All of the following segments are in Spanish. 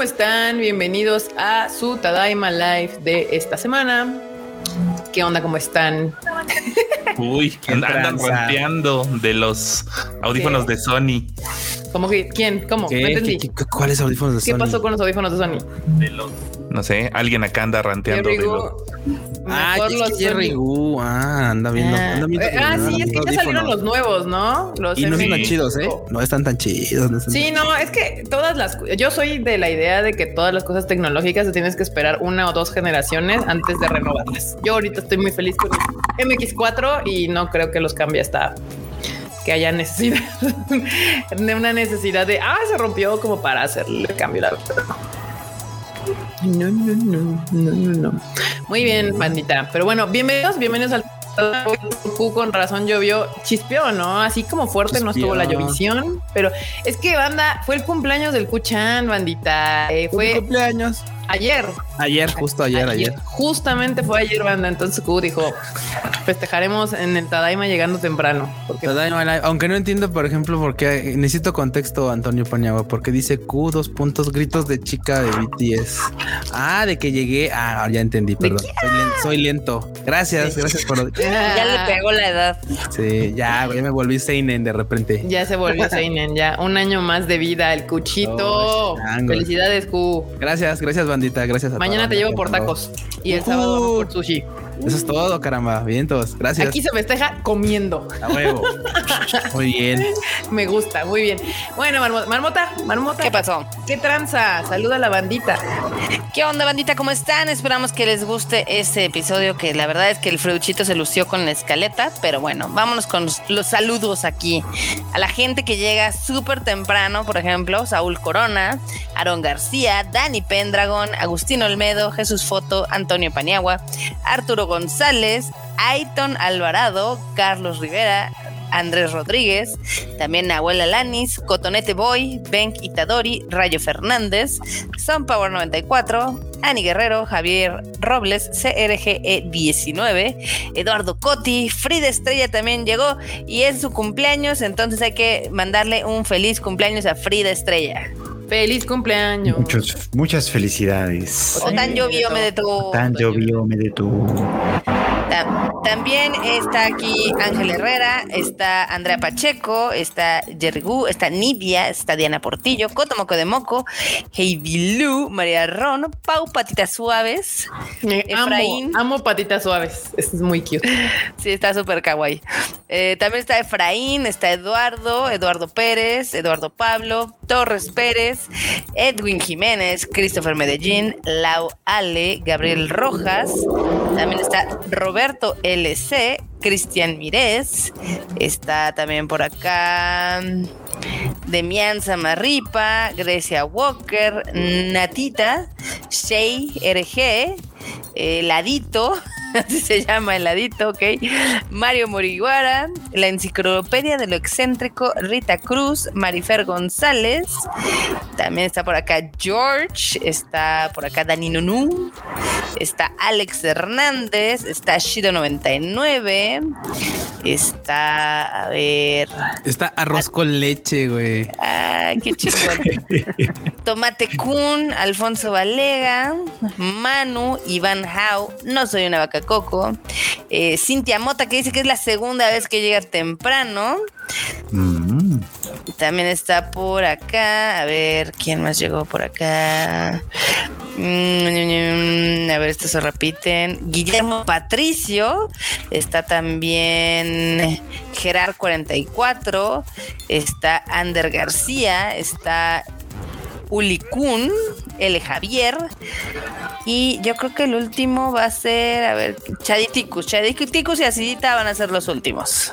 ¿cómo están? Bienvenidos a su Tadaima Live de esta semana. ¿Qué onda? ¿Cómo están? Uy, andan golpeando de los audífonos de Sony. ¿Cómo que? ¿Quién? ¿Cómo? ¿Qué? No entendí. ¿Qué- qué- cuáles audífonos de ¿Qué Sony? pasó con los audífonos de Sony? De los, no sé, alguien acá anda ranteando de los. Ah, mejor es los que Jerry. Gu, ah, anda viendo. Ah, anda viendo eh, ah, sí, es que ya salieron los nuevos, ¿no? Los Y no están tan chidos, ¿eh? No están tan chidos. no están Sí, tan- no, es que todas las... Yo soy de la idea de que todas las cosas tecnológicas te tienes que esperar una o dos generaciones antes de renovarlas. Yo ahorita estoy muy feliz con el MX4 y no creo que los cambie hasta que haya necesidad de una necesidad de, ah, se rompió como para hacerle el cambio. La verdad. No, no, no, no, no, no. Muy bien, bandita. Pero bueno, bienvenidos, bienvenidos al con razón llovió, chispeó, ¿no? Así como fuerte no estuvo la llovisión, pero es que banda, fue el cumpleaños del Kuchan, bandita. Eh, fue cumpleaños. Ayer. Ayer, justo ayer, ayer. Justamente fue ayer, banda. Entonces Q dijo, festejaremos en el Tadaima llegando temprano. Porque Tadaima Live. Aunque no entiendo, por ejemplo, por qué necesito contexto, Antonio Paniagua, porque dice Q, dos puntos, gritos de chica de BTS. Ah, de que llegué. Ah, ya entendí, ¿De perdón. Soy, len- soy lento. Gracias, gracias por. Ya le pegó la edad. Sí, ya, güey, ya me volví Seinen de repente. Ya se volvió Seinen, ya un año más de vida, el cuchito. Oh. Felicidades, Q. Gracias, gracias, bandita. Gracias a Mañana todos. te llevo por tacos y el sábado vamos por sushi. Eso es todo, caramba. Vientos. Gracias. Aquí se festeja comiendo. A huevo. Muy bien. Me gusta, muy bien. Bueno, Marmota, Marmota, Marmota. ¿Qué pasó? ¿Qué tranza? Saluda a la bandita. ¿Qué onda, bandita? ¿Cómo están? Esperamos que les guste este episodio, que la verdad es que el Freuchito se lució con la escaleta, pero bueno, vámonos con los, los saludos aquí. A la gente que llega súper temprano, por ejemplo, Saúl Corona, Aaron García, Dani Pendragon, Agustín Olmedo, Jesús Foto, Antonio Paniagua, Arturo González, Aiton Alvarado, Carlos Rivera, Andrés Rodríguez, también Nahuel Alanis, Cotonete Boy, Benk Itadori, Rayo Fernández, Sun Power 94, Ani Guerrero, Javier Robles, CRGE 19, E Eduardo Coti, Frida Estrella también llegó y es su cumpleaños, entonces hay que mandarle un feliz cumpleaños a Frida Estrella. Feliz cumpleaños. Muchos, muchas felicidades. O tan llovió me de tu. Tan llovió, me de tu. Ta- También está aquí Ángel Herrera, está Andrea Pacheco, está Jerry Gu, está Nidia, está Diana Portillo, Cotomoco de Moco, Heidi Lu, María Ron, Pau Patitas Suaves. Me Efraín. Amo, amo patitas suaves. Es muy cute. Sí, está súper kawaii. Eh, también está Efraín, está Eduardo, Eduardo Pérez, Eduardo Pablo, Torres Pérez, Edwin Jiménez, Christopher Medellín, Lau Ale, Gabriel Rojas. También está Roberto LC, Cristian Mirés. Está también por acá Demian Samarripa, Grecia Walker, Natita, Shay RG, eh, Ladito, así se llama el Ladito, ok. Mario Moriguara, la enciclopedia de lo excéntrico, Rita Cruz, Marifer González, también está por acá George, está por acá Dani Nunu, está Alex Hernández, está Shido99, está, a ver, Está arroz con leche, güey. Ay, qué chingón. Tomate Kun, Alfonso Valega, Manu, Iván Hau, No Soy una Vaca Coco, eh, Cintia Mota, que dice que es la segunda vez que llega temprano. Mm. También está por acá. A ver, ¿quién más llegó por acá? Mm, a ver, estos se repiten. Guillermo Patricio. Está también Gerard 44. Está Ander García. Está Uli Kun, L. Javier. Y yo creo que el último va a ser, a ver, Chaditicus. Chaditicus y Acidita van a ser los últimos.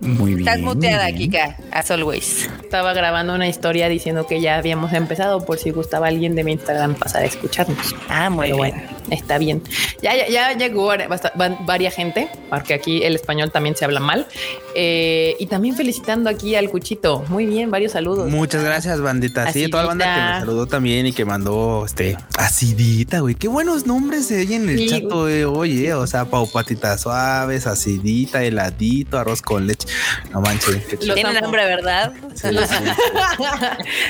Muy bien. Estás muteada, bien. Kika, as always. Estaba grabando una historia diciendo que ya habíamos empezado por si gustaba alguien de mi Instagram pasar a escucharnos. Ah, muy Pero bien. bueno. Está bien. Ya, ya, ya llegó bast- va- varia gente, porque aquí el español también se habla mal. Eh, y también felicitando aquí al Cuchito. Muy bien, varios saludos. Muchas gracias, bandita. Sí, toda la banda que Acidita. me saludó también y que mandó este acidita, güey. Qué buenos nombres se oyen en el Sí, chat. Oye, o sea, pau patitas suaves, acidita, heladito, arroz con leche. No manches. Los Tienen amo. hambre, ¿verdad? Sí, sí.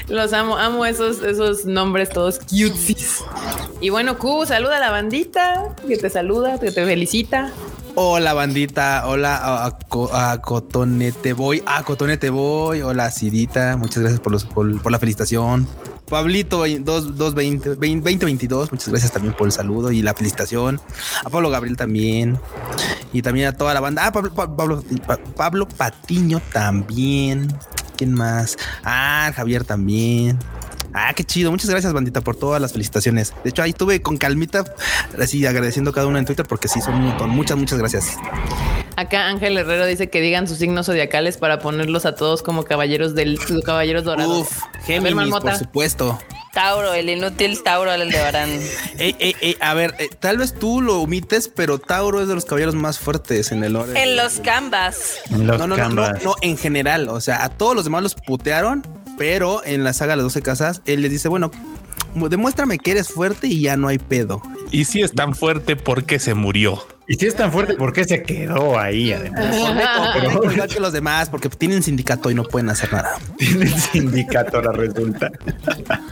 Los amo, amo esos, esos nombres todos cutesies. Y bueno, Q, saluda a la bandita que te saluda, que te felicita. Hola, bandita. Hola, a, a, a Cotonete Boy. A Cotonete Boy. Hola, acidita. Muchas gracias por, los, por, por la felicitación. Pablito 2, 220, 2022, muchas gracias también por el saludo y la felicitación. A Pablo Gabriel también. Y también a toda la banda. Ah, Pablo, Pa- Pablo, Pa- Pablo Patiño también. ¿Quién más? Ah, Javier también. Ah, qué chido. Muchas gracias, bandita, por todas las felicitaciones. De hecho, ahí estuve con calmita, así agradeciendo a cada uno en Twitter porque sí, son un montón. Muchas, muchas gracias. Acá Ángel Herrero dice que digan sus signos zodiacales para ponerlos a todos como caballeros del caballeros dorados. Uf, Géminis, por supuesto. Tauro, el inútil Tauro Aldebarán. Ey, ey, ey, a ver, eh, tal vez tú lo omites, pero Tauro es de los caballeros más fuertes en el lore. En los canvas. En los no, no, no, no, no, en general. O sea, a todos los demás los putearon, pero en la saga las 12 casas, él les dice, bueno, demuéstrame que eres fuerte y ya no hay pedo. Y si es tan fuerte, ¿por qué se murió? Y si es tan fuerte, ¿por qué se quedó ahí? Además, Pendejo, igual que los demás, porque tienen sindicato y no pueden hacer nada. tiene sindicato la resulta.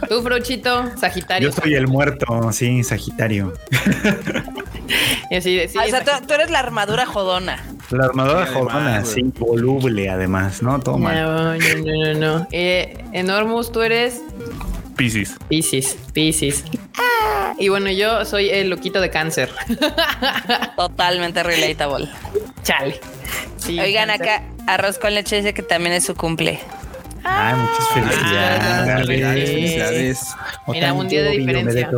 Tú, Frochito, Sagitario. Yo soy el muerto, sí, Sagitario. Y así de- sí, o sea, tú, eres la armadura jodona. La armadura Sí, jodona, además, sí, voluble además, ¿no? Todo mal. No, no, no, no, no. Eh, Enormus, tú eres Piscis. Piscis, Piscis. Y bueno, yo soy el loquito de cáncer. Totalmente relatable. Chale. Sí, Oigan, cáncer. acá arroz con leche dice que también es su cumple. Ay, muchas felicidades. Felicidades, sí. felicidades. Mira, un día de diferencia.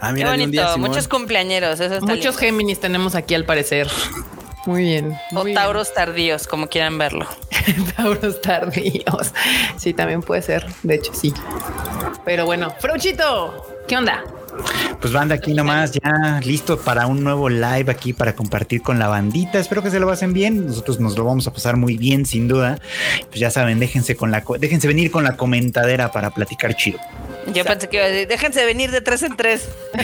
Ah, Qué mira, un bonito. día. Muchos cumpleañeros. Eso está Muchos lindo. Géminis tenemos aquí al parecer. Muy bien. O muy bien. Tauros tardíos, como quieran verlo. Tauros tardíos. Sí, también puede ser. De hecho, sí. Pero bueno, Frochito, ¿qué onda? Pues banda aquí nomás, ya listo para un nuevo live aquí para compartir con la bandita. Espero que se lo pasen bien. Nosotros nos lo vamos a pasar muy bien, sin duda. Pues ya saben, déjense con la co- déjense venir con la comentadera para platicar chido. Yo pensé que iba a decir, déjense venir de tres en tres.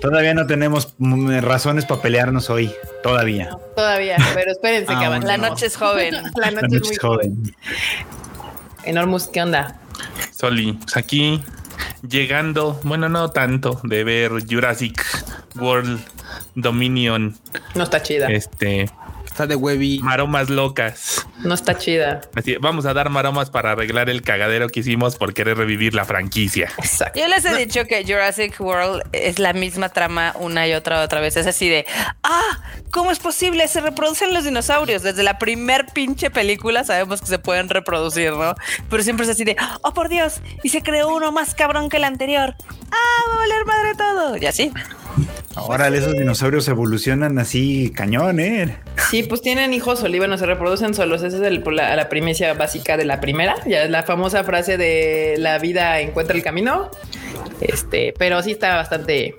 Todavía no tenemos mm, razones para pelearnos hoy, todavía. Todavía, pero espérense que Ah, avancemos. La noche es joven. La La noche es muy es joven. Enormous, ¿qué onda? Soli, pues aquí llegando, bueno, no tanto, de ver Jurassic World Dominion, No está chida. este, Está de Webby. maromas locas. No está chida. Así, vamos a dar maromas para arreglar el cagadero que hicimos por querer revivir la franquicia. Exacto. Yo les he dicho que Jurassic World es la misma trama una y otra otra vez. Es así de, ah, ¿cómo es posible? Se reproducen los dinosaurios. Desde la primer pinche película sabemos que se pueden reproducir, ¿no? Pero siempre es así de, oh por Dios, y se creó uno más cabrón que el anterior. Ah, va a valer madre todo. Y así. Órale, esos dinosaurios evolucionan así cañón, ¿eh? Sí, pues tienen hijos olívanos, se reproducen solos. Esa es la, la primicia básica de la primera. Ya es la famosa frase de la vida encuentra el camino. Este, pero sí está bastante,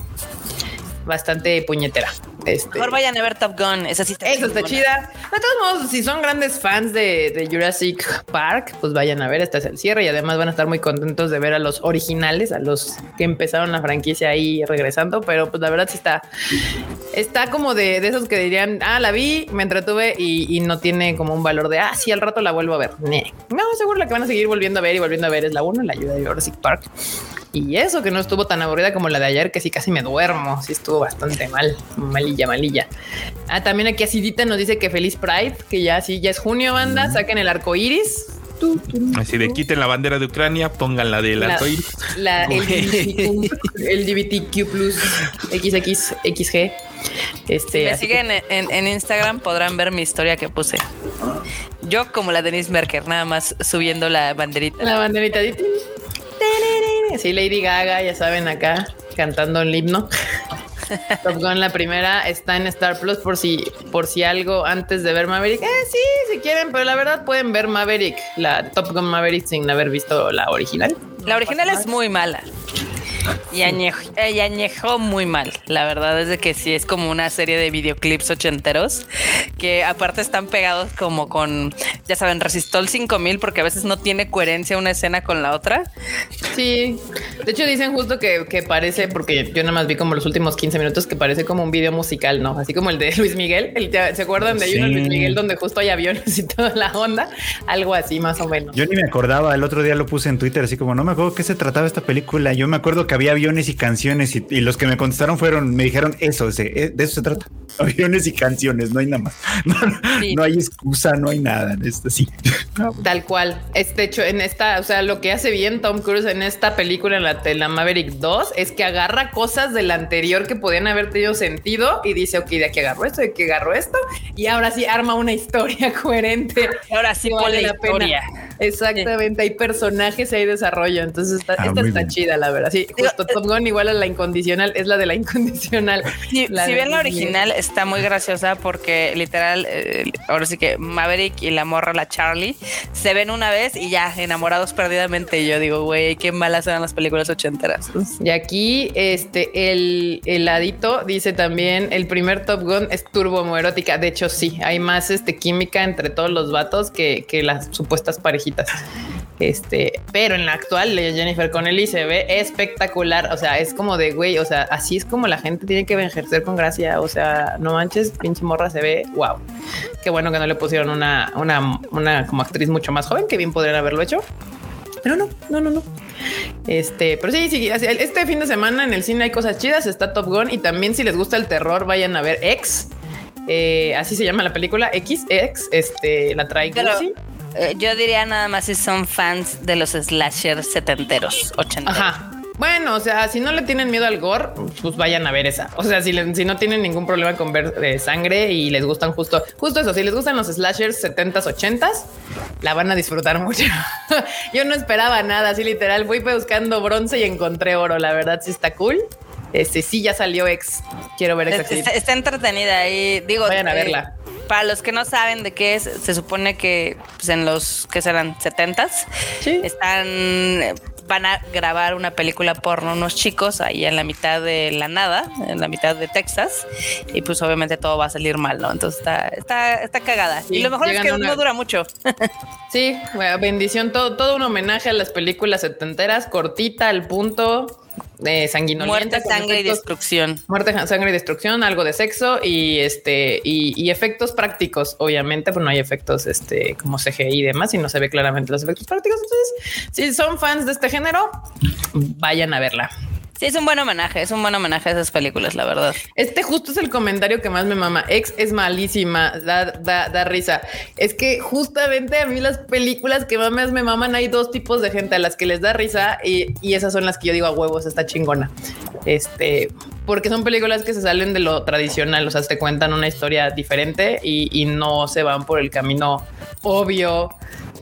bastante puñetera. Este, Mejor vayan a ver Top Gun. Esa sí está Eso está chida. De todos modos, si son grandes fans de, de Jurassic Park, pues vayan a ver. Este es el cierre y además van a estar muy contentos de ver a los originales, a los que empezaron la franquicia ahí regresando. Pero pues la verdad sí está, está como de, de esos que dirían, ah, la vi, me entretuve y, y no tiene como un valor de, ah, sí, al rato la vuelvo a ver. No, seguro la que van a seguir volviendo a ver y volviendo a ver es la 1, la ayuda de Jurassic Park. Y eso que no estuvo tan aburrida como la de ayer, que sí casi me duermo. Sí estuvo bastante mal, malilla, malilla. Ah, también aquí Acidita nos dice que feliz Pride, que ya sí, ya es junio, banda. Saquen el arco iris. Así de quiten la bandera de Ucrania, pongan la del La- arcoíris. La Güey. LGBTQ plus XX, XG. Este, Si me que- siguen en, en- en Instagram podrán ver mi historia que puse. Yo como la Denise Merker, nada más subiendo la banderita. La banderita de... Sí, Lady Gaga, ya saben, acá cantando el himno. Top Gun, la primera, está en Star Plus por si, por si algo antes de ver Maverick. Eh, sí, si quieren, pero la verdad pueden ver Maverick, la Top Gun Maverick sin haber visto la original. La original es muy mala. Y, añejo- eh, y añejó muy mal. La verdad es de que sí es como una serie de videoclips ochenteros que aparte están pegados como con, ya saben, Resistol 5000 porque a veces no tiene coherencia una escena con la otra. Sí, de hecho dicen justo que, que parece, porque yo nada más vi como los últimos 15 minutos, que parece como un video musical, ¿no? Así como el de Luis Miguel. El- ¿Se acuerdan de uno de Luis Sí. Miguel donde justo hay aviones y toda la onda? Algo así más o menos. Yo ni me acordaba, el otro día lo puse en Twitter, así como no me acuerdo qué se trataba esta película. Yo me acuerdo que había aviones y canciones y, y los que me contestaron fueron, me dijeron eso, ese, eh, de eso se trata. Aviones y canciones, no hay nada más. No, Sí. no hay excusa, no hay nada. Es así. Tal cual. Este hecho, en esta, o sea, lo que hace bien Tom Cruise en esta película, en la, en la Maverick 2, es que agarra cosas del anterior que podían haber tenido sentido y dice, ok, de aquí agarro esto, de aquí agarro esto, y ahora sí arma una historia coherente. Ahora sí vale la la pena. historia. Exactamente, hay personajes y hay desarrollo, entonces está, Ah, esta está bien. chida, la verdad. Sí, justo Top Gun igual a la incondicional, es la de la incondicional. Si, La si bien la original está muy graciosa porque literal, eh, ahora sí que Maverick y la morra, la Charlie, se ven una vez y ya enamorados perdidamente. Y yo digo, güey, qué malas eran las películas ochenteras. Y aquí, este, el, el ladito dice también, el primer Top Gun es turbo homoerótica. De hecho, sí, hay más este, química entre todos los vatos que, que las supuestas parejitas. Este, pero en la actual de Jennifer Connelly se ve espectacular. O sea, es como de güey. O sea, así es como la gente tiene que ejercer con gracia. O sea, no manches, pinche morra se ve wow. Qué bueno que no le pusieron una, una, una como actriz mucho más joven, que bien podrían haberlo hecho. Pero no, no, no, no. Este, pero sí, sí, este fin de semana en el cine hay cosas chidas, está Top Gun y también si les gusta el terror vayan a ver X. Eh, así se llama la película X, X, este, la trae Pero- Gucci. Eh, yo diría nada más si son fans de los slashers setenteros, ochenteros. Ajá. Bueno, o sea, si no le tienen miedo al gore, pues vayan a ver esa. O sea, si, si no tienen ningún problema con ver eh, sangre y les gustan justo, justo eso, si les gustan los slashers 70s, 80s, la van a disfrutar mucho. Yo no esperaba nada, así literal, fui buscando bronce y encontré oro, la verdad sí está cool. Este sí ya salió ex. Quiero ver ex. Está, está- entretenida y digo. Vayan a eh, verla. Para los que no saben de qué es, se supone que pues, en los que serán 70s Sí. están eh, van a grabar una película porno unos chicos ahí en la mitad de la nada, en la mitad de Texas y pues obviamente todo va a salir mal, ¿no? Entonces está está está cagada. Sí, y lo mejor es que una- no dura mucho. Sí, bueno, bendición, todo, todo un homenaje a las películas setenteras, cortita, al punto, de sanguinolienta. Muerte, sangre y destrucción. Muerte, sangre y destrucción, algo de sexo y este y, y efectos prácticos, obviamente, pues no hay efectos este como CGI y demás, y no se ve claramente los efectos prácticos. Entonces, si son fans de este género, vayan a verla. Sí, es un buen homenaje, es un buen homenaje a esas películas, la verdad. Este justo es el comentario que más me mama. Ex es malísima, da, da, da risa. Es que justamente a mí las películas que más me maman hay dos tipos de gente a las que les da risa y, y esas son las que yo digo a huevos, está chingona. Este, porque son películas que se salen de lo tradicional, o sea, te cuentan una historia diferente y, y no se van por el camino obvio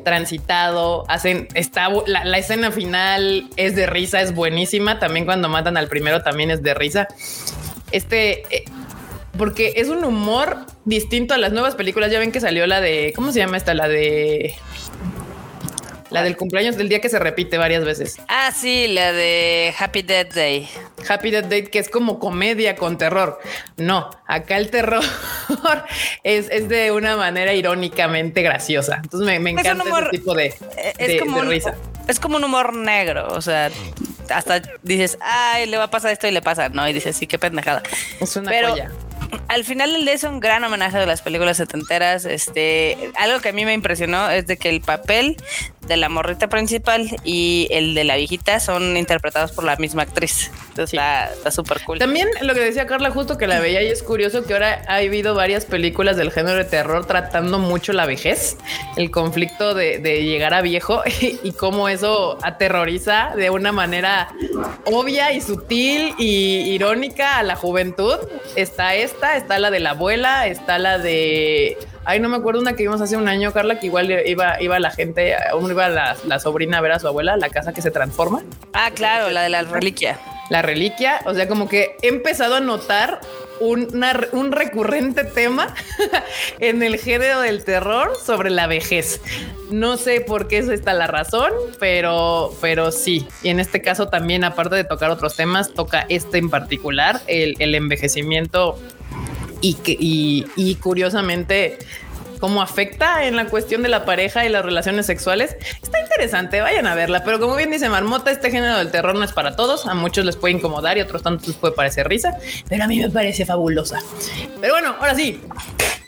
transitado, hacen, está, la, la escena final es de risa, es buenísima, también cuando matan al primero también es de risa. Este, eh, porque es un humor distinto a las nuevas películas, ya ven que salió la de, ¿cómo se llama esta? La de... La del cumpleaños del día que se repite varias veces. Ah, sí, la de Happy Death Day. Happy Death Date, que es como comedia con terror. No, acá el terror es, es de una manera irónicamente graciosa. Entonces me, me encanta humor- ese tipo de, Eh, de- Es como, de un, risa. es como un humor negro, o sea, hasta dices, ay, le va a pasar esto y le pasa, no, y dices, sí, qué pendejada. Es una Pero joya. al final del día es un gran homenaje de las películas setenteras. Este, algo que a mí me impresionó es de que el papel de la morrita principal y el de la viejita son interpretados por la misma actriz. Entonces Sí. está súper cool. También lo que decía Carla, justo que la veía y es curioso que ahora ha habido varias películas del género de terror tratando mucho la vejez, el conflicto de, de llegar a viejo y, y cómo eso aterroriza de una manera obvia y sutil y irónica a la juventud. Está esta, está la de la abuela, está la de... Ay, no me acuerdo una que vimos hace un año, Carla, que igual iba, iba la gente, iba la, la sobrina a ver a su abuela, la casa que se transforma Ah, claro, la de la reliquia. la reliquia. O sea, como que he empezado a notar una- un recurrente tema en el género del terror sobre la vejez. No sé por qué esa está la razón, pero, pero sí. Y en este caso también, aparte de tocar otros temas, toca este en particular, el, el envejecimiento y y, curiosamente cómo afecta en la cuestión de la pareja y las relaciones sexuales. Está interesante, vayan a verla, pero como bien dice Marmota, este género del terror no es para todos, a muchos les puede incomodar y a otros tantos les puede parecer risa, pero a mí me parece fabulosa. Pero bueno, ahora sí,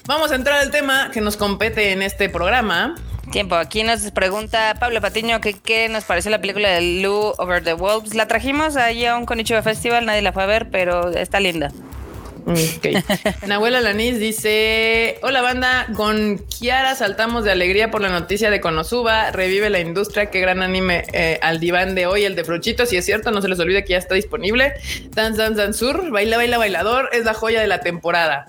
vamos a entrar al tema que nos compete en este programa. Tiempo, aquí nos pregunta Pablo Patiño que qué nos pareció la película de Lou Over the Wolves. La trajimos ahí a un Konichiwa Festival, nadie la fue a ver, pero está linda. Ok. Nahuel Alanis dice: Hola, banda. Con Kiara saltamos de alegría por la noticia de Konosuba. Revive la industria. Qué gran anime eh, al diván de hoy, el de Fruchito. Si es cierto, no se les olvide que ya está disponible. Dance Dance Dance Sur, Baila Baila Bailador es la joya de la temporada.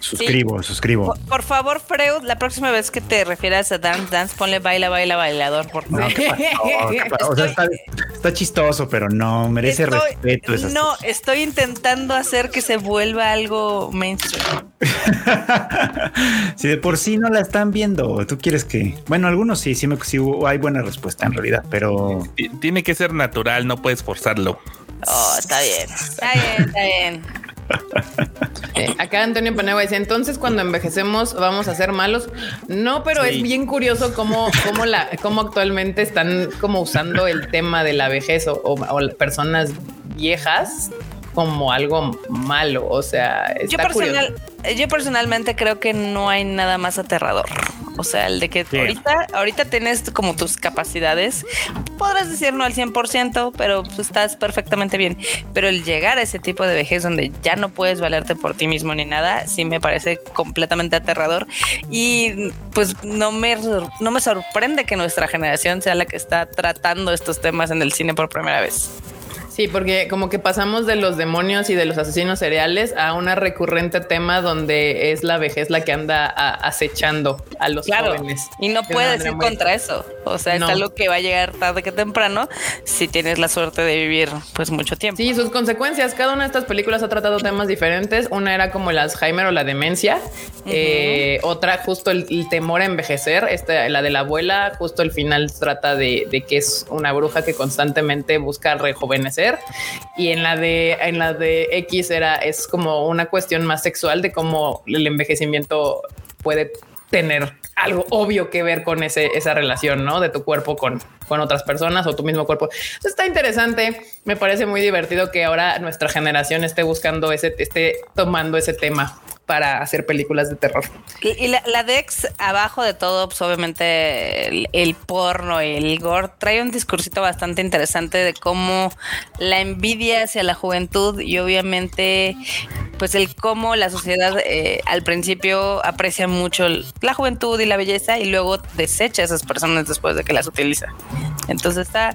Suscribo, suscribo. Por, por favor, Freud, la próxima vez que te refieras a Dance Dance, ponle baila, baila, bailador, por favor. No, ¿qué pasó? ¿Qué pasó? O sea, está, está chistoso, pero no merece Estoy- respeto. esas no, cosas. estoy intentando hacer que se vuelva algo mainstream. si de por sí no la están viendo, tú quieres que. Bueno, algunos sí, sí, me, sí hay buena respuesta en realidad, pero Ti- Tiene que ser natural, no puedes forzarlo. Oh, está bien, está bien, está bien. Eh, acá Antonio Panagua dice, entonces cuando envejecemos vamos a ser malos. No, pero Sí. es bien curioso cómo, cómo, la, cómo actualmente están como usando el tema de la vejez o, o- o personas viejas como algo malo. O sea, Yo, está curioso. personal, yo personalmente creo que no hay nada más aterrador. O sea, el de que Sí. ahorita, ahorita tienes como tus capacidades, podrás decir no al 100%, pero pues, estás perfectamente bien. Pero el llegar a ese tipo de vejez donde ya no puedes valerte por ti mismo ni nada, sí me parece completamente aterrador. Y pues no me, no me sorprende que nuestra generación sea la que está tratando estos temas en el cine por primera vez. Sí, porque como que pasamos de los demonios y de los asesinos seriales a una recurrente tema donde es la vejez la que anda a- acechando a los Claro, jóvenes. y no puedes ir muy- contra eso. O sea, No. es algo que va a llegar tarde que temprano si tienes la suerte de vivir pues mucho tiempo. Sí, sus consecuencias. Cada una de estas películas ha tratado temas diferentes. Una era como el Alzheimer o la demencia. Eh, otra, justo el, el temor a envejecer. Esta, la de la abuela, justo el final trata de, de que es una bruja que constantemente busca rejuvenecer. Y en la de en la de X era es como una cuestión más sexual de cómo el envejecimiento puede tener algo obvio que ver con ese, esa relación, ¿no? De tu cuerpo con, con otras personas o tu mismo cuerpo. Está interesante. Me parece muy divertido que ahora nuestra generación esté buscando ese, esté tomando ese tema para hacer películas de terror. Y, la, Dex, abajo de todo, pues obviamente el, el porno el gore, trae un discursito bastante interesante de cómo la envidia hacia la juventud y obviamente pues el cómo la sociedad eh, al principio aprecia mucho la juventud y la belleza y luego desecha a esas personas después de que las utiliza. Entonces está,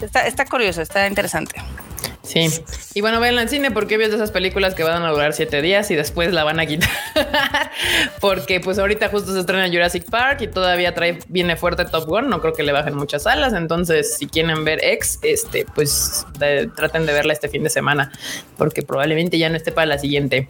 está, está curioso, está interesante. Sí. Y bueno, véanla en cine porque ves de esas películas que van a durar siete días y después la van a quitar. porque pues ahorita justo se estrena Jurassic Park y todavía trae, viene fuerte Top Gun. No creo que le bajen muchas alas. Entonces, si quieren ver X, este, pues de- traten de verla este fin de semana porque probablemente ya no esté para la siguiente.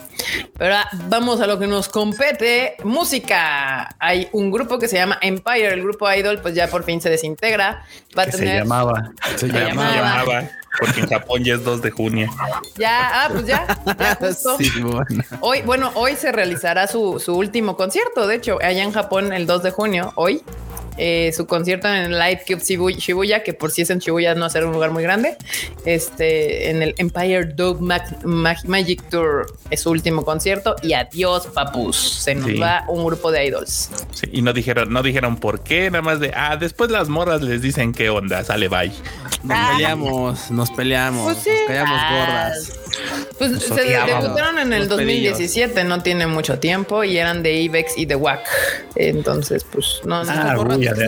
Pero ahora vamos a lo que nos compete. Música. Hay un grupo que se llama Empire. El grupo Idol, pues ya por fin se desintegra. Va a que se tener llamaba. Se llamaba, porque en Japón ya es 2 de junio. ya, ah, pues ya, ya justo. Sí, bueno. Hoy, bueno, hoy se realizará su, su último concierto, de hecho, allá en Japón el 2 de junio, hoy. Eh, su concierto en el Light Cube Shibuya, que por si es en Shibuya no será un lugar muy grande. Este en el Empire Dog Mag- Mag- Magic Tour es su último concierto y adiós, papus. Se nos Sí. va un grupo de idols. Sí, y no dijeron, no dijeron por qué, nada más de, ah, después las morras les dicen qué onda, sale bye. Nos Ah. peleamos, nos peleamos, Pues sí. nos callamos Ah. gordas. Pues Nos se odiábamos. debutaron en el Los pedillos. 2017, no tiene mucho tiempo y eran de Ibex y de WAC. Entonces, pues no, no. Ah,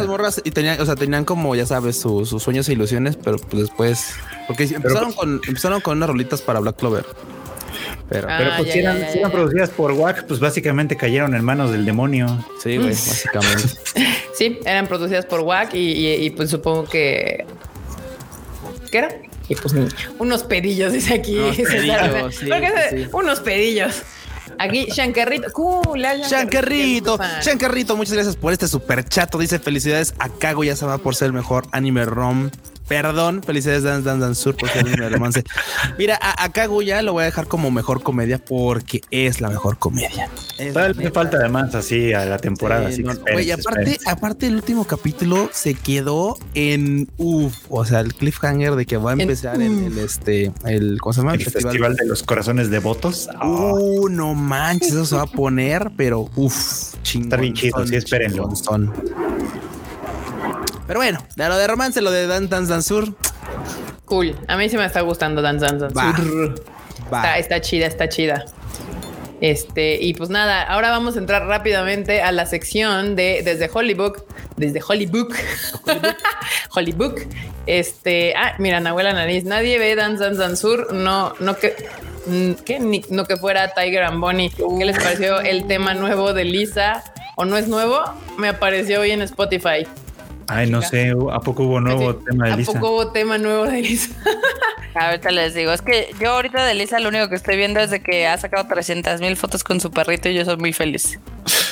Morras y tenían, o sea, tenían como ya sabes su- sus sueños e ilusiones, pero pues después, porque empezaron con empezaron con unas rolitas para Black Clover. Pero Ah, Pero pues ya, si ya, eran, ya, si eran ya. producidas por WAC, pues básicamente cayeron en manos del demonio. sí, güey, básicamente. Sí, eran producidas por WAC y, y- y, pues supongo que. ¿Qué era? Y pues unos pedillos, dice aquí. Unos César. pedillos, sí, Porque se- sí. Unos pedillos. Aquí, Shankerrito. Cool, la Shankerrito. Shankerrito, muchas gracias por este super chato. Dice felicidades a Kago ya se va por ser el mejor anime rom. Perdón, felicidades Dance Dance Dance Sur por ser de romance. Mira, a, a Kaguya lo voy a dejar como mejor comedia porque es la mejor comedia. Todavía le falta además así a la temporada. Sí, así no, güey, aparte, aparte el último capítulo se quedó en uff, o sea, el cliffhanger de que va a En empezar el, el, este, el, ¿cómo se llama? el festival de los corazones devotos. Ah, Uh, no manches, eso se va a poner, pero uff, chingón. Está bien chido, sí, espérenlo. Pero bueno, de lo de romance, lo de Dan Dance Dance Sur, Cool. A mí sí me está gustando. Va. Sur. va. Está, está chida, está chida. Este, y pues nada, ahora vamos a entrar rápidamente a la sección de desde Hollybook, desde Hollybook, Hollybook. Este, ah, mira, Nahuela Nariz, nadie ve Dance Dance Dance Sur, no, no que. Ni- no que fuera Tiger and Bonnie. ¿Qué les pareció el tema nuevo de Lisa? ¿O no es nuevo? Me apareció hoy en Spotify. Ay, no sé, ¿a poco hubo nuevo Sí, tema de ¿A Lisa? poco hubo tema nuevo de Lisa? Ahorita les digo, es que yo ahorita de Lisa lo único que estoy viendo es de que ha sacado 300 mil fotos con su perrito y yo soy muy feliz.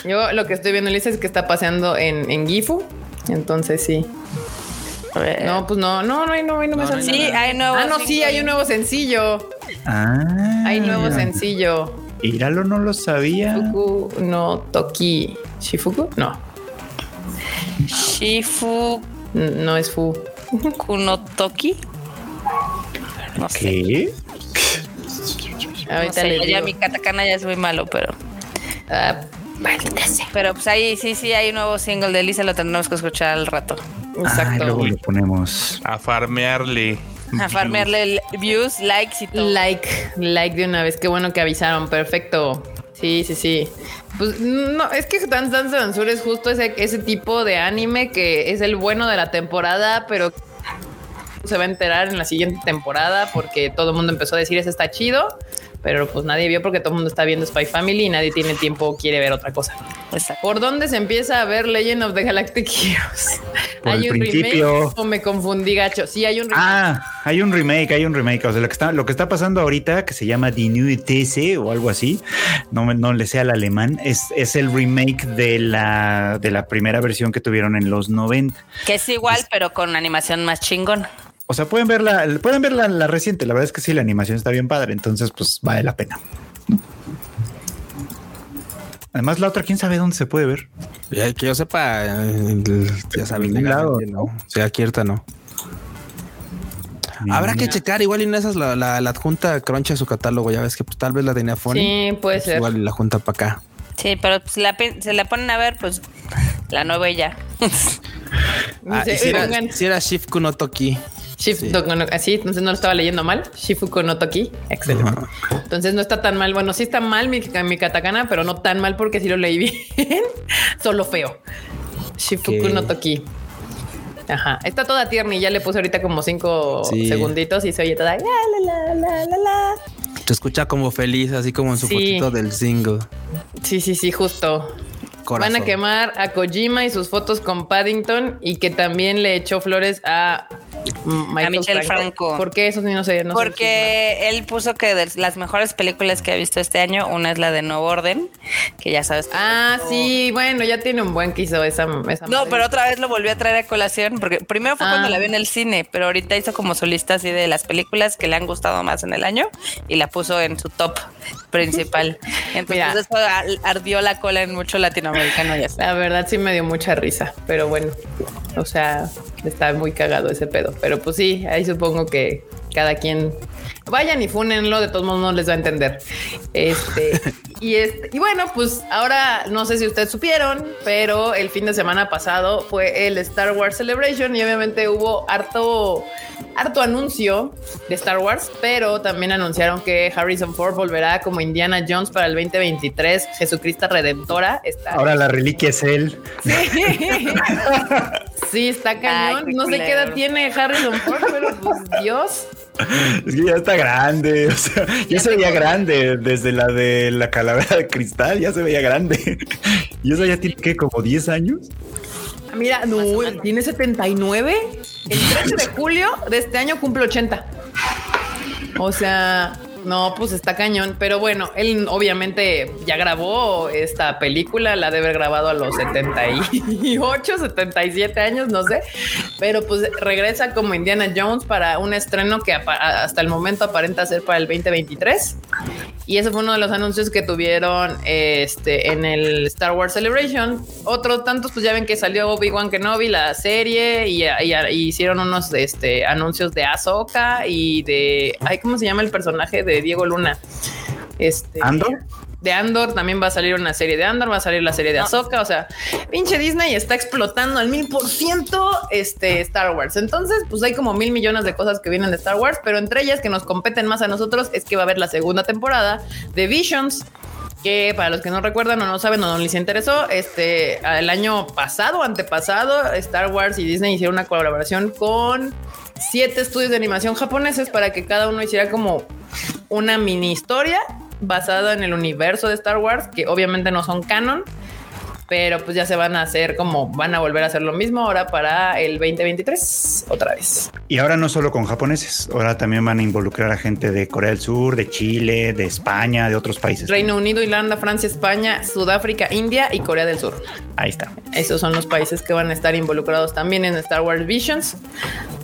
Yo lo que estoy viendo, Lisa, es que está paseando en, en Gifu. Entonces sí. A ver. No, pues no, no, no, hay- no, hay- no me No, sí, nada. hay nuevo. Ah, no, sí, hay un nuevo sencillo. Ah, Hay nuevo sencillo. Íralo, no lo sabía. Fuku no Toki. ¿Shifuku? No, Shifu no es Fu. Kunotoki. No sé. ¿Qué? No Ahorita sé, le ya mi katakana ya es muy malo, pero. Ah, Pero pues ahí sí, sí, hay un nuevo single de Lisa, lo tendremos que escuchar al rato. Exacto. luego lo ponemos. A farmearle. A farmearle views, likes y todo. like, like de una vez. Qué bueno que avisaron. Perfecto. Sí, sí, sí. Pues no, es que Dance Dance Dance Sur es justo ese, ese tipo de anime que es el bueno de la temporada, pero se va a enterar en la siguiente temporada porque todo el mundo empezó a decir ese está chido, pero pues nadie vio porque todo el mundo está viendo Spy Family y nadie tiene tiempo o quiere ver otra cosa. Exacto. ¿Por dónde se empieza a ver Legend of the Galactic Heroes? Por el principio. remake o me confundí gacho? Sí, hay un remake. Ah, hay un remake, hay un remake. O sea, lo que está, lo que está pasando ahorita, que se llama Die Neue These o algo así, no, me- no le sé al alemán, es, es el remake de la, de la primera versión que tuvieron en los 90. Que es igual, pero con animación más chingón. O sea, pueden ver la, pueden ver la, la reciente. La verdad es que sí, la animación está bien padre. Entonces, pues vale la pena. Además, la otra, quién sabe dónde se puede ver. Ya que yo sepa, eh, ya saben, ningún lado, ¿no? Sí, aquí ahorita no. Habrá que checar, igual y en esas la, la, la adjunta cruncha su catálogo, ya ves que pues, tal vez la tenía Fonny. Sí, puede Pues, ser. Igual y la junta para acá. Sí, pero pues la se la ponen a ver, pues la nueva ya. Ah, si, era, pongan si era Shifuku no Toki. Shifuku no- así, entonces no lo estaba leyendo mal. Shifuku no Toki. Excelente. Ajá. Entonces no está tan mal. Bueno, sí está mal mi, mi katakana, pero no tan mal porque sí lo leí bien. Solo feo. Shifuku Ok. no Toki. Ajá. Está toda tierna y ya le puse ahorita como cinco Sí. segunditos y se oye toda. la, la, la, la, la. Se escucha como feliz, así como en su Sí. fotito del single. Sí, sí, sí, justo. Corazón. Van a quemar a Kojima y sus fotos con Paddington y que también le echó flores a Michael Michel Franco. ¿Por qué eso sí no sé? No sé Porque él puso que de las mejores películas que ha visto este año, una es la de Nuevo Orden, que ya sabes. Ah, sí, bueno, ya tiene un buen que hizo esa. esa No, madre. pero otra vez lo volvió a traer a colación, porque primero fue Ah. cuando la vi en el cine, pero ahorita hizo como su lista así de las películas que le han gustado más en el año y la puso en su top principal. Entonces Mira. eso ar- ardió la cola en mucho latinoamericano ya está. La verdad sí me dio mucha risa, pero bueno, o sea, está muy cagado ese pedo. Pero pues sí, ahí supongo que cada quien vayan y fúnenlo, de todos modos no les va a entender. Este, y este, y bueno, pues ahora no sé si ustedes supieron, pero el fin de semana pasado fue el Star Wars Celebration y obviamente hubo harto, harto anuncio de Star Wars, pero también anunciaron que Harrison Ford volverá como Indiana Jones para el 2023, Jesucristo Redentora. Está Ahora la reliquia es él. Sí, está cañón. Ay, no sé qué edad tiene Harrison Ford, pero pues Dios. Es que ya está grande. O sea, ya se veía grande desde la de la calavera de cristal. Ya se veía grande. Y eso ya tiene que como 10 años. Ah, Mira, no, tiene 79. El 13 de julio de este año cumple 80. O sea, no, pues está cañón. Pero bueno, él obviamente ya grabó esta película, la debe haber grabado a los 78, 77 años, no sé. Pero pues regresa como Indiana Jones para un estreno que hasta el momento aparenta ser para el 2023. Y ese fue uno de los anuncios que tuvieron este, en el Star Wars Celebration. Otros tantos, pues ya ven que salió Obi-Wan Kenobi, la serie, y, y- hicieron unos este, anuncios de Ahsoka y de. Ay, ¿cómo se llama el personaje de Diego Luna? Este. ¿Andor? De Andor también va a salir una serie de Andor, va a salir la serie de Ahsoka. O sea, pinche Disney está explotando al mil por ciento este Star Wars. Entonces, pues hay como mil millones de cosas que vienen de Star Wars, pero entre ellas que nos competen más a nosotros es que va a haber la segunda temporada de Visions. Que para los que no recuerdan o no saben o no les interesó, este el año pasado, antepasado, Star Wars y Disney hicieron una colaboración con siete estudios de animación japoneses para que cada uno hiciera como una mini historia basada en el universo de Star Wars, que obviamente no son canon, pero pues ya se van a hacer como van a volver a hacer lo mismo ahora para el 2023 otra vez. Y ahora no solo con japoneses, ahora también van a involucrar a gente de Corea del Sur, de Chile, de España, de otros países. Reino Unido, Irlanda, Francia, España, Sudáfrica, India y Corea del Sur. Ahí está. Esos son los países que van a estar involucrados también en Star Wars Visions.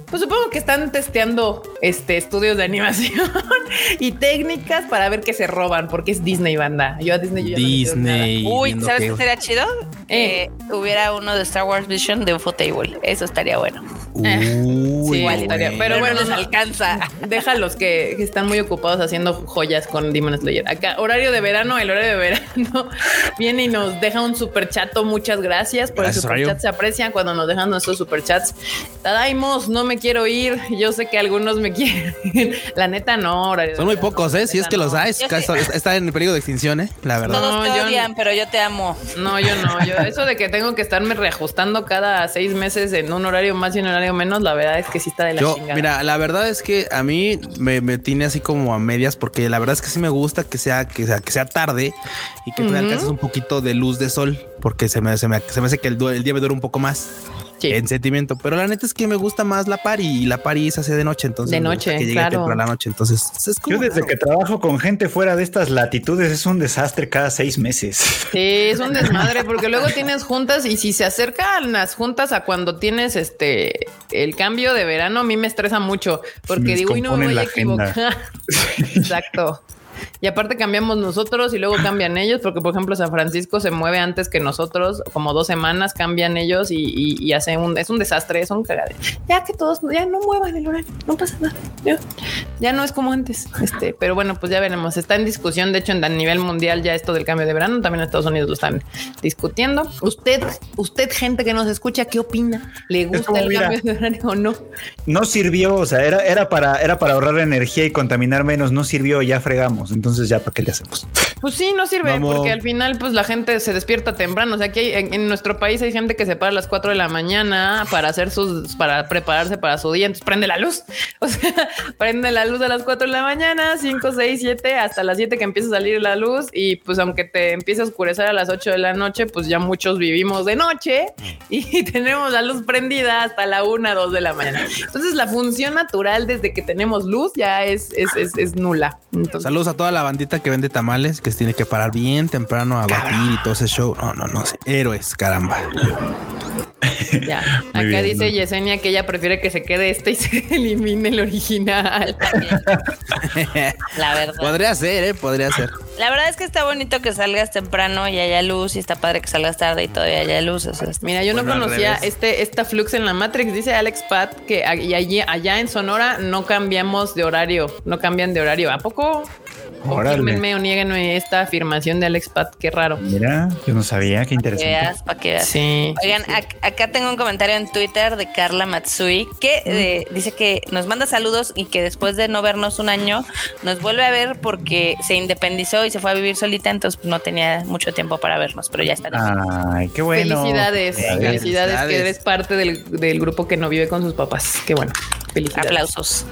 Pues supongo que están testeando este estudios de animación y técnicas para ver qué se roban, porque es Disney banda. Yo a Disney yo no. Disney. Uy, ¿sabes que- qué sería chido? Eh. Hubiera uno de Star Wars Vision de Ufotable. Eso estaría bueno. Uy, Sí, estaría- pero bueno, no les no. alcanza. Déjalos que, que están muy ocupados haciendo joyas con Demon Slayer. Acá, horario de verano, el horario de verano viene y nos deja un super chato. Muchas gracias por Gracias, el super chat. Se aprecian cuando nos dejan nuestros super chats. Tadaimos, no me quiero ir. Yo sé que algunos me quieren. La neta, no. horario Son muy pocos, ¿eh? Si es que los hay, está en peligro de extinción, ¿eh? La verdad. Todos No, te odian, no. pero yo te amo. No, yo no. Yo, eso de que tengo que estarme reajustando cada seis meses en un horario más y un horario menos, la verdad es que sí está de la Yo, chingada. mira, la verdad es que a mí me, me tiene así como a medias porque la verdad es que sí me gusta que sea, que sea, que sea tarde y que tú Ujú. alcances un poquito de luz de sol porque se me, se me, se me hace que el, el día me dura un poco más Sí. en sentimiento. Pero la neta es que me gusta más la pari y la pari se hace de noche. Entonces De noche, que llegue claro. temprano a la noche. Entonces es como Yo desde raro. que trabajo con gente fuera de estas latitudes es un desastre cada seis meses. Sí, es un desmadre porque luego tienes juntas y si se acercan las juntas a cuando tienes este el cambio de verano, a mí me estresa mucho porque Me digo, uy, no me voy a la agenda". equivocar. Exacto. Y aparte cambiamos nosotros y luego cambian ellos, porque por ejemplo San Francisco se mueve antes que nosotros, como dos semanas cambian ellos y, y, y hace un, es un desastre, es un cagadero. Ya que todos, ya no muevan el horario, no pasa nada. Ya, ya no es como antes. Este, pero bueno, pues ya veremos. Está en discusión, de hecho, en a nivel mundial ya esto del cambio de verano, también en Estados Unidos lo están discutiendo. Usted, usted, gente que nos escucha, ¿qué opina? ¿Le gusta como, el mira, cambio de horario o no? No sirvió, o sea, era, era, para, era para ahorrar energía y contaminar menos, no sirvió, ya fregamos. Entonces ya, ¿para qué le hacemos? Pues sí, no sirve Vamos. porque al final pues la gente se despierta temprano. O sea, aquí hay- en, en nuestro país hay gente que se para a las 4 de la mañana para hacer sus, para prepararse para su día. Entonces prende la luz. O sea, prende la luz a las 4 de la mañana, 5, 6, 7, hasta las 7 que empieza a salir la luz. Y pues aunque te empiece a oscurecer a las 8 de la noche, pues ya muchos vivimos de noche y tenemos la luz prendida hasta la 1, 2 de la mañana. Entonces la función natural desde que tenemos luz ya es, es, es, es nula. Entonces, Saludos a toda la bandita que vende tamales, que se tiene que parar bien temprano a batir y todo ese show. No, no, no sé. Héroes, caramba. Ya. Muy Acá bien, dice muy Yesenia que ella prefiere que se quede este y se elimine el original. La verdad. Podría ser, ¿eh? Podría ser. La verdad es que está bonito que salgas temprano y haya luz y está padre que salgas tarde y todavía haya luz. o sea, está- Mira, yo no Bueno, conocía este esta flux en la Matrix. Dice Alex Pat que allí, allá en Sonora no cambiamos de horario, no cambian de horario. ¿A poco? Órale. Confírmenme o nieguenme esta afirmación de Alex Pat. Qué raro. Mira, yo no sabía, qué que interesante. veas, para que veas. Sí. Oigan, ac- acá tengo un comentario en Twitter de Carla Matsui que eh, dice que nos manda saludos y que después de no vernos un año nos vuelve a ver porque se independizó y se fue a vivir solita, entonces pues, no tenía mucho tiempo para vernos, pero ya está. Ay, qué bueno. felicidades, Felicidades. felicidades, que eres parte del, del grupo que no vive con sus papás. Qué bueno. Felicidades. Aplausos.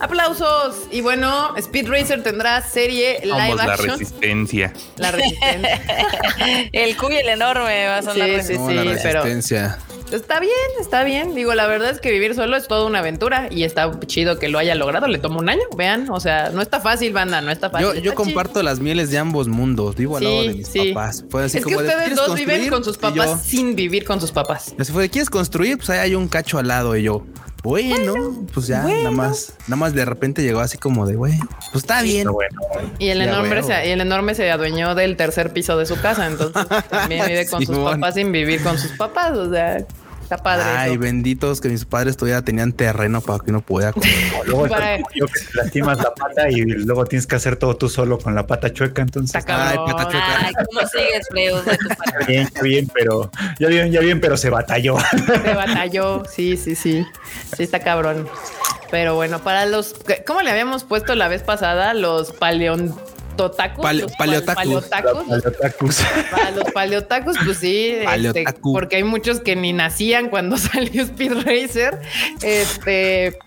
Aplausos. Y bueno, Speed Racer tendrá serie live Somos la action. resistencia. La resistencia. el cuy el enorme va a sonar Sí, resi- sí, No, la sí, pero- resistencia. Está bien, está bien. Digo, la verdad es que vivir solo es toda una aventura y está chido que lo haya logrado. Le tomó un año, vean. O sea, no está fácil, banda, no está fácil. Yo, yo Está comparto las mieles de ambos mundos. Vivo al lado de mis Sí, sí. papás. Fue así es que como ustedes ¿quieres dos viven con sus papás yo, sin vivir con sus papás. Así fue, ¿quieres construir? Pues ahí hay un cacho al lado y yo. Bueno, pues ya, nada más, nada más de repente llegó así como de, güey, pues está bien. Bueno, Y el Ya, enorme, se, y el enorme se adueñó del tercer piso de su casa. Entonces también vive con sus papás sin vivir con sus papás. O sea, está padre. Ay, eso. benditos que mis padres todavía tenían terreno para que uno pudiera comer. luego yo que te lastimas la pata y luego tienes que hacer todo tú solo con la pata chueca. Entonces, Está Ay, cabrón. pata chueca. Ay, ¿cómo sigues, Freud? bien, ya bien, pero ya bien, ya bien, pero se batalló. Se batalló. Sí, sí, sí. Sí, está cabrón. Pero bueno, para los. ¿Cómo le habíamos puesto la vez pasada? Los paleontotacos. Pale- los paleotacos. paleotacos. Los otakus. Para los paleotacos, pues sí, este, porque hay muchos que ni nacían cuando salió Speed Racer. Este.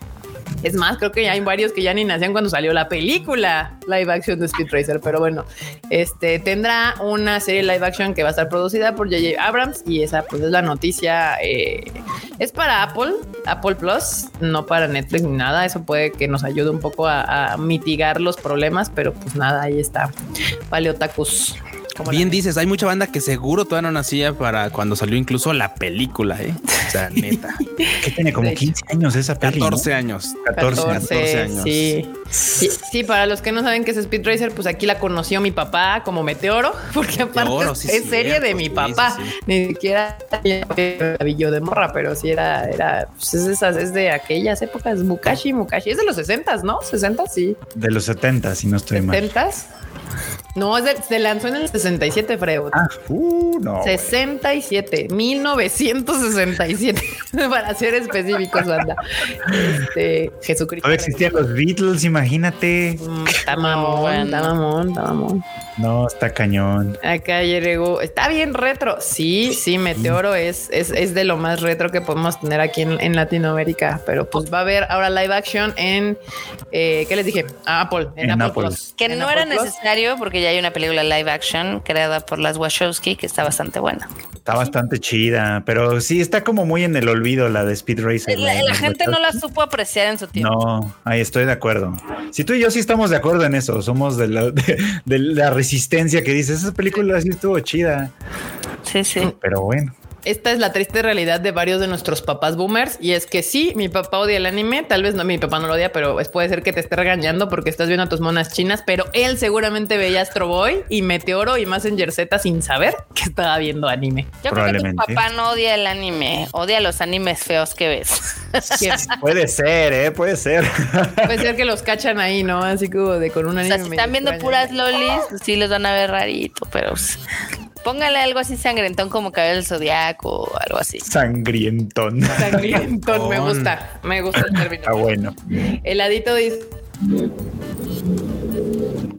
Es más, creo que hay varios que ya ni nacían cuando salió la película live action de Speed Racer, pero bueno, este tendrá una serie live action que va a estar producida por J.J. Abrams y esa pues es la noticia. eh, es para Apple, Apple Plus, no para Netflix ni nada. Eso puede que nos ayude un poco a, mitigar los problemas, pero pues nada, ahí está. Paleotacus. como la- Bien dices, hay mucha banda que seguro todavía no nacía para cuando salió incluso la película, ¿eh? O sea, neta. que tiene como De hecho. 15 años esa. ¿no? 14 años. 14, 14 años. Sí. sí. Sí, para los que no saben qué es Speed Racer, pues aquí la conoció mi papá como Meteoro, porque aparte Meteoro, es, sí, es serie cierto, de mi sí, papá. sí, sí. Ni siquiera maravillo de morra, pero sí era, era, pues es, de esas, es de aquellas épocas. Mukashi, Mukashi. Es de los 60, ¿no? 60, sí. De los 70, si no estoy mal. 70. No, es de- se lanzó en el 67, Freud. Ah, uh, no. güey. 67, 1967, para ser específicos, banda. Este, Jesucristo. Todavía existían los Beatles, imagínate. Mm, Está mamón, está mamón, está mamón. No, está cañón. Acá llegó, está bien retro. Sí, sí, Meteoro es, es, es de lo más retro que podemos tener aquí en, en Latinoamérica, pero pues va a haber ahora live action en, eh, ¿qué les dije? Ah, Apple, en, En Apple, Apple. Plus. Que En no Apple era Plus. necesario porque ya hay una película live action creada por las Wachowski que está bastante buena. Está bastante chida, pero sí está como muy en el olvido la de Speed Racer. La, gente no la supo apreciar en su tiempo. No, ahí estoy de acuerdo. Si tú y yo sí estamos de acuerdo en eso, somos de la, de, de la resistencia que dices, esa película sí estuvo chida, Sí, sí. pero bueno. Esta es la triste realidad de varios de nuestros papás boomers y es que sí, mi papá odia el anime, tal vez no, mi papá no lo odia, pero es- puede ser que te esté regañando porque estás viendo a tus monas chinas, pero él seguramente veía Astro Boy y Meteoro y Messenger Z sin saber que estaba viendo anime. Yo creo que tu Probablemente. papá no odia el anime, odia los animes feos que ves. Que Puede ser, ¿eh? Puede ser. puede ser que los cachan ahí, ¿no? Así como de con un O anime. sea, si están viendo extraño. puras lolis, sí les van a ver rarito, pero póngale algo así sangrentón como cabello del zodiaco o algo así. Sangrientón. Sangrientón, me gusta, me gusta el término. Está bueno. Heladito dice,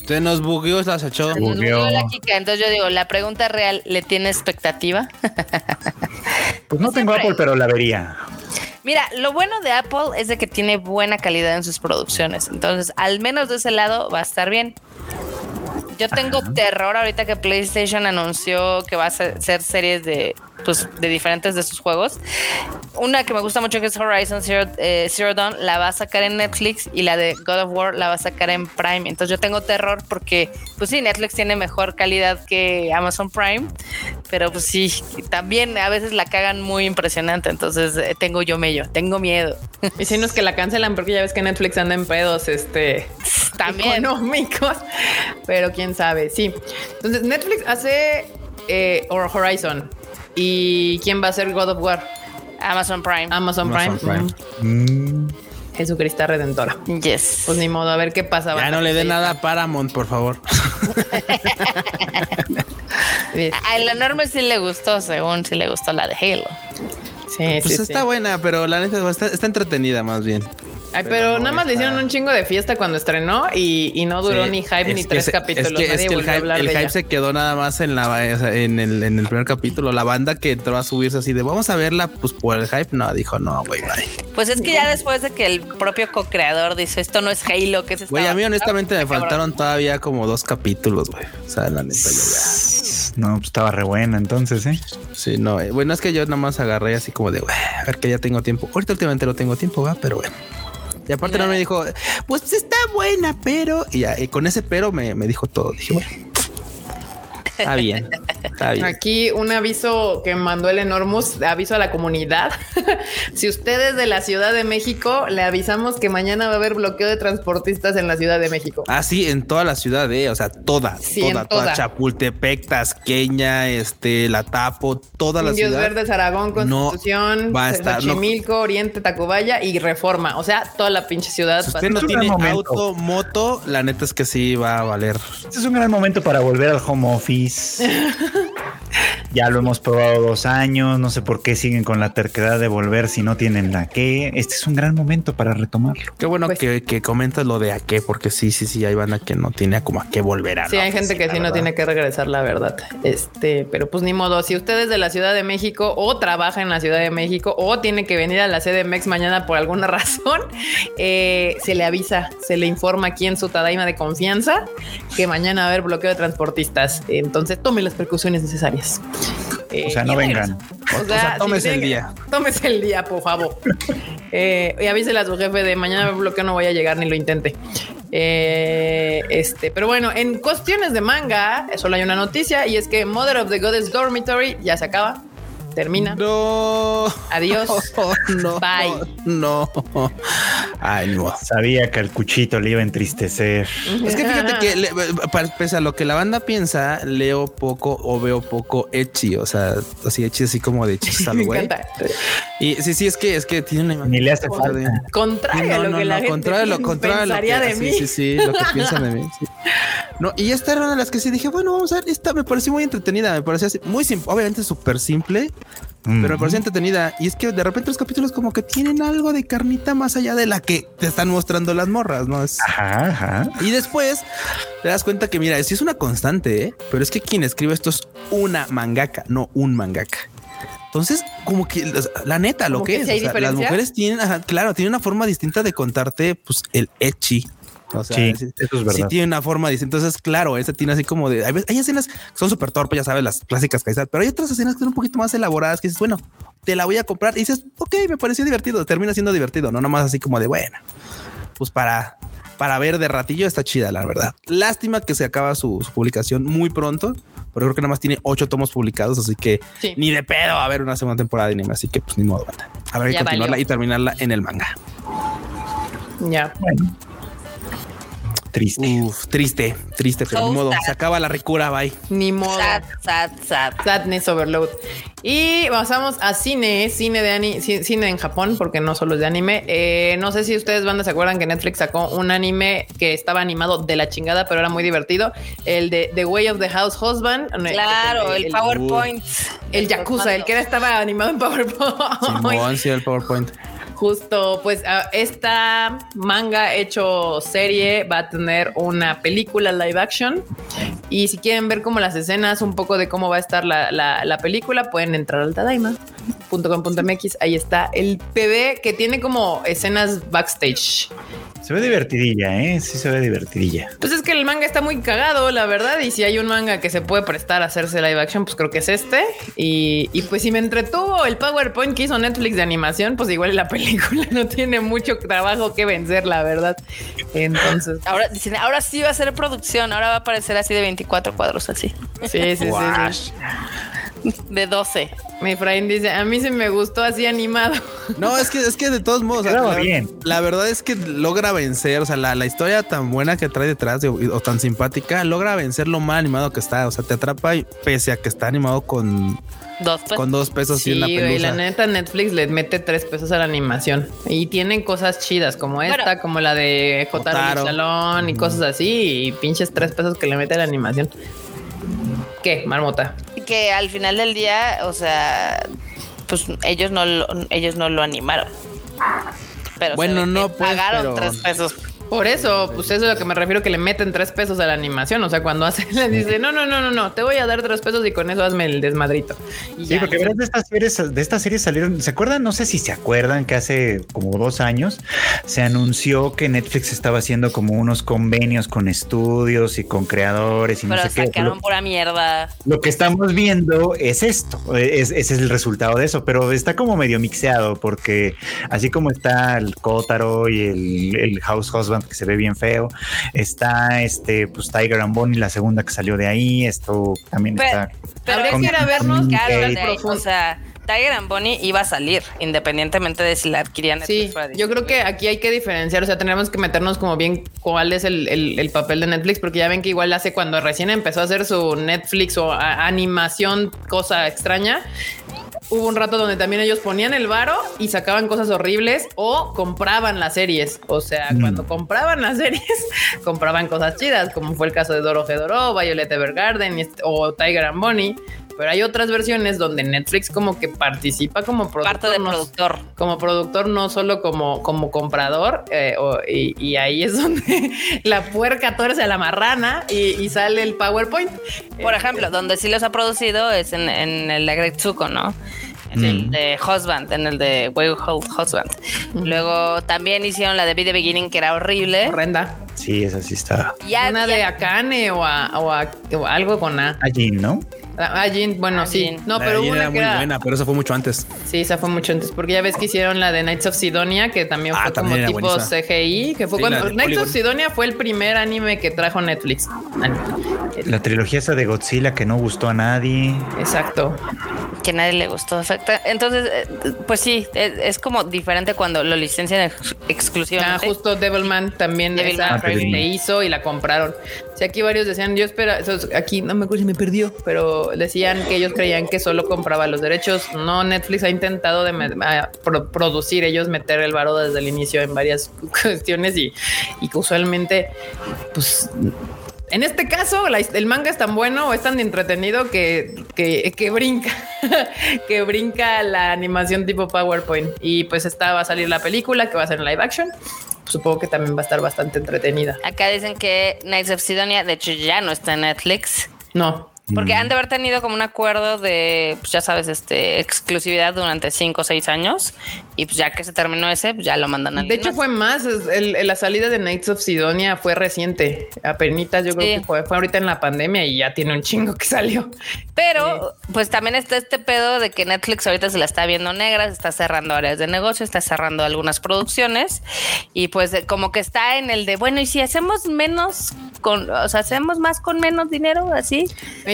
Se nos bugueó esa chacho. Se nos Bugueó. la Kika, entonces yo digo, la pregunta real, ¿le tiene expectativa? Pues no tengo. Apple, pero la vería. Mira, lo bueno de Apple es de que tiene buena calidad en sus producciones. Entonces, al menos de ese lado va a estar bien. Yo tengo terror ahorita que PlayStation anunció que va a hacer series de, pues, de diferentes de sus juegos. Una que me gusta mucho que es Horizon Zero, eh, Zero Dawn la va a sacar en Netflix y la de God of War la va a sacar en Prime. Entonces yo tengo terror porque, pues sí, Netflix tiene mejor calidad que Amazon Prime, pero pues sí, también a veces la cagan muy impresionante. Entonces eh, tengo yo mello, tengo miedo. y si no es que la cancelan porque ya ves que Netflix anda en pedos, este, También. económicos, pero quién sabe. Sí. Entonces Netflix hace eh, Horizon y quién va a ser God of War? Amazon Prime. Amazon, Amazon Prime. Prime. Mm. Jesucristo Redentora. Yes. Pues ni modo, a ver qué pasa. Ya no le dé nada a Paramount, por favor. A la enorme sí le gustó, según sí le gustó la de Halo. sí, Pues sí, está sí. buena, pero la neta está, está entretenida más bien. Ay, pero, no nada más le hicieron un chingo de fiesta cuando estrenó y, y no duró Sí, ni hype es ni que tres se- capítulos. Es que, es Nadie que el hype, el hype se quedó nada más en la en el, en el primer capítulo. La banda que entró a subirse así de vamos a verla, pues por el hype, no, dijo no, güey, bye. Pues es que ya después de que el propio co-creador dice esto no es Halo, que es esta Güey, a mí basura", honestamente me faltaron todavía como dos capítulos, güey. O sea, la neta, yo ya. No, pues estaba re buena entonces, ¿eh? Sí, no. eh, Bueno, es que yo nada más agarré así como de, "Bueno, a ver que ya tengo tiempo. Ahorita últimamente no tengo tiempo, va, pero bueno. Y aparte no me dijo, pues está buena, pero... Y ya, y con ese pero me, me dijo todo. Dije, bueno, está bien, está bien. Aquí un aviso que mandó el Enormous, aviso a la comunidad. si usted es de la Ciudad de México, le avisamos que mañana va a haber bloqueo de transportistas en la Ciudad de México. Ah, sí, en toda la ciudad, eh, o sea, toda, Sí, toda, en toda, toda. Chapultepec, Tasqueña, este, La Tapo, toda la Indios ciudad. Verdes, Aragón, no Constitución, va a estar, no. Xochimilco, Oriente, Tacubaya y Reforma. O sea, toda la pinche ciudad. Si va usted no tiene auto, moto, la neta es que sí va a valer. Este es un gran momento para volver al home office. ya lo hemos probado dos años. No sé por qué siguen con la terquedad de volver si no tienen la que. Este es un gran momento para retomarlo. Qué bueno Pues- que, que comentas lo de a qué, porque sí, sí, sí, hay banda que no tiene como a qué volver a. Sí, hay gente que sí no tiene que regresar, la verdad. Este, pero pues ni modo. Si usted es de la Ciudad de México o trabaja en la Ciudad de México o tiene que venir a la CDMX mañana por alguna razón, eh, se le avisa, se le informa aquí en su Tadaima de confianza que mañana va a haber bloqueo de transportistas. Entonces tome las precauciones necesarias. Eh, O sea, no bueno, vengan. O O sea, tómese el día. Tómese el día, por favor. Eh, y avísele a su jefe de mañana me bloqueo, no voy a llegar ni lo intente. Eh, este, pero bueno, en cuestiones de manga, solo hay una noticia y es que Mother of the Goddess Dormitory ya se acaba, termina. No. Adiós. no. Bye. No. Ay, no. Sabía que al cuchito le iba a entristecer. Es que fíjate que le- pese a lo que la banda piensa, leo poco o veo poco Echi, o sea, así Echi así como de chis al Me güey. encanta. Y sí, sí, es que es que tiene una imagen. Ni le hace de- falta. Contrario a lo que la gente contrario lo, contrario lo que, de sí, mí. sí, sí, lo que piensan de mí. sí. No, y esta era una de las que sí dije, bueno, vamos a ver, esta me pareció muy entretenida, me parecía así, muy simple, obviamente súper simple, pero me parecía entretenida. Y es que de repente los capítulos como que tienen algo de carnita más allá de la que te están mostrando las morras, ¿no? Es, Ajá, ajá. y después te das cuenta que, mira, sí es una constante, ¿eh? pero es que quien escribe esto es una mangaka, no un mangaka. Entonces, como que la neta, lo ¿Como que, que es, o sea, las mujeres tienen, ajá, claro, tienen una forma distinta de contarte, pues el echi. O sea, Sí, eso es sí verdad. tiene una forma distinta. Entonces, claro, esa tiene así como de hay, veces- hay escenas que son súper torpes, ya sabes, las clásicas Kaisar, pero hay otras escenas que son un poquito más elaboradas que dices, bueno, te la voy a comprar y dices, ok, me pareció divertido, termina siendo divertido, no nomás así como de bueno, pues para, para ver de ratillo está chida, la verdad. Lástima que se acaba su, su publicación muy pronto, pero creo que nada más tiene ocho tomos publicados, así que Sí. ni de pedo va a haber una segunda temporada de anime, así que pues ni modo, que Ya continuarla valió. y terminarla en el manga. Ya. Bueno. Triste. Uf, triste, triste, pero So ni modo. sad. Se acaba la recura, bye. Ni modo. Sad, sad, sad. Sadness Overload. Y pasamos a cine, cine de ani- ci- cine en Japón, porque no solo es de anime. Eh, no sé si ustedes van se acuerdan que Netflix sacó un anime que estaba animado de la chingada, pero era muy divertido. El de The Way of the House Husband. Claro, el, PowerPoint. El Yakuza, el que era- estaba animado en PowerPoint. Simón, sí, el PowerPoint. Justo, pues ah, esta manga hecho serie va a tener una película live action. Y si quieren ver como las escenas, un poco de cómo va a estar la, la- la película, pueden entrar al tadaima.com.mx. Ahí está el PB que tiene como escenas backstage. Se ve divertidilla, ¿eh? Sí se ve divertidilla. Pues es que el manga está muy cagado, la verdad. Y si hay un manga que se puede prestar a hacerse live action, pues creo que es este. Y, y pues si me entretuvo el PowerPoint que hizo Netflix de animación, pues igual la película no tiene mucho trabajo que vencer, la verdad. Entonces, Ahora, dicen, ahora sí va a ser producción, ahora va a aparecer así de 24 cuadros así, sí, sí, sí, sí. De 12. Mi friend dice, a mí sí me gustó así animado. No, es que, es que de todos modos, o la, bien. la verdad es que logra vencer, o sea, la, la historia tan buena que trae detrás de- o tan simpática, logra vencer lo mal animado que está. O sea, te atrapa y pese a que está animado con, Dos, pues. con dos pesos y una pelusa. la neta Netflix le mete tres pesos a la animación y tienen cosas chidas como esta, Bueno. como la de Jotaro Jotaro. Salón y cosas así y pinches tres pesos que le mete a la animación. ¿Qué, marmota? que al final del día, o sea, pues ellos no lo, ellos no lo animaron. Pero Bueno, se no, pues, pagaron pero- tres pesos Por eso, pues eso es a lo que me refiero que le meten tres pesos a la animación. O sea, cuando hace, le dice, no, no, no, no, no, te voy a dar tres pesos y con eso hazme el desmadrito. Y Sí, ya. porque verás de estas series, de estas series salieron, ¿se acuerdan? No sé si se acuerdan que hace como dos años se anunció que Netflix estaba haciendo como unos convenios con estudios y con creadores y Pero no sé qué. sacaron Lo, pura mierda. lo que estamos viendo es esto, es, ese es el resultado de eso, pero está como medio mixeado porque así como está el Kotaro y el, el House Husband que se ve bien feo, está este, pues Tiger and Bonnie, la segunda que salió de ahí, esto también Pero- está. Pero Habría es que ir a que vernos claro, Kate. de ahí, o sea, Tiger and Bonnie iba a salir independientemente de si la adquirían Sí, yo creo que aquí hay que diferenciar, o sea, tendríamos que meternos como bien cuál es el, el- el papel de Netflix, porque ya ven que igual hace cuando recién empezó a hacer su Netflix o a- animación, cosa extraña. Hubo un rato donde también ellos ponían el varo y sacaban cosas horribles o compraban las series. O sea, Mm. cuando compraban las series, compraban cosas chidas, como fue el caso de Doro Fedorov, Violet Evergarden este- o Tiger and Bonnie. Pero hay otras versiones donde Netflix como que participa como productor. parte de no- productor. como productor, no solo como, como comprador, eh, o- y, y ahí es donde la puerca torce a la marrana y, y sale el PowerPoint. Por ejemplo, donde sí los ha producido es en, en el de Greg Tsuko, ¿no? En Mm. el de Husband, en el de Way Husband. Luego también hicieron la de Be the Beginning, que era horrible. Horrenda. Sí, esa sí está. Ya, Una ya- de Akane o, a, o, a- o algo con A. Allí, ¿no? Ah, Jin, bueno, Ah, sí. Jin. No, La pero una era que muy era. buena, pero eso fue mucho antes. Sí, esa fue mucho antes, porque ya ves que hicieron la de Knights of Sidonia, que también Ah, fue también como tipo buenísima. CGI, que fue Sí, cuando de Knights of. Sidonia fue el primer anime que trajo Netflix. La trilogía esa de Godzilla que no gustó a nadie. Exacto. que a nadie le gustó. Efecto. Entonces, eh, pues sí, es, es como diferente cuando lo licencian ex- Ah, exclusivamente. justo Devilman también Devilman. esa Ah, Devilman. le hizo y la compraron. Sí, aquí varios decían, yo espera, aquí no me acuerdo si me perdió, pero decían que ellos creían que solo compraba los derechos. No, Netflix ha intentado de producir ellos, meter el varo desde el inicio en varias cuestiones y, y usualmente, pues en este caso, el manga es tan bueno o es tan entretenido que, que, que brinca, que brinca la animación tipo PowerPoint. Y pues esta va a salir la película que va a ser en live action. Supongo que también va a estar bastante entretenida. Acá dicen que Knights of Sidonia, de hecho, ya no está en Netflix. No, Porque han de haber tenido como un acuerdo de, pues ya sabes, este exclusividad durante cinco o seis años. Y pues ya que se terminó ese, pues ya lo mandan a de hecho fue más. es- el- el- la salida de Knights of Sidonia fue reciente. Apenitas, yo creo que fue, fue ahorita en la pandemia y ya tiene un chingo que salió. Pero, pues también está este pedo de que Netflix ahorita se la está viendo negra, se está cerrando áreas de negocio, está cerrando algunas producciones y pues eh, como que está en el de, bueno, y si hacemos menos con, o sea, hacemos más con menos dinero, así.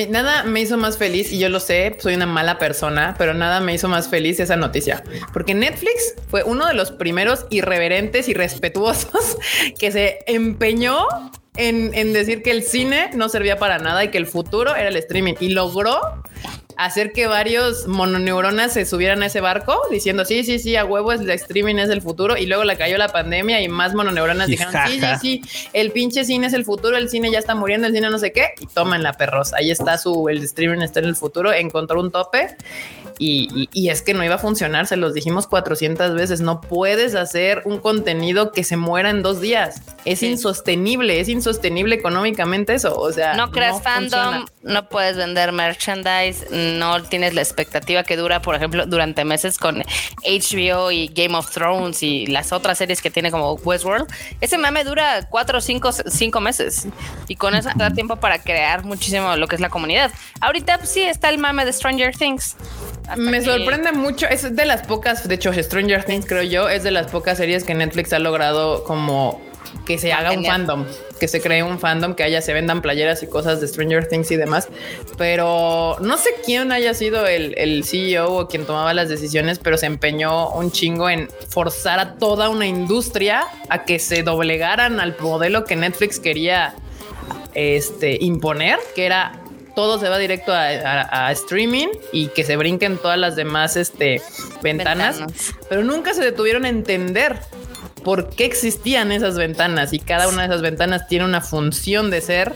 Nada me hizo más feliz y yo lo sé, soy una mala persona, pero nada me hizo más feliz esa noticia, porque Netflix fue uno de los primeros irreverentes y respetuosos que se empeñó en, en decir que el cine no servía para nada y que el futuro era el streaming y logró hacer que varios mononeuronas se subieran a ese barco diciendo sí, sí, sí, a huevo es el streaming es el futuro y luego le cayó la pandemia y más mononeuronas Y dijeron sí, sí, sí, el pinche cine es el futuro, el cine ya está muriendo, el cine no sé qué y toman la perros. Ahí está su, el streaming está en el futuro, encontró un tope y, y- y es que no iba a funcionar, se los dijimos 400 veces, no puedes hacer un contenido que se muera en dos días, es Sí. insostenible, es insostenible económicamente eso, o sea, No creas fandom, funciona. no puedes vender merchandise, no tienes la expectativa que dura, por ejemplo, durante meses con HBO y Game of Thrones y las otras series que tiene como Westworld. Ese mame dura cuatro o cinco, cinco meses y con eso da tiempo para crear muchísimo lo que es la comunidad. Ahorita pues, sí está el mame de Stranger Things. Me que- sorprende mucho, es de las pocas, de hecho Stranger Things creo yo, es de las pocas series que Netflix ha logrado como que se haga un fandom, que se cree un fandom, que haya, se vendan playeras y cosas de Stranger Things y demás, pero no sé quién haya sido el, el CEO o quien tomaba las decisiones, pero se empeñó un chingo en forzar a toda una industria a que se doblegaran al modelo que Netflix quería este, imponer, que era todo se va directo a, a- a streaming y que se brinquen todas las demás este, ventanas, Ventanas. pero nunca se detuvieron a entender por qué existían esas ventanas y cada una de esas ventanas tiene una función de ser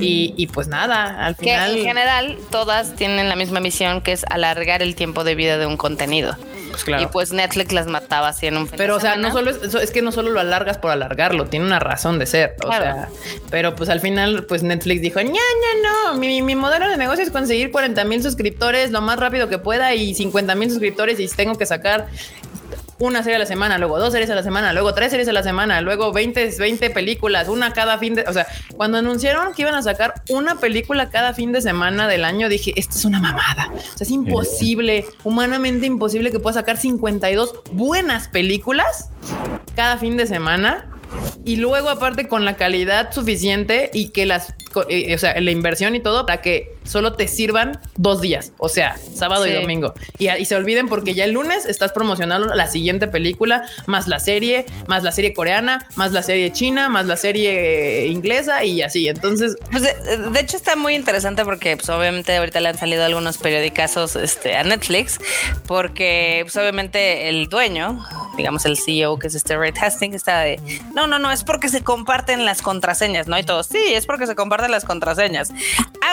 y, y pues nada, al Que final... en general todas tienen la misma misión que es alargar el tiempo de vida de un contenido. pues claro. Y pues Netflix las mataba así en un Pero, o sea, no solo es, es que no solo lo alargas por alargarlo, tiene una razón de ser. O sea, pero pues al final, pues Netflix dijo, no, no, no, mi, mi modelo de negocio es conseguir 40 mil suscriptores lo más rápido que pueda y 50 mil suscriptores y tengo que sacar una serie a la semana, luego dos series a la semana, luego tres series a la semana, luego 20, 20 películas, una cada fin de... O sea, cuando anunciaron que iban a sacar una película cada fin de semana del año, dije, esto es una mamada. O sea, es imposible, humanamente imposible que pueda sacar 52 buenas películas cada fin de semana. Y luego aparte con la calidad suficiente y que las, o sea, la inversión y todo para que solo te sirvan dos días, o sea, sábado y Sí. domingo. Y, y se olviden porque ya el lunes estás promocionando la siguiente película, más la serie, más la serie coreana, más la serie china, más la serie eh, inglesa y así. Entonces, Pues de, de hecho está muy interesante porque pues obviamente ahorita le han salido algunos periodicazos este, a Netflix porque pues obviamente el dueño, digamos el CEO que es este Red Hastings está de no, no, no, es porque se comparten las contraseñas, ¿no? Y todos, sí, es porque se comparten las contraseñas.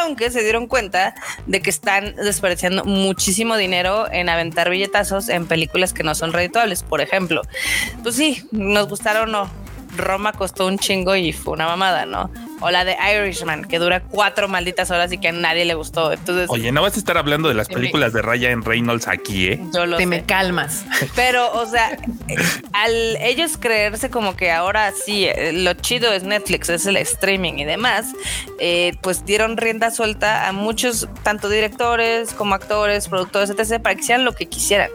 Aunque se dieron cuenta de que están desperdiciando muchísimo dinero en aventar billetazos en películas que no son redituables. Por ejemplo, pues sí, nos gustaron o no. Roma costó un chingo y fue una mamada, ¿no? O la de Irishman, que dura cuatro malditas horas y que a nadie le gustó. Entonces, Oye, no vas a estar hablando de las películas de Ryan Reynolds aquí, ¿eh? yo lo te sé. me calmas. Pero, o sea, al ellos creerse como que ahora sí, eh, lo chido es Netflix, es el streaming y demás, eh, pues dieron rienda suelta a muchos, tanto directores como actores, productores, etc., para que hicieran lo que quisieran.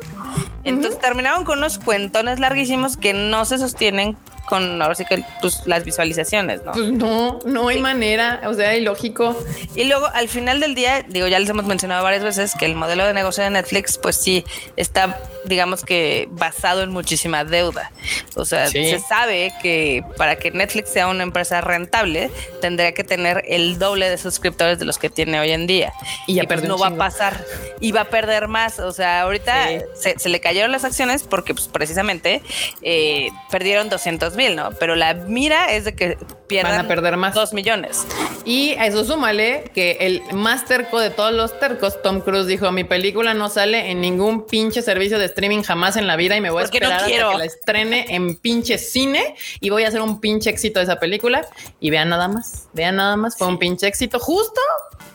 Entonces terminaron con unos cuentones larguísimos que no se sostienen con ahora sí que pues, las visualizaciones, ¿no? Pues no, no hay manera, o sea, ilógico. Y luego al final del día, digo, ya les hemos mencionado varias veces que el modelo de negocio de Netflix, pues sí, está, digamos que basado en muchísima deuda. O sea, Sí. se sabe que para que Netflix sea una empresa rentable, tendría que tener el doble de suscriptores de los que tiene hoy en día. Y ya pues perdió no va a pasar. Y va a perder más. O sea, ahorita Sí. se, se le cayeron las acciones porque pues, precisamente eh, perdieron 200 mil, ¿no? Pero la mira es de que pierdan Van a perder más. 2 millones. Y a eso súmale que el más terco de todos los tercos, Tom Cruise, dijo: Mi película no sale en ningún pinche servicio de streaming jamás en la vida y me voy a no esperar hasta quiero. que la estrene en pinche cine y voy a hacer un pinche éxito de esa película. Y vean nada más, vean nada más, fue un pinche éxito justo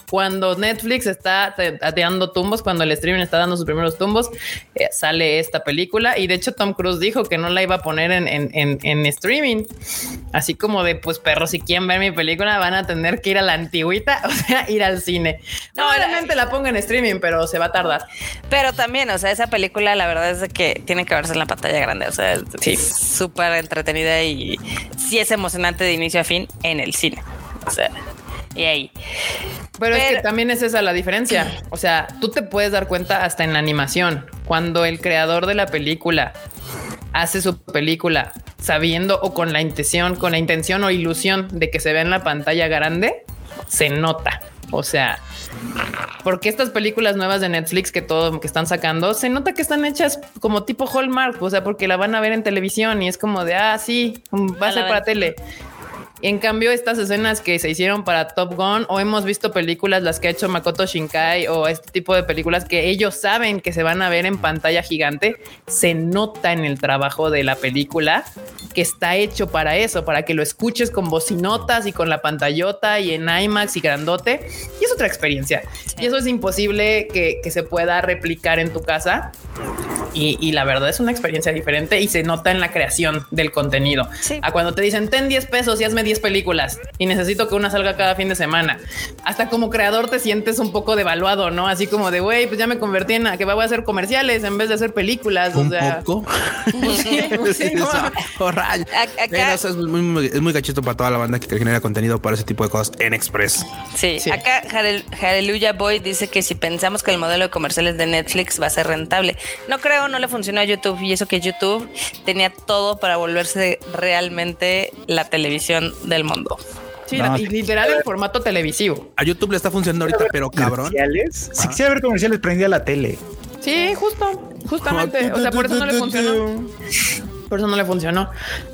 cuando Netflix está dando tumbos, cuando el streaming está dando sus primeros tumbos, eh, sale esta película. Y de hecho, Tom Cruise dijo que no la iba a poner en, en- en- en streaming. Así como de, pues, perros, si quieren ver mi película, van a tener que ir a la antigüita, o sea, ir al cine. No, realmente la ponga en streaming, pero se va a tardar. Pero también, o sea, esa película la verdad es que tiene que verse en la pantalla grande. O sea, Sí. es súper entretenida y sí es emocionante de inicio a fin en el cine. O sea, y ahí. Pero, es Pero- que también es esa la diferencia. O sea, tú te puedes dar cuenta hasta en la animación. Cuando el creador de la película hace su película sabiendo o con la intención, con la intención o ilusión de que se vea en la pantalla grande, se nota. O sea, porque estas películas nuevas de Netflix que todo que están sacando, se nota que están hechas como tipo Hallmark, o sea, porque la van a ver en televisión y es como de, ah, sí, va a A ser para tele. En cambio, estas escenas que se hicieron para Top Gun o hemos visto películas, las que ha hecho Makoto Shinkai o este tipo de películas que ellos saben que se van a ver en pantalla gigante, se nota en el trabajo de la película que está hecho para eso, para que lo escuches con bocinotas y con la pantallota y en IMAX y grandote. Y es otra experiencia. Y eso es imposible que, que se pueda replicar en tu casa. Y, y la verdad es una experiencia diferente y se nota en la creación del contenido. Sí. A cuando te dicen ten 10 pesos y hazme 10 películas y necesito que una salga cada fin de semana. Hasta como creador te sientes un poco devaluado, ¿no? Así como de güey, pues ya me convertí en a que voy a hacer comerciales en vez de hacer películas. Un o sea, poco. sí, sí, no oh, acá- es muy, muy- es muy gachito para toda la banda que genera contenido para ese tipo de cosas en Express. Sí, Sí. acá Hallelujah Boy dice que si pensamos que el modelo de comerciales de Netflix va a ser rentable, no creo, no le funcionó a YouTube y eso que YouTube tenía todo para volverse realmente la televisión del mundo. Sí, No. y literal en formato televisivo. A YouTube le está funcionando ahorita, pero cabrón. ¿Comerciales? Si quisiera ver comerciales, prendía la tele. Sí, justo, justamente. O sea, por eso no le funcionó. Por eso no le funcionó.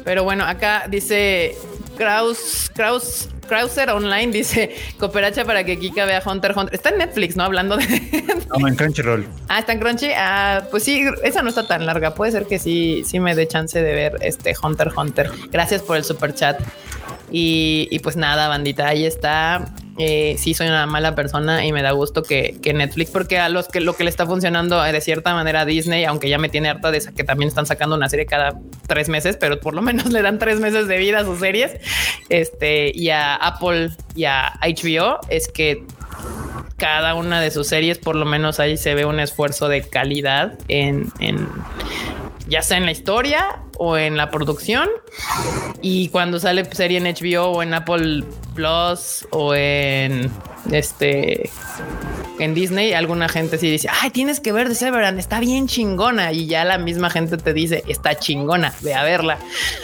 Pero bueno, acá dice Kraus, Kraus, Krauser Online dice cooperacha para que Kika vea Hunter Hunter. Está en Netflix, ¿no? Hablando de. No, en Crunchyroll. ah, está en Crunchy. Ah, pues sí, esa no está tan larga. Puede ser que sí, sí me dé chance de ver este Hunter Hunter. Gracias por el super chat. Y, y pues nada, bandita, ahí está. Eh, sí, soy una mala persona y me da gusto que, que Netflix, porque a los que lo que le está funcionando eh, de cierta manera a Disney, aunque ya me tiene harta de esa que también están sacando una serie cada tres meses, pero por lo menos le dan tres meses de vida a sus series. Este y a Apple y a HBO es que cada una de sus series, por lo menos ahí se ve un esfuerzo de calidad en, en ya sea en la historia o en la producción. Y cuando sale serie en HBO o en Apple Plus o en este en Disney, alguna gente sí dice, ay, tienes que ver The Severance, está bien chingona. Y ya la misma gente te dice, está chingona, ve a verla.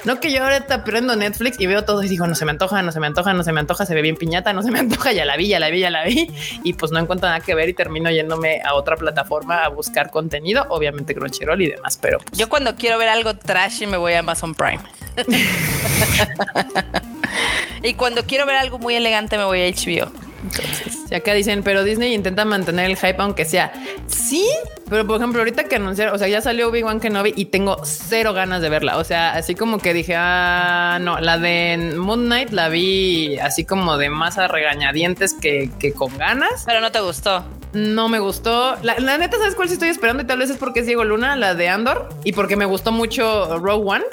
No que yo ahorita prendo Netflix y veo todo y digo, no se me antoja, no se me antoja, no se me antoja, se ve bien piñata, no se me antoja, ya la vi, ya la vi, ya la vi. Y pues no encuentro nada que ver y termino yéndome a otra plataforma a buscar contenido, obviamente Crunchyroll y demás, pero pues, Yo cuando quiero ver algo me voy a Amazon Prime. y cuando quiero ver algo muy elegante me voy a HBO. Si acá dicen, pero Disney intenta mantener el hype aunque sea. Sí, pero por ejemplo, ahorita que anunciaron, o sea, ya salió Obi-Wan Kenobi y tengo cero ganas de verla. O sea, así como que dije, ah, no, la de Moon Knight la vi así como de más a regañadientes que, que con ganas. Pero no te gustó. No me gustó. La, la neta, ¿sabes cuál sí estoy esperando? Y tal vez es porque es Diego Luna, la de Andor, y porque me gustó mucho Rogue One.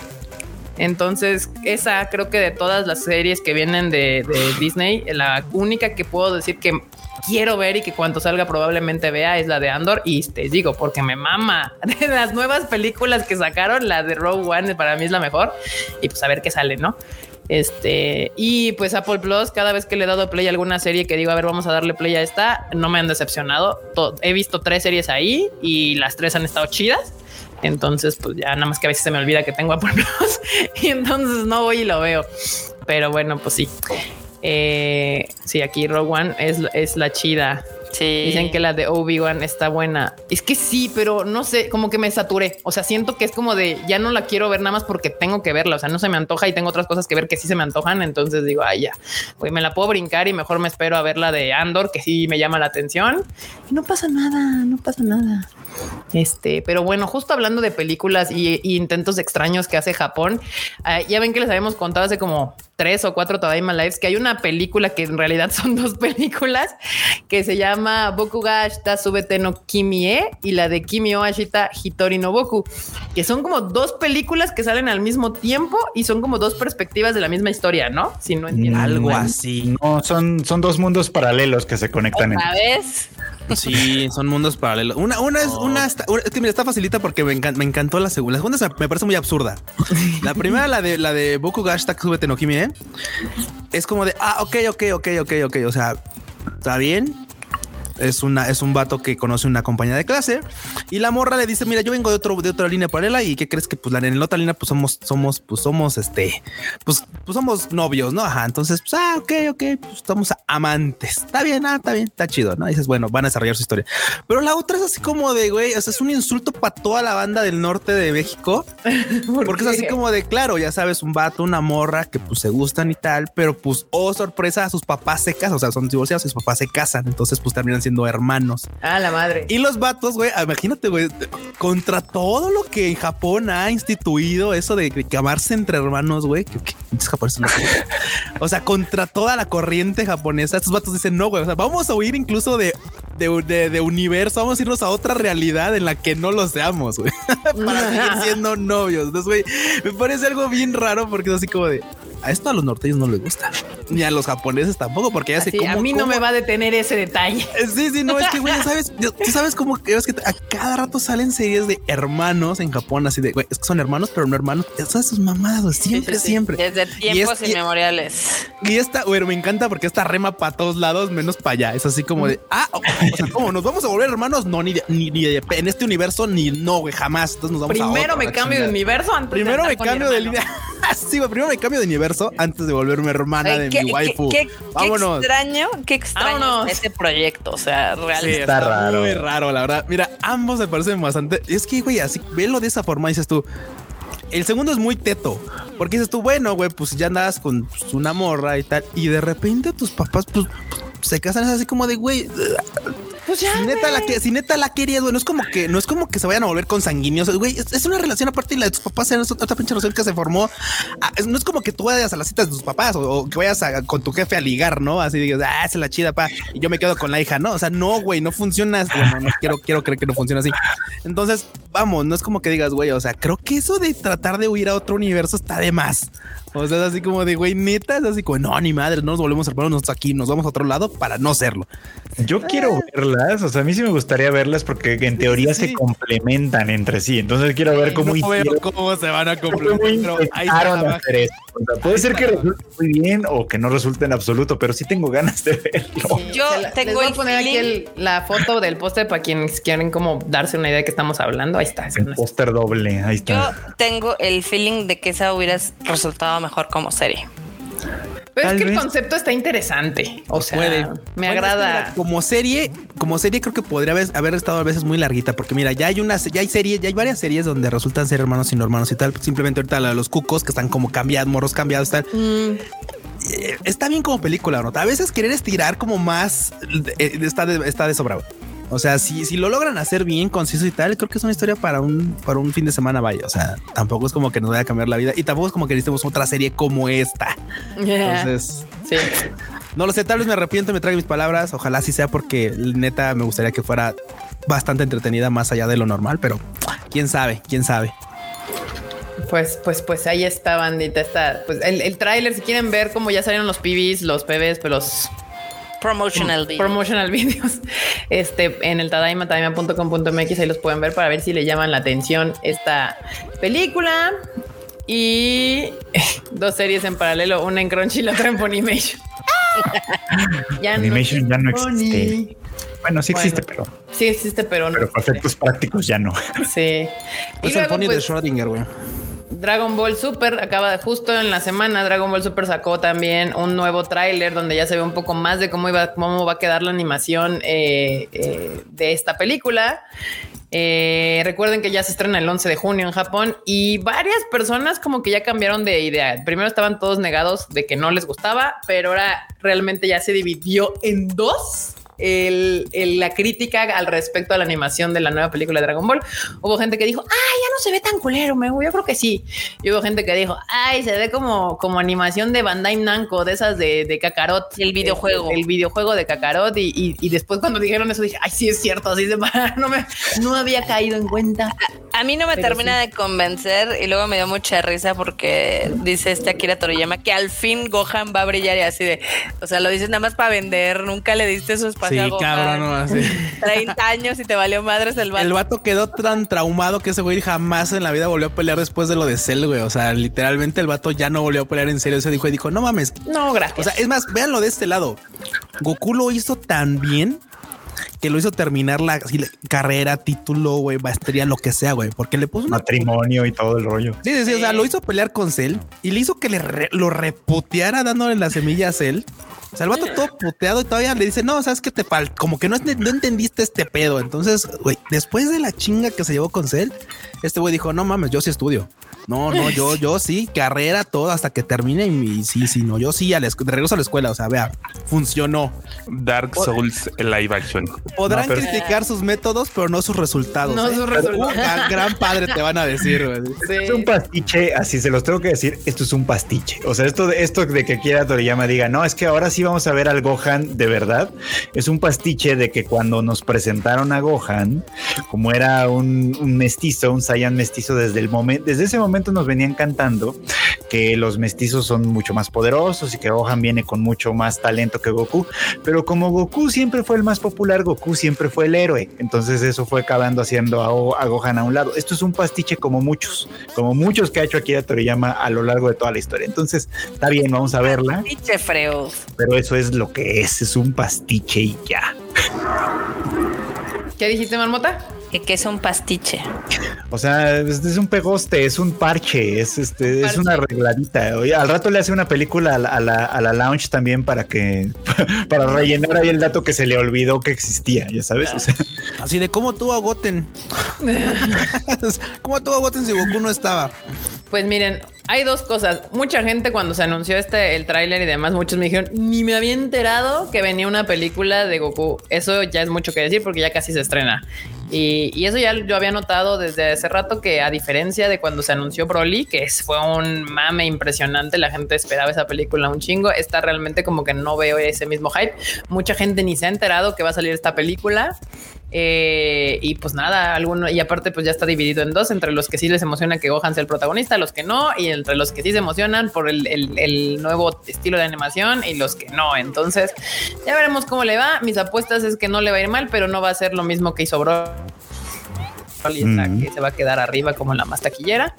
Entonces, esa creo que de todas las series que vienen de, Disney, la única que puedo decir que quiero ver y que cuando salga probablemente vea es la de Andor. Y te digo, porque me mama de las nuevas películas que sacaron, la de Rogue One para mí es la mejor. Y pues a ver qué sale, ¿no? Este, y pues Apple Plus, cada vez que le he dado play a alguna serie que digo, a ver, vamos a darle play a esta, no me han decepcionado. He visto tres series ahí y las tres han estado chidas. Entonces, pues ya nada más que a veces se me olvida que tengo Apple Plus y entonces no voy y lo veo. Pero bueno, pues sí. Eh, sí, aquí Rogue One es, es la chida. Sí. Dicen que la de Obi-Wan está buena. Es que sí, pero no sé, como que me saturé. O sea, siento que es como de ya no la quiero ver nada más porque tengo que verla. O sea, no se me antoja y tengo otras cosas que ver que sí se me antojan. Entonces digo, ay, ya, pues me la puedo brincar y mejor me espero a ver la de Andor, que sí me llama la atención. Y no pasa nada, no pasa nada. Este, pero bueno, justo hablando de películas y, intentos extraños que hace Japón, eh, ya ven que les habíamos contado hace como tres o cuatro Tadaima Lives que hay una película que en realidad son dos películas que se llama Bokuga Ashita Subete no Kimie y la de Kimi o Ashita Hitori no Boku, que son como dos películas que salen al mismo tiempo y son como dos perspectivas de la misma historia, ¿no? Si no entiendo. Algo mal. así. No, son, son dos mundos paralelos que se conectan en. ¿Otra vez? Sí, son mundos paralelos. Una, una es una, está- una- es que mira, está facilita porque me, encan- me encantó la segunda. La segunda se- me parece muy absurda. La primera, la de la de Boku Hashtag Subete no Kimi, ¿eh? es como de ah, ok, ok, ok, ok, ok. O sea, está bien. Es una, es un vato que conoce una compañía de clase y la morra le dice: Mira, yo vengo de otro, de otra línea paralela y qué crees que pues la en la otra línea, pues somos, somos, pues somos este, pues, pues somos novios, no? Ajá. Entonces, pues ah, ok, ok, pues estamos amantes. Está bien, ah, está bien, está chido, no? Y dices, bueno, van a desarrollar su historia. Pero la otra es así como de güey, o sea, es un insulto para toda la banda del norte de México, porque es así como de claro, ya sabes, un vato, una morra que pues se gustan y tal, pero pues, oh sorpresa, sus papás se casan, o sea, son divorciados y sus papás se casan, entonces pues terminan siendo hermanos. Ah, la madre. Y los vatos, güey, imagínate, güey, contra todo lo que en Japón ha instituido eso de, amarse entre hermanos, güey, que, que pinches japoneses no sé. O sea, contra toda la corriente japonesa, estos vatos dicen, no, güey, o sea, vamos a huir incluso de, de, de- de universo, vamos a irnos a otra realidad en la que no lo seamos, güey, para seguir siendo novios. Entonces, güey, me parece algo bien raro porque es así como de, a esto a los norteños no les gusta, ni a los japoneses tampoco, porque ya sé Así, cómo... a mí no cómo- me va a detener ese detalle. Sí, sí, no, es que, güey, ¿sabes? Tú sabes cómo que es que a cada rato salen series de hermanos en Japón, así de, güey, es que son hermanos, pero no hermanos. Esas sus mamadas, siempre, Sí, sí, sí. siempre. Desde tiempos y- inmemoriales. Y esta, güey, me encanta porque esta rema para todos lados, menos para allá. Es así como de, ah, o, o sea, ¿cómo nos vamos a volver hermanos? No, ni, de- ni, ni de- en este universo, ni no, güey, jamás. Entonces nos vamos a Primero otro, me cambio de universo antes de Primero andar me cambio de línea. sí, primero me cambio de universo antes de volverme hermana Ay, de qué, mi waifu. qué- qué Vámonos. extraño, qué extraño Vámonos. este proyecto. O sea, Sí, realmente. Está raro. Muy raro, la verdad. Mira, ambos me parecen bastante. Es que, güey, así velo de esa forma, dices tú. el segundo es muy teto. Porque dices tú, bueno, güey, pues ya andas con pues, una morra y tal. Y de repente tus papás, pues, se casan así como de, güey, Pues ya. si neta, la, que- si neta la querías, güey, no es como que, no es como que se vayan a volver consanguíneos, güey, es, es una relación aparte y la de tus papás es otra pinche relación que se formó. Ah, es- no es como que tú vayas a las citas de tus papás o, o que vayas a- con tu jefe a ligar, ¿no? Así digas, ah, es la chida, pa, y yo me quedo con la hija, ¿no? O sea, no, güey, no funciona. Bueno, no quiero, quiero creer que no funciona así. Entonces, vamos, no es como que digas, güey, o sea, creo que eso de tratar de huir a otro universo está de más. O sea, es así como de, güey, neta, es así como, no, ni madre, no nos volvemos hermanos aquí, nos vamos a otro lado para no serlo. Yo quiero verlas, o sea, a mí sí me gustaría verlas porque en teoría sí. se complementan entre sí. Entonces quiero ver cómo no hicieron- cómo se van a complementar. ahí está hacer esto. O sea, puede Ahí ser que resulte muy bien o que no resulte en absoluto, pero sí tengo ganas de verlo. Yo la- tengo voy a el poner aquí el- la foto del póster para quienes quieren como darse una idea de que estamos hablando. Ahí está. El póster doble, ahí Yo está. tengo el feeling de que esa hubiera resultado mejor como serie. Pero Tal es que el concepto está interesante. O sea, Puede. me Bueno, es que agrada. mira, como serie, como serie creo que podría haber, haber estado a veces muy larguita, porque mira, ya hay una, ya hay series, ya hay varias series donde resultan ser hermanos y no hermanos y tal. Simplemente ahorita la de los cucos que están como cambiados, morros cambiados, tal. Mm, Eh, está bien como película, ¿no? A veces querer estirar como más eh, está de, está de sobrado. O sea, si, si lo logran hacer bien, conciso y tal, creo que es una historia para un, para un fin de semana, vaya. O sea, tampoco es como que nos vaya a cambiar la vida y tampoco es como que necesitemos otra serie como esta. yeah. Entonces, sí. no lo sé, tal vez me arrepiento, me trague mis palabras. Ojalá sí sea porque neta me gustaría que fuera bastante entretenida más allá de lo normal, pero quién sabe, quién sabe. Pues, pues, pues ahí está, bandita. Está, pues el, el tráiler, si quieren ver cómo ya salieron los PBs, los PBs, pero los Promotional video. promotional videos, este, en el Tadaima, tadaima.com.mx, ahí los pueden ver para ver si le llaman la atención esta película. Y dos series en paralelo, una en Crunchy y la otra en Funimation. ya Funimation ya no existe. Bueno, sí existe, Bueno. pero, Sí existe, pero no. pero para efectos prácticos ya no. Sí. Es el luego, pony de pues, Schrödinger, güey. Dragon Ball Super acaba justo en la semana. Dragon Ball Super sacó también un nuevo tráiler donde ya se ve un poco más de cómo iba, cómo va a quedar la animación eh, eh, de esta película. Eh, recuerden que ya se estrena el 11 de junio en Japón y varias personas como que ya cambiaron de idea. Primero estaban todos negados de que no les gustaba, pero ahora realmente ya se dividió en dos. El- el- la crítica al respecto a la animación de la nueva película de Dragon Ball. Hubo gente que dijo, ay, ya no se ve tan culero, me, yo creo que sí. Y hubo gente que dijo, ay, se ve como, como animación de Bandai Namco, de esas de, de Kakarot. El videojuego. El, videojuego de Kakarot. Y, y- y después cuando dijeron eso dije, ay, sí es cierto, así se va. No, me, no había caído en cuenta. A mí no me Pero termina sí. de convencer y luego me dio mucha risa porque dice este Akira Toriyama que al fin Gohan va a brillar y así de, o sea, lo dices nada más para vender, nunca le diste su espacio Sí, cabrón, no, así. 30 años y te valió madres el vato. El vato quedó tan traumado que ese güey jamás en la vida volvió a pelear después de lo de Cell, güey. O sea, literalmente el vato ya no volvió a pelear en serio. Se dijo y dijo, no mames. No, gracias. O sea, es más, véanlo de este lado. Goku lo hizo tan bien que lo hizo terminar la, carrera, título, güey, maestría, lo que sea, güey, porque le puso una Matrimonio y todo el rollo. Sí, sí, sí, o sea, lo hizo pelear con Cell y le hizo que le re- lo reputeara dándole la semilla a Cell. O sea, el vato todo puteado y todavía le dice, no, sabes que te falta, como que no, no entendiste este pedo. Entonces, güey, después de la chinga que se llevó con Cell, este güey dijo, no mames, yo sí estudio. No, no, yo, yo sí, carrera todo hasta que termine y, sí, sí, no, yo sí, a la regreso a la escuela, o sea, vea, funcionó. Dark Souls live action. Podrán No, pero- criticar sus métodos, pero no sus resultados. No ¿eh? sus resultados. Uh, gran, padre te van a decir. Sí. Es un pastiche, así se los tengo que decir, esto es un pastiche. O sea, esto de esto de que quiera Toriyama diga, no, es que ahora sí vamos a ver al Gohan de verdad. Es un pastiche de que cuando nos presentaron a Gohan, como era un, un mestizo, un Saiyan mestizo desde el momento, desde ese momento nos venían cantando que los mestizos son mucho más poderosos y que Gohan viene con mucho más talento que Goku. Pero como Goku siempre fue el más popular, Goku siempre fue el héroe. Entonces eso fue acabando haciendo a, a Gohan a un lado. Esto es un pastiche como muchos, como muchos que ha hecho Akira Toriyama a lo largo de toda la historia. Entonces está bien, vamos a verla, Pinche freos. pero eso es lo que es, es un pastiche y ya. ¿Qué dijiste, Marmota? Que, que es un pastiche. O sea, es, es un pegoste, es un parche, es este, es una arregladita. Oye, al rato le hace una película a la, a la, a la lounge también para que, para rellenar ahí el dato que se le olvidó que existía, ya sabes. O sea, Así de cómo tú agoten. ¿Cómo tú agoten si Goku no estaba? Pues miren, hay dos cosas. Mucha gente cuando se anunció este el tráiler y demás, muchos me dijeron, ni me había enterado que venía una película de Goku. Eso ya es mucho que decir porque ya casi se estrena. Y, eso ya yo había notado desde hace rato que a diferencia de cuando se anunció Broly, que fue un mame impresionante, la gente esperaba esa película un chingo, esta realmente como que no veo ese mismo hype. Mucha gente ni se ha enterado que va a salir esta película. Eh, y pues nada, alguno, y aparte, pues ya está dividido en dos: entre los que sí les emociona que Gohan sea el protagonista, los que no, y entre los que sí se emocionan por el, el- el nuevo estilo de animación y los que no. Entonces, ya veremos cómo le va. Mis apuestas es que no le va a ir mal, pero no va a ser lo mismo que hizo Broly, Mm. que se va a quedar arriba como la más taquillera.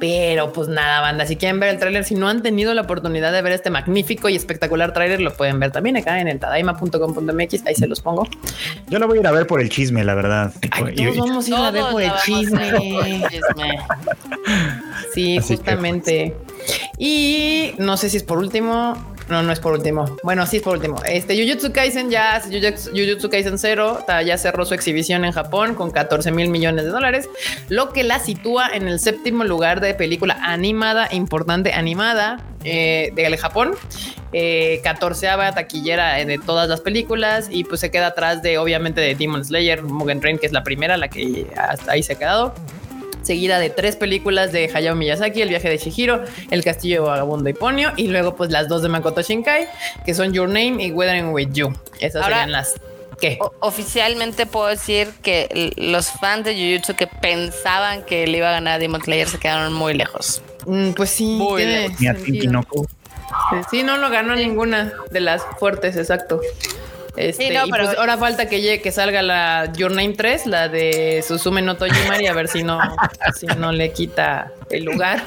Pero pues nada, banda, si quieren ver el tráiler, si no han tenido la oportunidad de ver este magnífico y espectacular tráiler, lo pueden ver también acá en el tadaima.com.mx, ahí se los pongo. Yo la voy a ir a ver por el chisme, la verdad. Ay, Y- todos vamos a ir a ver por el chisme. Sí, Así que, justamente. Y no sé si es por último. No, no es por último. Bueno, sí es por último. Este Jujutsu Kaisen ya, Jujutsu Kaisen 0 ta- ya cerró su exhibición en Japón con 14 mil millones de dólares, lo que la sitúa en el séptimo lugar de película animada, importante animada eh, del Japón. Eh, 14 taquillera eh, de todas las películas y pues se queda atrás de obviamente de Demon Slayer, Mugen Train, que es la primera, la que hasta ahí se ha quedado seguida de tres películas de Hayao Miyazaki, El viaje de Shihiro, El castillo vagabundo y Ponyo, y luego pues las dos de Makoto Shinkai, que son Your Name y Weathering with You. Esas Ahora- serían las ¿qué? Oficialmente puedo decir que los fans de Jujutsu que pensaban que le iba a ganar a Demon Slayer se quedaron muy lejos. Mm, pues sí, Muy lejos. Sí, no lo ganó ninguna de las fuertes, exacto. Este, Sí, no, y pero- pues ahora falta que llegue, que salga la Your Name 3, la de Susume no Tojimari, a ver si no, si no le quita el lugar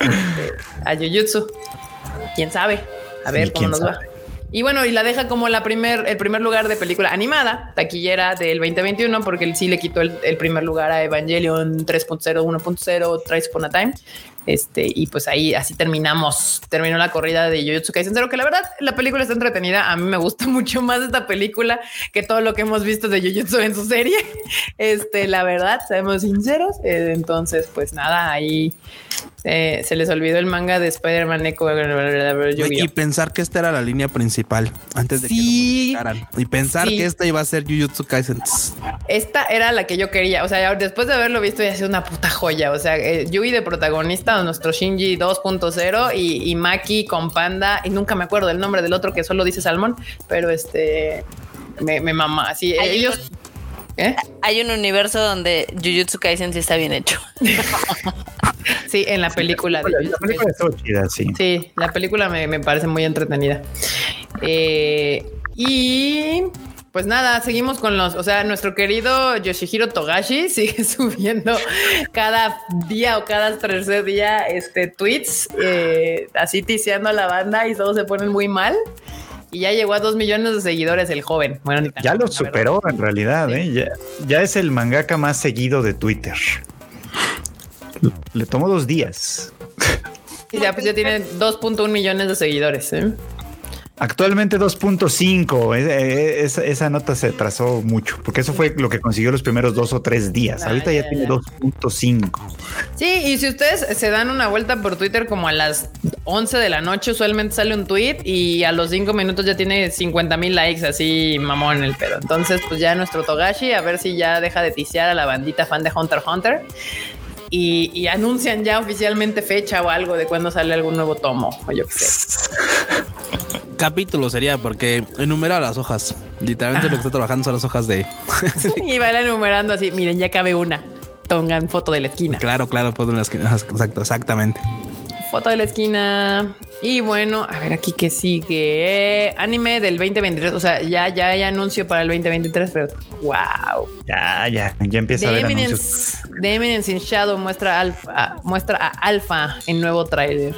este, a Jujutsu. Quién sabe, a ver Sí, cómo nos va. Y bueno, y la deja como la primer, el primer lugar de película animada, taquillera del 2021, porque él sí le quitó el, el primer lugar a Evangelion 3.0, 1.0, Trice Upon a Time. Este, y pues ahí así terminamos, terminó la corrida de Jujutsu Kaisen Zero, que la verdad la película está entretenida. A mí me gusta mucho más esta película que todo lo que hemos visto de Jujutsu en su serie. Este, la verdad, seamos sinceros. Eh, entonces, pues nada, ahí eh, se les olvidó el manga de Spider-Man Echo. Y pensar que esta era la línea principal antes de Sí. que lo. Y pensar Sí. que esta iba a ser Jujutsu Kaisen. Esta era la que yo quería. O sea, después de haberlo visto, ya ha sido una puta joya. O sea, eh, Yui de protagonista, nuestro Shinji 2.0 y, y Maki con Panda. Y nunca me acuerdo del nombre del otro que solo dice Salmón, pero este me, me mama. Así Hay ellos. ¿Eh? Hay un universo donde Jujutsu Kaisen sí está bien hecho. Sí, en la película de La película Kaisen. estuvo chida, sí. Sí, la película me, me parece muy entretenida. Eh, y pues nada, seguimos con los, o sea, nuestro querido Yoshihiro Togashi sigue subiendo cada día o cada tercer día este tweets eh, así tiseando a la banda y todos se ponen muy mal. Y ya llegó a dos millones de seguidores el joven. Bueno, ni tan Ya lo superó en realidad, ¿eh? ya, ya es el mangaka más seguido de Twitter. Le tomó dos días. Y ya, pues ya tiene 2.1 millones de seguidores. ¿eh? Actualmente 2.5. Eh, eh, Esa, esa nota se trazó mucho, porque eso fue lo que consiguió los primeros dos o tres días. Ah, Ahorita ya ya, tiene ya. 2.5. Sí, y si ustedes se dan una vuelta por Twitter como a las 11 de la noche, usualmente sale un tweet y a los 5 minutos ya tiene 50 mil likes, así mamón el pedo. Entonces, pues ya nuestro Togashi, a ver si ya deja de ticiar a la bandita fan de Hunter x Hunter. Y, y anuncian ya oficialmente fecha o algo de cuándo sale algún nuevo tomo, o yo qué sé. Capítulo sería porque enumera las hojas. Literalmente lo que está trabajando son las hojas de. Y va enumerando así, miren, ya cabe una. Pongan foto de la esquina. claro, claro, pues, las que- exacto, exactamente. Foto de la esquina. Y bueno, a ver aquí que sigue. Anime del 2023. O sea, ya, ya hay anuncio para el 2023, pero wow. Ya, ya, ya empieza a The anuncios. Eminence, The Eminence in Shadow muestra, alfa, muestra a Alpha en nuevo tráiler.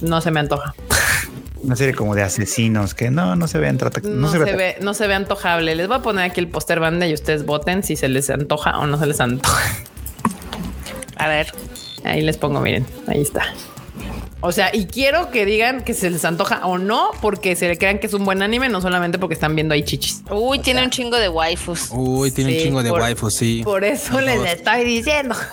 No se me antoja. Una serie como de asesinos que no, no se ven trata- No, se, ve, no se ve antojable. Les voy a poner aquí el póster banda y ustedes voten si se les antoja o no se les antoja. A ver. Ahí les pongo, miren, ahí está. O sea, y quiero que digan que se les antoja o no, porque se le crean que es un buen anime, no solamente porque están viendo ahí chichis. Uy, tiene un chingo de waifus. Uy, tiene Sí, un chingo de por- waifus, sí. Por eso les estoy diciendo.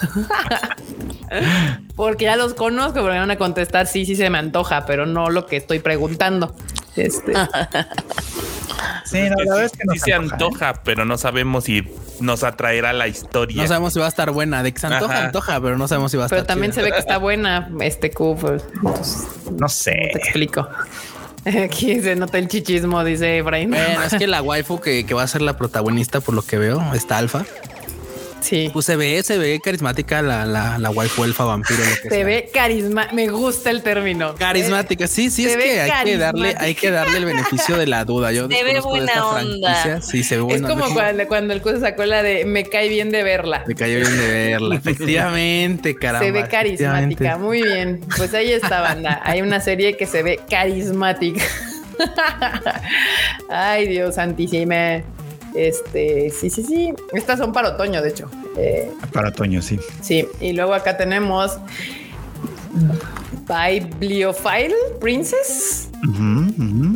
Porque ya los conozco, pero me van a contestar sí, sí se me antoja, pero no lo que estoy preguntando. Este, Sí, no, la verdad es que no sí se antoja, pero no sabemos si nos atraerá la historia. No sabemos si va a estar buena. De que se antoja, Ajá. antoja, pero no sabemos si va a estar pero también se ve que está buena este entonces, No sé. te explico. Aquí se nota el chichismo, dice Efraín. Bueno, es que la waifu que, que va a ser la protagonista, por lo que veo, está alfa. Sí. Pues se ve, se ve carismática la, la, la waifu elfa vampiro. Lo que Se sea. ve carisma. Me gusta el término. carismática. Sí, sí, se es que hay que darle, hay que darle el beneficio de la duda. Yo Se ve buena esta onda. franquicia. Sí, se ve Es buena como onda. cuando, cuando el Q sacó la de me cae bien de verla. Me cayó bien de verla. Efectivamente, caramba. se ve carismática, muy bien. Pues ahí está, banda. Hay una serie que se ve carismática. Ay, Dios santísima. Este, sí, sí, sí. Estas son para otoño, de hecho. Eh, Para otoño, sí. sí, y luego acá tenemos Bibliophile Princess.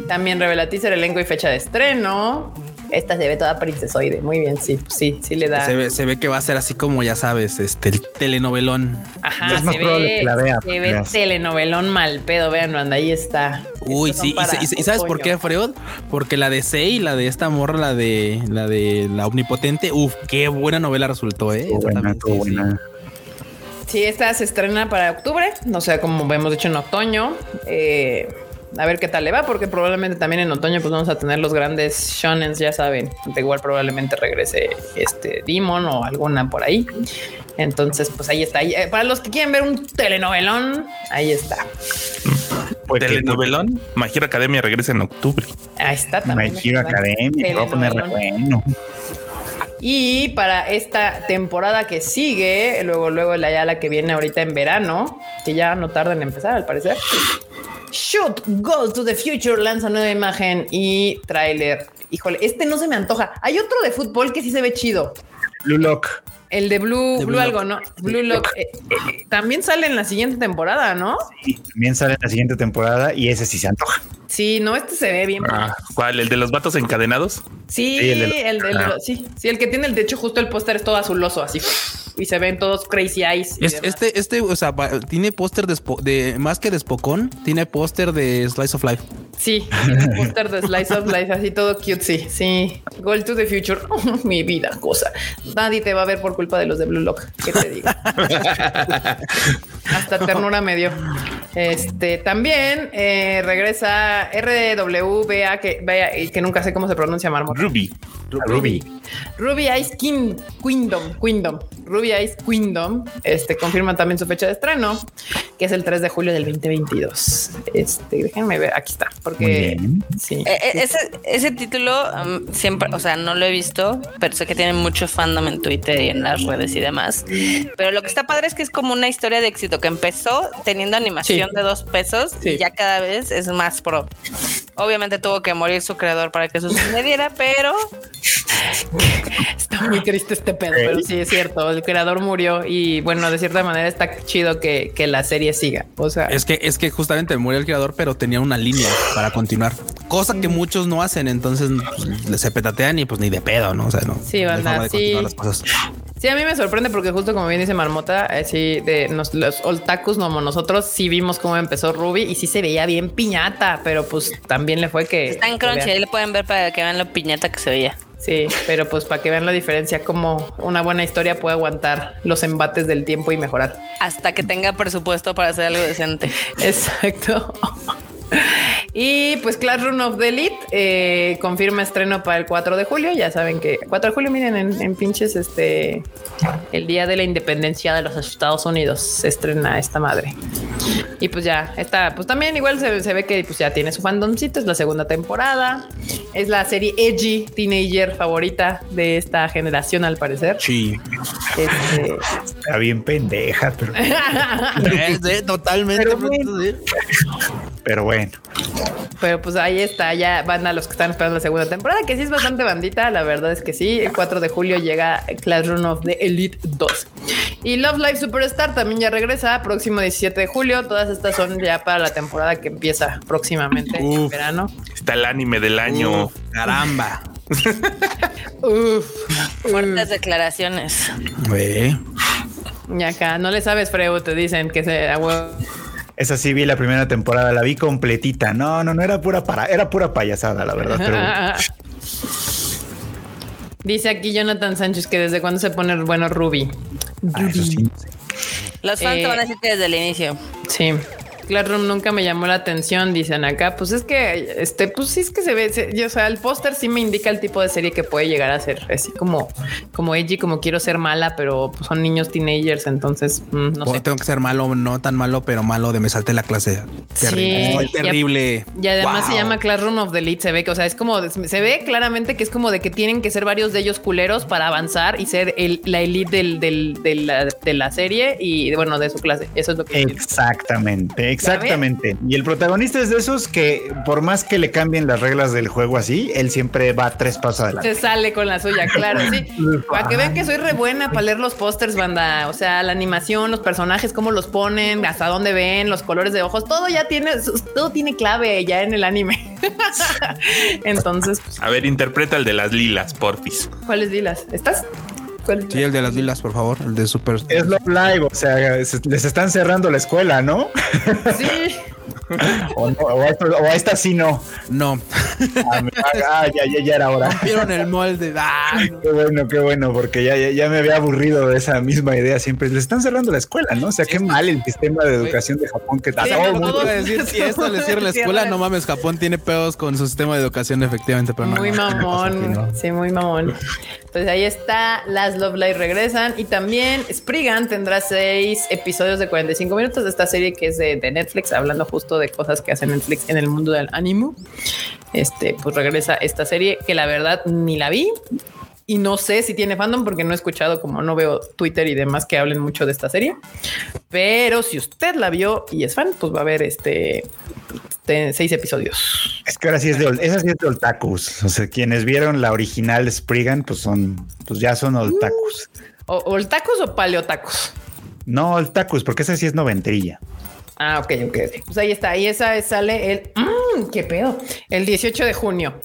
También revela teaser, elenco y fecha de estreno. Esta se ve toda princesoide. Muy bien, sí, sí, sí le da. Se ve, se ve que va a ser así como ya sabes, este el telenovelón. Ajá, Es más se probable ve, que la vea, se ve veas. telenovelón mal pedo, vean, anda, ahí está. Uy, Estos sí, y, se- sabes por qué. Freud? Porque la de Sei, la de esta morra, la de la de la omnipotente, uf, qué buena novela resultó, eh. Buena, sí, sí. buena. Sí, esta se estrena para octubre, o sea, como hemos dicho en otoño. Eh, a ver qué tal le va, porque probablemente también en otoño pues vamos a tener los grandes shonens, ya saben. De igual probablemente regrese este Demon o alguna por ahí. Entonces, pues ahí está. Eh, Para los que quieren ver un telenovelón, ahí está. Telenovelón, My Hero Academia regresa en octubre. Ahí está My también. Hero Academia, te voy a poner bueno. Y para esta temporada que sigue, luego, luego la ya la que viene ahorita en verano, que ya no tarda en empezar al parecer. Shoot Goes to the Future lanza nueva imagen y tráiler. Híjole, este no se me antoja. Hay otro de fútbol que sí se ve chido. Blue Lock. El de Blue, De Blue, Blue algo, ¿no? Blue Lock. eh, eh, también sale en la siguiente temporada, ¿no? Y también sale en la siguiente temporada y ese sí se antoja. Sí, no, este se ve bien. Ah, ¿Cuál? ¿El de los vatos encadenados? Sí, Sí, el el, de de, los- ah. los- sí, sí, el que tiene el de hecho justo el póster es todo azuloso, así y se ven todos crazy eyes. Es- este, este, o sea, va- tiene póster de, más que de Spocón, tiene póster de Slice of Life. Sí, tiene póster de Slice of Life, así todo cute, sí, sí. Goal to the future, mi vida, cosa. Nadie te va a ver por culpa de los de Blue Lock, ¿qué te digo? Hasta ternura me dio. Este también eh, regresa RWBA, que, vaya, y que nunca sé cómo se pronuncia, Marmot. Ruby. Ruby. Ruby Ice King, Kingdom, Kingdom, Ruby Ice Kingdom, este confirma también su fecha de estreno, que es el 3 de julio del 2022. Este, déjenme ver, aquí está, Muy porque bien. sí. Eh, eh, ese, ese título um, siempre, o sea, no lo he visto, pero sé que tiene mucho fandom en Twitter y en las redes y demás. Pero lo que está padre es que es como una historia de éxito que empezó teniendo animación Sí. de dos pesos Sí. y ya cada vez es más pro. Obviamente tuvo que morir su creador para que eso sucediera, pero Está muy triste este pedo, pero sí es cierto. El creador murió y bueno, de cierta manera está chido que, que la serie siga. O sea, Es que, es que justamente murió el creador, pero tenía una línea para continuar. Cosa que muchos no hacen, entonces pues, se petatean y pues ni de pedo, ¿no? O sea, no. Sí, banda, sí. continuar las cosas. Sí, a mí me sorprende porque justo como bien dice Marmota, así de nos- los otakus como nosotros, sí vimos cómo empezó Ruby y sí se veía bien piñata, pero pues también le fue que está en Crunchy, ahí le pueden ver para que vean lo piñata que se veía. Sí, pero pues para que vean la diferencia, como una buena historia puede aguantar los embates del tiempo y mejorar. Hasta que tenga presupuesto para hacer algo decente. Exacto. Y pues Classroom of the Elite eh, confirma estreno para el 4 de julio. Ya saben que 4 de julio, miren, en, en pinches este el día de la independencia de los Estados Unidos se estrena esta madre. Y pues ya está, pues también igual se, se ve que pues ya tiene su fandomcito. Es la segunda temporada. Es la serie edgy teenager favorita de esta generación, al parecer. Sí. Este, Está bien pendeja, pero, Sí, totalmente. pero bueno. Pero pues ahí está, ya van a los que están esperando la segunda temporada, que sí es bastante bandita, la verdad es que sí. El 4 de julio llega Classroom of the Elite 2. Y Love Live Superstar también ya regresa, próximo 17 de julio. Todas estas son ya para la temporada que empieza próximamente en verano. Está el anime del año. Uf, caramba. Uf. Fuertes declaraciones. Güey. Y acá no le sabes, Freud, te dicen que se a huevo. Esa sí vi la primera temporada, la vi completita. No, no, no era pura para, era pura payasada, la verdad. Pero Dice aquí Jonathan Sánchez que desde cuándo se pone bueno Ruby. Ah, eso sí. Los fans te Eh, van a decir que desde el inicio. Sí. Classroom nunca me llamó la atención, dicen acá. Pues es que, este, pues sí es que se ve, se- yo, o sea, el póster sí me indica el tipo de serie que puede llegar a ser, así como, como edgy, como quiero ser mala, pero pues, son niños teenagers, entonces mm, no O sé. Tengo que ser malo, no tan malo, pero malo de me salté la clase. Terrible. Sí. Terrible. Y además se llama Classroom of the Elite. Se ve que, o sea, es como se ve claramente que es como de que tienen que ser varios de ellos culeros para avanzar y ser el- la elite del, del- de, la, de la serie y bueno, de su clase. Eso es lo que. Exactamente, exactamente. Y el protagonista es de esos que, por más que le cambien las reglas del juego así, él siempre va tres pasos adelante. Se sale con la suya, claro, sí. Para que vean que soy re buena para leer los pósters, banda. O sea, la animación, los personajes, cómo los ponen, hasta dónde ven, los colores de ojos, todo ya tiene, todo tiene clave ya en el anime. Entonces, pues, A ver, interpreta el de las lilas, porfis. ¿cuáles dilas? ¿Estás? ¿Cuál- Sí, el de las lilas, por favor. El de Super. Es Love Live, o sea, se- les están cerrando la escuela, ¿no? Sí. O, no, o a, esto- o a esta sí no. No. Ah, ah, ya, ya, ya era hora. Vieron el molde. Ah, Qué bueno, qué bueno, porque ya, ya, ya me había aburrido de esa misma idea siempre. Les están cerrando la escuela, ¿no? O sea, qué mal el sistema de educación de Japón que Sí, todo el pero mundo- todo- Iba a decir, si esto le cierra la escuela, no mames, Japón tiene pedos con su sistema de educación, efectivamente, pero no. muy no, no mamón. aquí, ¿no? Sí, muy mamón. Pues ahí está, las Love Live regresan y también Spriggan tendrá seis episodios de 45 minutos de esta serie que es de, de Netflix, hablando justo de cosas que hace Netflix en el mundo del anime. Este, pues regresa esta serie que la verdad ni la vi. Y no sé si tiene fandom porque no he escuchado, como no veo Twitter y demás que hablen mucho de esta serie. Pero si usted la vio y es fan, pues va a ver este, este seis episodios. Es que ahora sí es de, esa sí es de otakus. O sea, quienes vieron la original Spriggan, pues son, pues ya son otakus. ¿O, o el tacos o paleotacos? No, otakus, porque esa sí es noventerilla. Ah, ok, ok. Pues ahí está. Y esa sale el. ¡Mmm! ¿Qué pedo? El 18 de junio.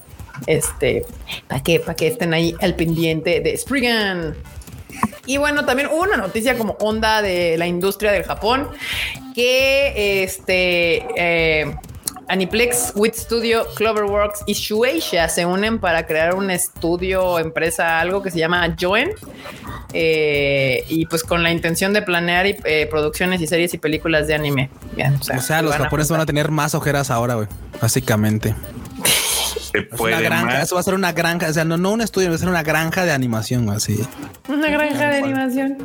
Este, para que, para que estén ahí al pendiente de Spriggan. Y bueno, también hubo una noticia como onda de la industria del Japón que este eh, Aniplex, Wit Studio, Cloverworks y Shueisha se unen para crear un estudio, empresa, algo que se llama Joen. eh, y pues con la intención de planear y, eh, producciones y series y películas de anime. Bien, O sea, los van a japoneses van a tener más ojeras ahora, güey. Básicamente. Se Es una puede granja. más. Eso va a ser una granja. O sea, no, no un estudio, va a ser una granja de animación, así. Una granja de animación.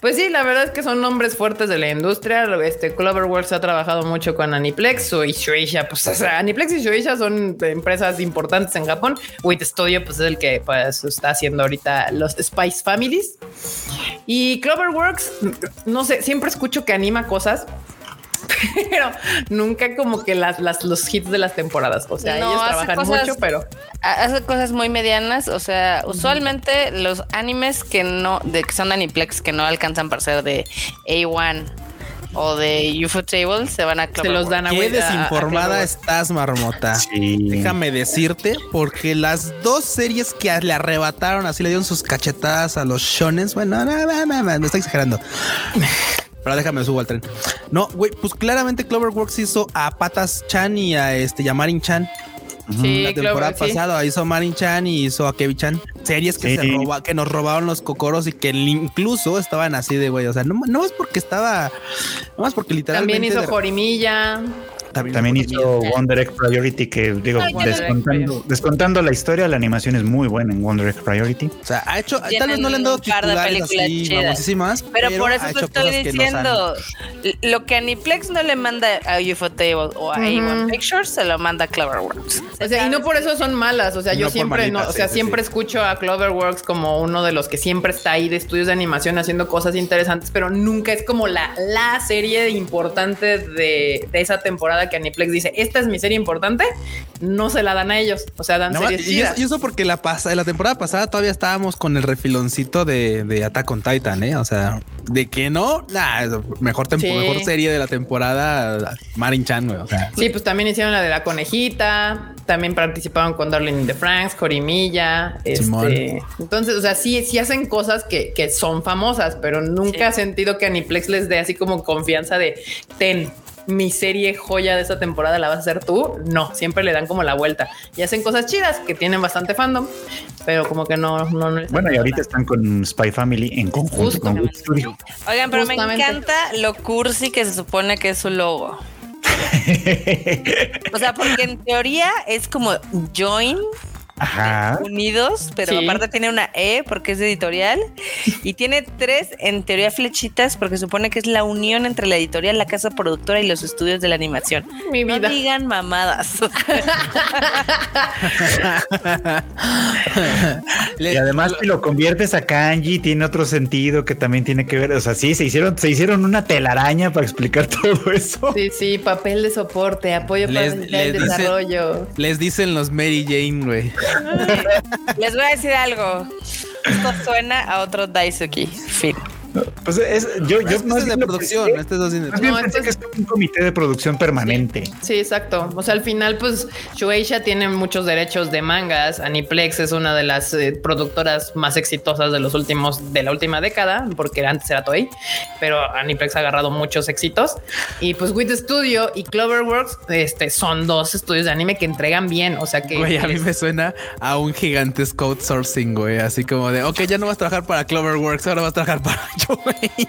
Pues sí, la verdad es que son nombres fuertes de la industria. Este Cloverworks ha trabajado mucho con Aniplex y Shueisha. Pues o sea, Aniplex y Shueisha son empresas importantes en Japón. Wit Studio, pues es el que pues, está haciendo ahorita los Spice Families. Y Cloverworks, no sé, siempre escucho que anima cosas. Pero nunca como que las, las, los hits de las temporadas. O sea, No, ellos trabajan cosas- mucho, pero Ha- Hace cosas muy medianas, o sea, usualmente los animes que no, de que son de Aniplex, que no alcanzan para ser de A1 o de UFO Table, se van a se los dan a Qué a- desinformada estás, marmota. Sí. Déjame decirte, porque las dos series que le arrebataron, así le dieron sus cachetadas a los shones. Bueno, no, no, no, no, me estoy exagerando. Pero déjame subo al tren. No, güey, pues claramente Cloverworks hizo a Patas Chan y a este Yamarin Chan. Sí, la temporada Clover, sí. pasada hizo a Marin Chan y hizo a Kevin Chan. Series que, Sí. se roba, que nos robaron los cocoros y que incluso estaban así de güey. O sea, no, no es porque estaba, no es porque literalmente. También hizo Jorimilla. También hizo Wonder Egg Priority, que digo, Ay, descontando, descontando la historia, la animación es muy buena en Wonder Egg Priority. O sea, ha hecho, tal vez no le han dado un par de titulares películas así chidas. famosísimas, Pero, por eso te estoy que diciendo, lo que Aniplex no le manda a UFO Table o a A1 Pictures, se lo manda a Cloverworks. O sea, y no por eso son malas. O sea, yo No siempre no, o sea, sí, siempre sí. escucho a Cloverworks como uno de los que siempre está ahí de estudios de animación haciendo cosas interesantes, pero nunca es como la, la serie importante de, de esa temporada temporada que Aniplex dice, esta es mi serie importante, no se la dan a ellos. O sea, dan No, series y, eso, y eso porque la, pasa, la temporada pasada todavía estábamos con el refiloncito de, de Attack on Titan, ¿eh? O sea, de que no, nah, mejor, tempo- Sí. mejor serie de la temporada, Marin Chan, güey. O sea, Sí, pues también hicieron la de la conejita, también participaron con Darling in the Franks, Jorimilla, Simón. este, entonces, o sea, sí, sí hacen cosas que, que son famosas, pero nunca he sentido que Aniplex les dé así como confianza de ten. Mi serie joya de esta temporada la vas a hacer tú. No, siempre le dan como la vuelta y hacen cosas chidas que tienen bastante fandom, pero como que no, no, no les Bueno, y ahorita están con Spy Family en conjunto con Good Studio. Oigan, pero me encanta lo cursi que se supone que es su logo. O sea, porque en teoría es como join Ajá. unidos, pero Sí. aparte tiene una E porque es editorial y tiene tres, en teoría, flechitas porque supone que es la unión entre la editorial, la casa productora y los estudios de la animación. Mi No vida. digan mamadas. Y además si lo conviertes a kanji tiene otro sentido que también tiene que ver, o sea, sí, se hicieron, se hicieron una telaraña para explicar todo eso. Sí, sí, papel de soporte, apoyo para Les- el les dicen- desarrollo. les dicen los Mary Jane, güey. Les voy a decir algo. Esto suena a otro Daisuki. Fin. Pues es, yo, yo Este más es de bien lo producción, pensé- este es más bien No, pensé este es- que es un comité de producción permanente. Sí, exacto. O sea, al final, pues Shueisha tiene muchos derechos de mangas. Aniplex es una de las eh, productoras más exitosas de los últimos, de la última década, porque antes era Toei, pero Aniplex ha agarrado muchos éxitos. Y pues Wit Studio y Cloverworks, este, son dos estudios de anime que entregan bien. O sea que Güey, a mí me suena a un gigantesco outsourcing, güey. Así como de, ok, ya no vas a trabajar para Cloverworks, ahora vas a trabajar para Joey.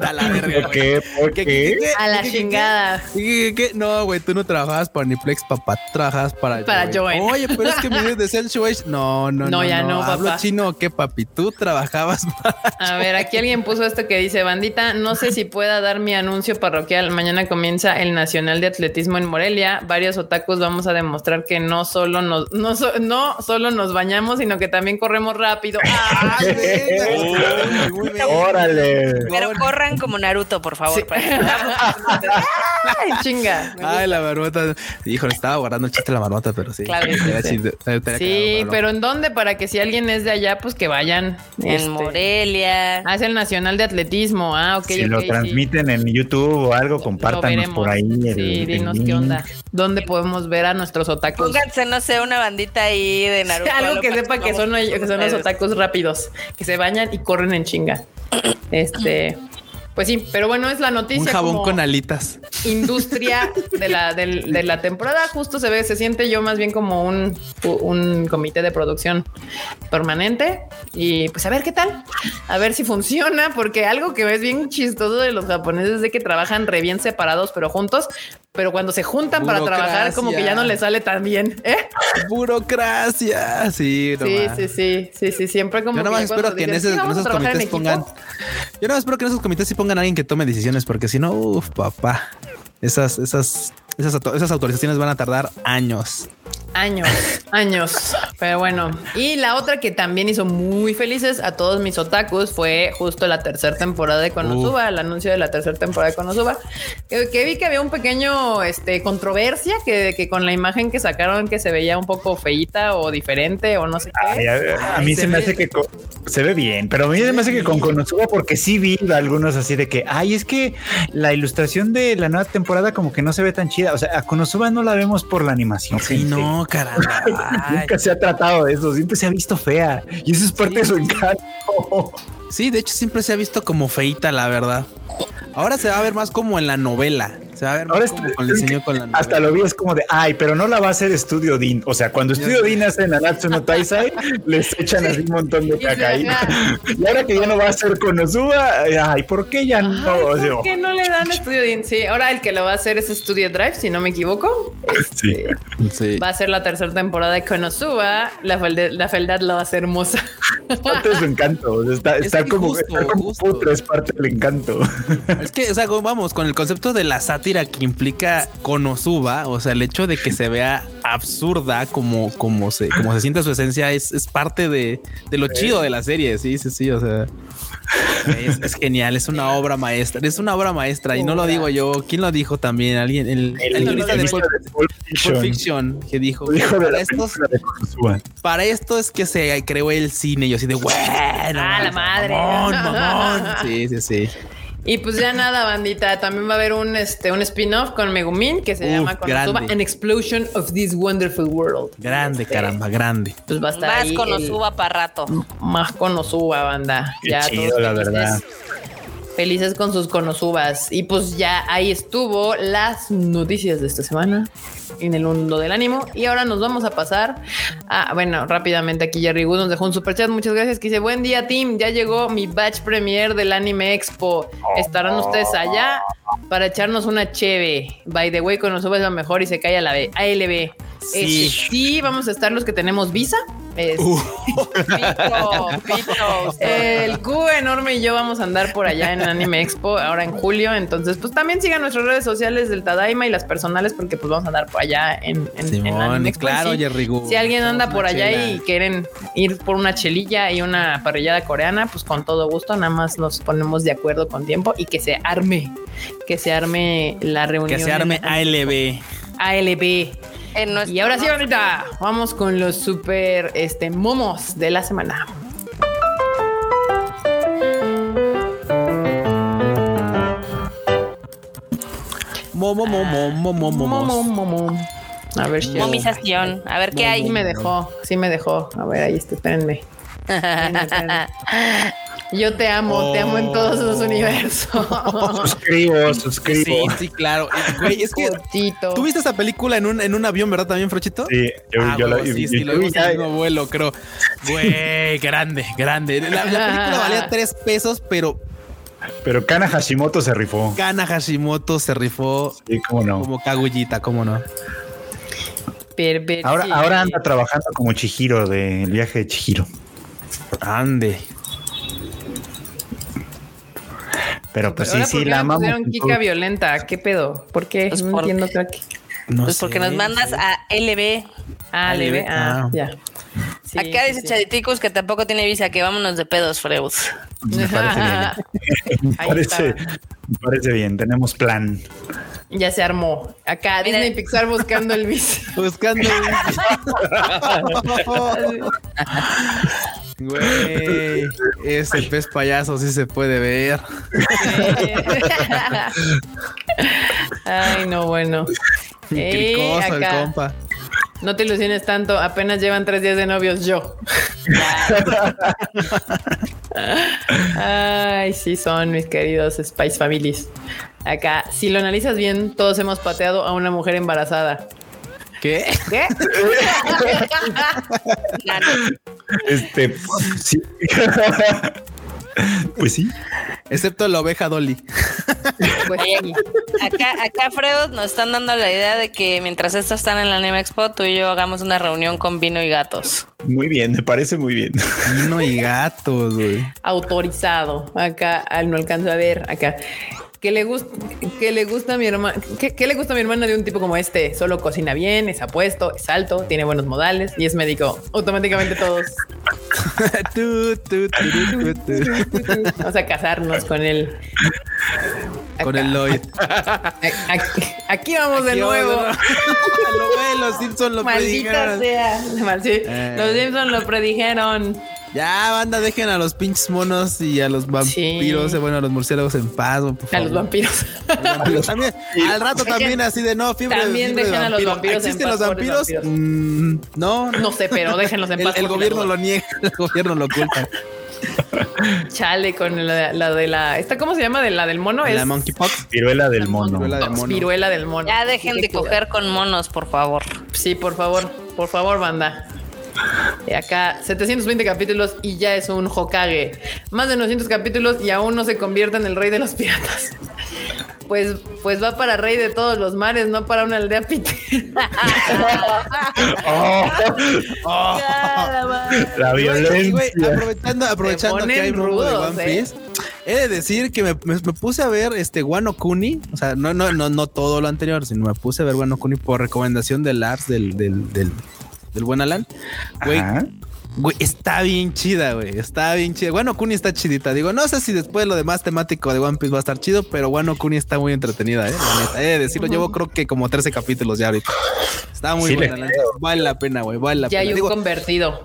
a la verga, ¿Por qué? ¿Por ¿Qué, qué? qué, qué? a la ¿Qué, chingada. ¿Qué, qué, qué? No, güey, tú no trabajabas para Niplex, papá. Tú trabajabas para Para Joey. Oye, pero es que me dices de Cell Shueisha. No, no, no. No, ya no, ¿Hablo papá. chino o qué, papi? Tú trabajabas para. A ver, aquí alguien puso esto que dice, bandita, no sé si pueda dar mi anuncio parroquial. Mañana comienza el Nacional de Atletismo en Morelia. Varios otakus vamos a demostrar que no solo nos, no, so- no solo nos bañamos, sino que también corremos rápido. ¡Ay, muy bien. Órale. Pero corran como Naruto, por favor. Sí. para que veamos. Ay, chinga! Ay, la marmota. Híjole, estaba guardando el chiste de la marmota, pero sí. Claro que sí, sí. pero ¿en dónde? Para que si alguien es de allá, pues que vayan. En Este, Morelia. Ah, es el Nacional de Atletismo. Ah, ok. si ok, lo sí. transmiten en YouTube o algo, compártanos por ahí. el- sí, el dinos qué onda. ¿Dónde podemos ver a nuestros otakus? Pónganse, no sé, una bandita ahí de Naruto. Algo que sepa que son, que son los otakus rápidos, que se bañan y corren en chinga. Este, pues sí, pero bueno, es la noticia. Un jabón como con alitas. industria de la, de la temporada. Justo se ve, se siente yo más bien como un, un comité de producción permanente y pues a ver qué tal, a ver si funciona, porque algo que es bien chistoso de los japoneses es de que trabajan re bien separados, pero juntos. Pero cuando se juntan para trabajar, como que ya no les sale tan bien. ¿eh? Burocracia. Sí, no Sí, sí, sí, sí, sí, siempre como. Yo nada más espero que en, dicen, ese- "Sí, en vamos a esos comités equipo". pongan. Yo nada más espero que en esos comités sí pongan a alguien que tome decisiones, porque si no, uff, papá. Esas, esas, esas, esas autorizaciones van a tardar años. Años, años. Pero bueno, y la otra que también hizo muy felices a todos mis otakus fue justo la tercera temporada de Konosuba, el anuncio de la tercera temporada de Konosuba. Que, que vi que había un pequeño este, controversia que, que con la imagen que sacaron que se veía un poco feíta o diferente o no sé qué. Ay, a, a mí Ay, se, se me ve- hace que se ve bien, pero a mí se me hace que con Konosuba, porque sí vi algunos así de que, ay, es que la ilustración de la nueva temporada como que no se ve tan chida. O sea, a Konosuba no la vemos por la animación. Sí, gente. No, caramba. Ay. Nunca se ha tratado de eso, siempre se ha visto fea y eso es parte de su encanto. Sí, de hecho siempre se ha visto como feita, la verdad. Ahora se va a ver más como en la novela. Se va a ver más Ahora como está- con el diseño con la novela. Hasta lo vi es como de, ay, pero no la va a hacer Estudio Din. O sea, cuando Estudio Din hace Nanatsu no Taisai, les echan así un montón de cacaína. Y ahora que ya no va a hacer Konosuba, ay, ¿por qué ya no? Ay, ¿Por qué no le dan estudio? de- Sí, ahora el que lo va a hacer es Studio Drive, si no me equivoco. sí. Sí. Va a ser la tercera temporada de Konosuba. La, fealdad- la fealdad la va a hacer hermosa. Es parte de su encanto. o sea, Está, Es está que como, justo, está como justo. putre, es parte del encanto. Es que, o sea, vamos, con el concepto de la sátira sátira que implica Konosuba, o sea, el hecho de que se vea absurda como, como, se, como se siente su esencia es, es parte de, de lo chido de la serie. Sí, sí, sí. O sea, es, es genial. Es una obra maestra. Es una obra maestra. Y no lo digo yo. ¿Quién lo dijo también? Alguien, el, el, El guionista de Pulp, de Pulp Pulp Fiction. Fiction, que dijo, Dijo para estos, para esto es que se creó el cine. Y yo así de, bueno, Ah, la madre. Mamón, mamón. Sí, sí, sí. Y pues ya nada, bandita. También va a haber un, este, un spin-off con Megumin que se Uf, llama Konosuba. An Explosion of This Wonderful World. Grande, Este, caramba, grande. Pues va a estar Más ahí con el- Osuba para rato. más Konosuba, banda. Qué ya chido, todos la felices. verdad. Felices con sus Konosubas. Y pues ya ahí estuvo las noticias de esta semana en el mundo del ánimo. Y ahora nos vamos a pasar a, bueno, rápidamente aquí Jerry Good nos dejó un super chat. Muchas gracias. Que dice, buen día, team. Ya llegó mi batch premier del Anime Expo. ¿Estarán ustedes allá para echarnos una cheve? By the way, Konosuba es lo mejor y se cae a la B, ALB. Sí. Este, sí, vamos a estar los que tenemos visa. Este, Pito, pito. el Q enorme y yo vamos a andar por allá en Anime Expo ahora en julio. Entonces, pues también sigan nuestras redes sociales del Tadaima y las personales, porque pues vamos a andar por allá en, en, en Simón, Anime Expo. claro, Sí, Jerry Gu. Si alguien anda por allá chela. y quieren ir por una chelilla y una parrillada coreana, pues con todo gusto, nada más nos ponemos de acuerdo con tiempo y que se arme, que se arme la reunión. Que se arme ALB. ALB. En nuestro- Y ahora sí, bonita, vamos con los super este, momos de la semana. Momo, momo, momo, Momo, momo. momo. A ver si Momización. A ver qué Sí hay. me dejó, sí me dejó. A ver, ahí está, espérenme. Yo te amo, te amo en todos los universos. Suscribo, Sí, suscribo. sí, claro. Y, Güey, es que Cortito. tú viste esa película en un, en un avión, ¿verdad? También, Frochito. Sí, yo, Ah, yo la huevo, sí, sí, lo vimos en el mismo vuelo, creo. Güey, grande, grande. La, la película valía tres pesos, pero Pero Kana Hashimoto se rifó. Kana Hashimoto se rifó Sí, cómo no. como Kagullita, ¿cómo no? Perversi. Ahora, ahora anda trabajando como Chihiro del viaje de Chihiro. Ande. Pero pues sí, sí, ¿por qué la amamos. Kika violenta? ¿Qué pedo? ¿Por qué? Pues no porque- entiendo, crack. No Pues porque sé. nos mandas a LB. Ah, ve. le- Ah, ah. ya. Sí, Acá sí, dice sí. Chaditicus que tampoco tiene visa, que vámonos de pedos, Freud. Me parece bien. Me parece, está. me parece bien. Tenemos plan. Ya se armó. Acá Mira. Disney Pixar buscando el bis. Buscando. Güey, ese pez payaso sí se puede ver. Ay, no, bueno. Ey, Cricoso el acá. compa. No te ilusiones tanto, apenas llevan tres días de novios yo. Ay, sí son mis queridos Spice Families. Acá, si lo analizas bien, todos hemos pateado a una mujer embarazada. ¿Qué? ¿Qué? Este, pues, sí. pues sí. Excepto la oveja Dolly. Pues. Acá, acá Freud nos están dando la idea de que mientras estos están en la Anime Expo, tú y yo hagamos una reunión con vino y gatos. Muy bien, me parece muy bien. Vino y gatos, güey. autorizado. Acá al no alcanzo a ver acá. ¿Qué le gusta? ¿Qué le gusta a mi hermana? ¿Qué, qué le gusta a mi hermana de un tipo como este? Solo cocina bien, es apuesto, es alto, tiene buenos modales y es médico. Automáticamente todos vamos a casarnos con él. Con el Lloyd. Aquí, aquí vamos de nuevo. vamos de Lo ve, los Simpsons lo Maldita predijeron. sea. Sí, Eh. Los Simpsons lo predijeron. Ya, banda, dejen a los pinches monos y a los vampiros, Sí. bueno, a los murciélagos en paz, por A los vampiros. Vampiros también. Al rato también así de no, fiebre, También fiebre de dejen a los vampiro. vampiros en ¿Existen paz, los vampiros? vampiros. Mm, no, No sé, pero déjenlos en paz. el gobierno lo niega, el gobierno lo oculta. Chale con la, la de la. ¿Esta cómo se llama? De la del mono. La es monkeypox. Viruela del mono. Viruela del mono. viruela del mono. Ya dejen de coger con monos, por favor. Sí, por favor, por favor, banda. Y acá 720 capítulos y ya es un Hokage. Más de 900 capítulos y aún no se convierte en el rey de los piratas. Pues, pues va para rey de todos los mares, no para una aldea pitera. Oh, Oh. la violencia. güey, aprovechando, aprovechando que hay rudos, One eh. Piece. He de decir que me, me- me puse a ver este Wano Kuni, o sea, no, no, no, no todo lo anterior, sino me puse a ver Wano Kuni por recomendación de Lars del, del, del, del buen Alan. Güey, está bien chida, güey. Está bien chida. Wano Kuni está chidita. Digo, no sé si después lo demás temático de One Piece va a estar chido, pero Wano Kuni está muy entretenida, eh. La neta, de decirlo. Llevo creo que como 13 capítulos ya ahorita. Está muy Sí, buena. la neta. Vale la pena, güey. Vale la Ya pena. hay un Digo, convertido.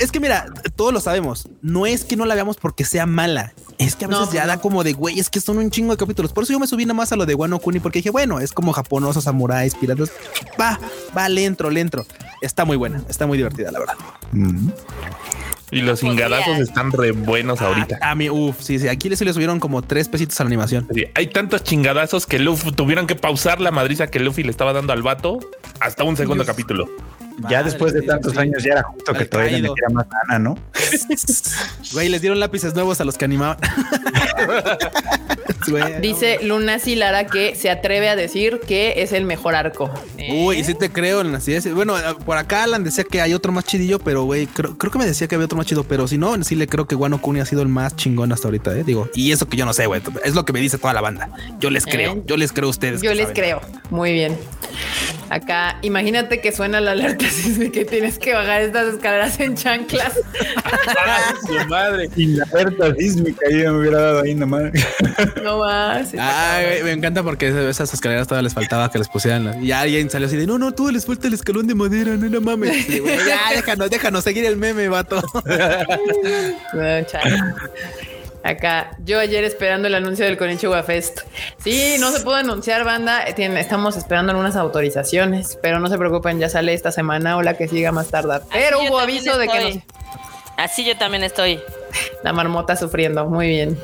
es que mira, todos lo sabemos. No es que no la veamos porque sea mala. Es que a No, veces ya da como de güey, es que son un chingo de capítulos. Por eso yo me subí nada más a lo de Wano Kuni porque dije, bueno, es como japonosos, samuráis, piratas. Va, va, le entro, le entro. Está muy buena, está muy divertida, la verdad. Mm. Y los ingadazos Podría. están re buenos ahorita. A mí, uff, sí, sí. Aquí les le subieron como tres pesitos a la animación. Sí, Hay tantos chingadazos que Luffy tuvieron que pausar la madriza que Luffy le estaba dando al vato hasta un segundo capítulo. Ya después de sí, tantos sí. años ya era justo que todavía le caído. metiera más gana, ¿no? Güey, les dieron lápices nuevos a los que animaban. Dice Luna Lara que se atreve a decir que es el mejor arco. Uy, y sí te creo así es. Bueno, por acá Alan decía que hay otro más chidillo, pero güey, creo, creo que me decía que había otro más chido, pero si no, sí le creo que Wano Kuni ha sido el más chingón hasta ahorita, eh. Digo, y eso que yo no sé, güey. Es lo que me dice toda la banda. Yo les creo, Eh. yo les creo a ustedes. Yo les saben. creo. Muy bien. Acá, imagínate que suena la alerta de que tienes que bajar estas escaleras en chanclas. su madre! Y la alerta sísmica yo me hubiera dado ahí nomás. No más. Ay, me encanta porque esas escaleras todavía les faltaba que les pusieran. las- Y alguien salió así de no, no, todo les falta el escalón de madera, no, no mames. Y, ya, déjanos, déjanos seguir el meme, vato. No. Acá, yo ayer esperando el anuncio del Konichiwa Fest. Sí, no se pudo anunciar, banda. Tiene- estamos esperando algunas autorizaciones, pero no se preocupen, ya sale esta semana o la que siga más tardar. Pero Así hubo aviso de que no- Así yo también estoy. la marmota sufriendo. Muy bien.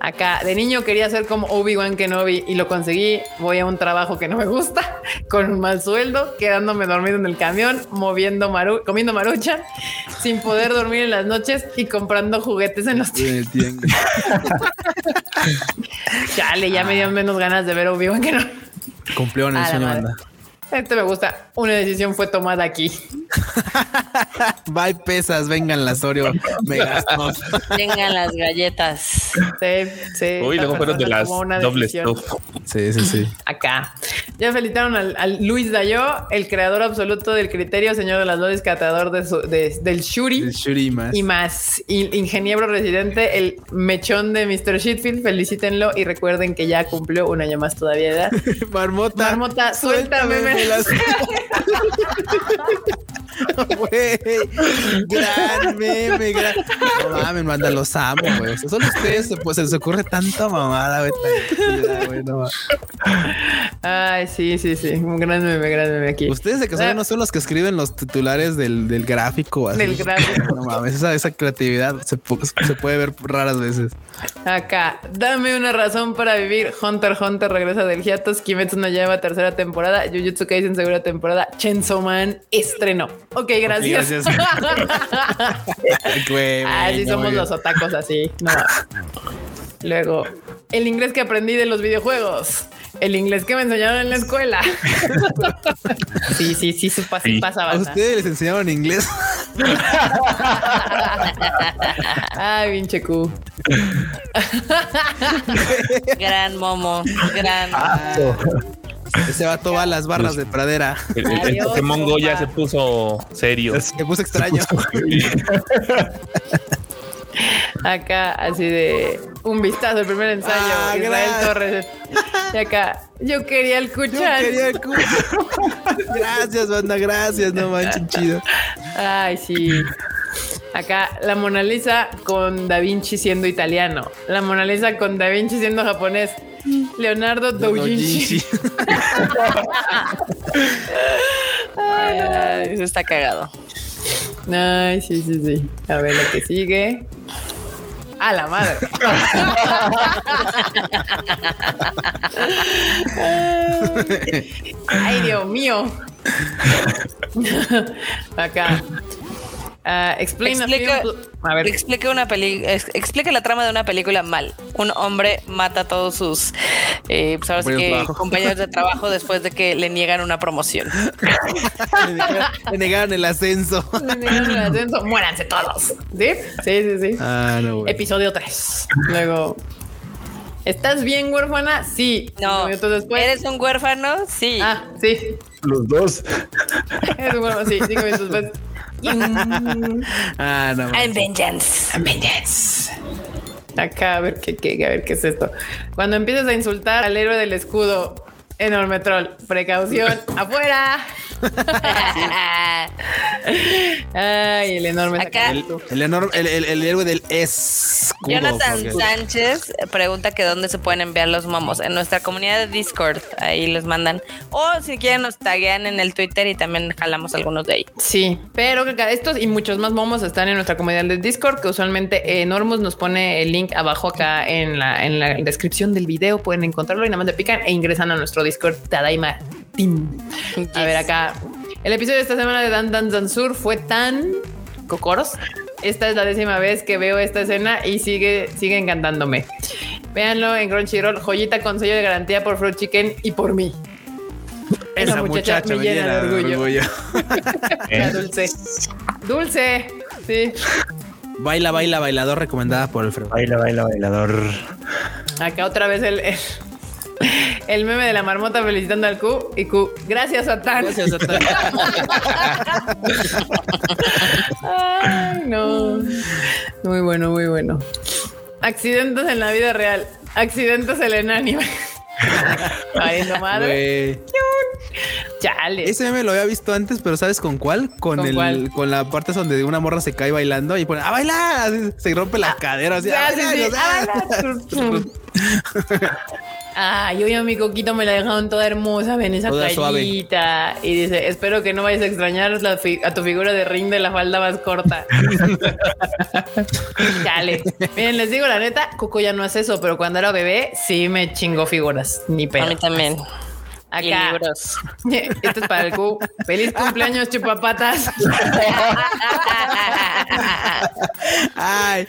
Acá, de niño quería ser como Obi-Wan Kenobi y lo conseguí. Voy a un trabajo que no me gusta, con un mal sueldo, quedándome dormido en el camión, moviendo maru comiendo marucha, sin poder dormir en las noches y comprando juguetes en los tiendas. Chale, ya me dieron menos ganas de ver Obi-Wan Kenobi. Cumplió en el sueño, banda. Este me gusta. Una decisión fue tomada aquí. Bye pesas, vengan las Oreo megastos. Tengan las galletas. Sí, sí. Uy, luego fueron de las tomó una doble decisión. stop. Sí, sí, sí. acá. Ya felicitaron al, al Luis Dayo, el creador absoluto del criterio, señor de las dosis, catador de su- de- del Shuri. El Shuri más. Y más, in- ingeniero residente, el mechón de Mr. Shitfield, felicítenlo y recuerden que ya cumplió un año más todavía. ¿verdad? Marmota. Marmota, suéltame. me las- Güey, gran meme, gran. No mames, manda, los amo, güey. Solo ustedes pues, se les ocurre tanta mamada, güey. no. Ay, sí, sí, sí. Un gran meme, gran meme aquí. Ustedes de casualidad no son los que escriben los titulares del, del gráfico. así. Del gráfico. No mames, esa, esa creatividad se, pu- se puede ver raras veces. Acá, dame una razón para vivir. Hunter Hunter regresa del hiatus. Kimetsu no lleva tercera temporada. Jujutsu Kaisen segunda temporada. Chainsaw Man estrenó. Ok, gracias. gracias. Ay, güey, Ah, sí venga, somos los otacos así. No. Luego, el inglés que aprendí de los videojuegos. El inglés que me enseñaron en la escuela. Sí, sí, sí, sí, pasa, Sí. pasa ¿A ustedes les enseñaron inglés? Ay, pinche Q. Gran momo. Gran. Ese vato va a las barras de pradera. El, el- el Adiós, Pokémon Go ya se puso serio. Me puse extraño. Acá, así de un vistazo, el primer ensayo. Ah, Israel gracias. Torres. Y acá, yo quería el Yo cuchar. quería el cu- Gracias, banda, gracias. No manchen chido. Ay, sí. Acá la Mona Lisa con Da Vinci siendo italiano. La Mona Lisa con Da Vinci siendo japonés. Leonardo Doujinshi. Ay, eso está cagado. Ay, sí, sí, sí. A ver lo que sigue. A la madre. Ay, Dios mío. Acá. Ah, explain Explica, film- A ver, explique una peli ex- explique la trama de una película mal. Un hombre mata a todos sus eh, pues ahora sí Compañeros de que trabajo. compañeros de trabajo después de que le niegan una promoción. Le negaron- Le negaron el ascenso. le negaron el ascenso, muéranse todos. ¿Sí? Sí, sí, sí. Ah, no. Episodio 3. Luego. ¿Estás bien, huérfana? Sí. No. Después. ¿Eres un huérfano? Sí. Ah, sí. Los dos. Eres un huérfano, sí. Cinco minutos después. Mm, Ah, no. I'm vengeance. Vengeance. Acá, a ver qué, qué, a ver qué es esto. Cuando empiezas a insultar al héroe del escudo, enorme troll, precaución, afuera. Ay, el enorme Acá- El, el enorme, el, el, el héroe del escudo. Jonathan porque- Sánchez pregunta que dónde se pueden enviar los momos. En nuestra comunidad de Discord, ahí les mandan. O si quieren nos taguean en el Twitter y también jalamos algunos de ahí. Sí, pero estos y muchos más momos están en nuestra comunidad de Discord, que usualmente eh, Normos nos pone el link abajo acá en la, en la descripción del video. Pueden encontrarlo y nada más le pican e ingresan a nuestro Discord Tadaima A ver acá. El episodio de esta semana de Dan Dan Dan Sur fue tan cocoros. Esta es la décima vez que veo esta escena y sigue, sigue encantándome. Véanlo en Crunchyroll, joyita con sello de garantía por Fruit Chicken y por mí. Esa muchacha, me llena de orgullo. La dulce. Dulce. Sí. Baila, baila, bailador recomendada por Alfredo. Baila, baila, bailador. Acá otra vez el, el, el meme de la marmota felicitando al Q y Q. Gracias, Satán. Gracias, Satán. Ay, no. Muy bueno, muy bueno. Accidentes en la vida real. Accidentes en el anime. Ay, no madre. Chale. Ese meme lo había visto antes, pero ¿sabes con cuál? Con, ¿Con el, cuál? con la parte donde una morra se cae bailando y pone ¡A bailar! Se rompe la cadera. Así, Ah, ¡A sí, sí. Ah, Ay, hoy a mi coquito me la dejaron toda hermosa, ven esa Toda suave. carita. Y dice, espero que no vayas a extrañar la a tu figura de ring de la falda más corta. Dale. Miren, les digo la neta, Coco ya no hace eso, pero cuando era bebé sí me chingó figuras. Ni A pedo. mí también. Y Acá. libros. Esto es para el Q. Feliz cumpleaños, chupapatas. ¡Ay!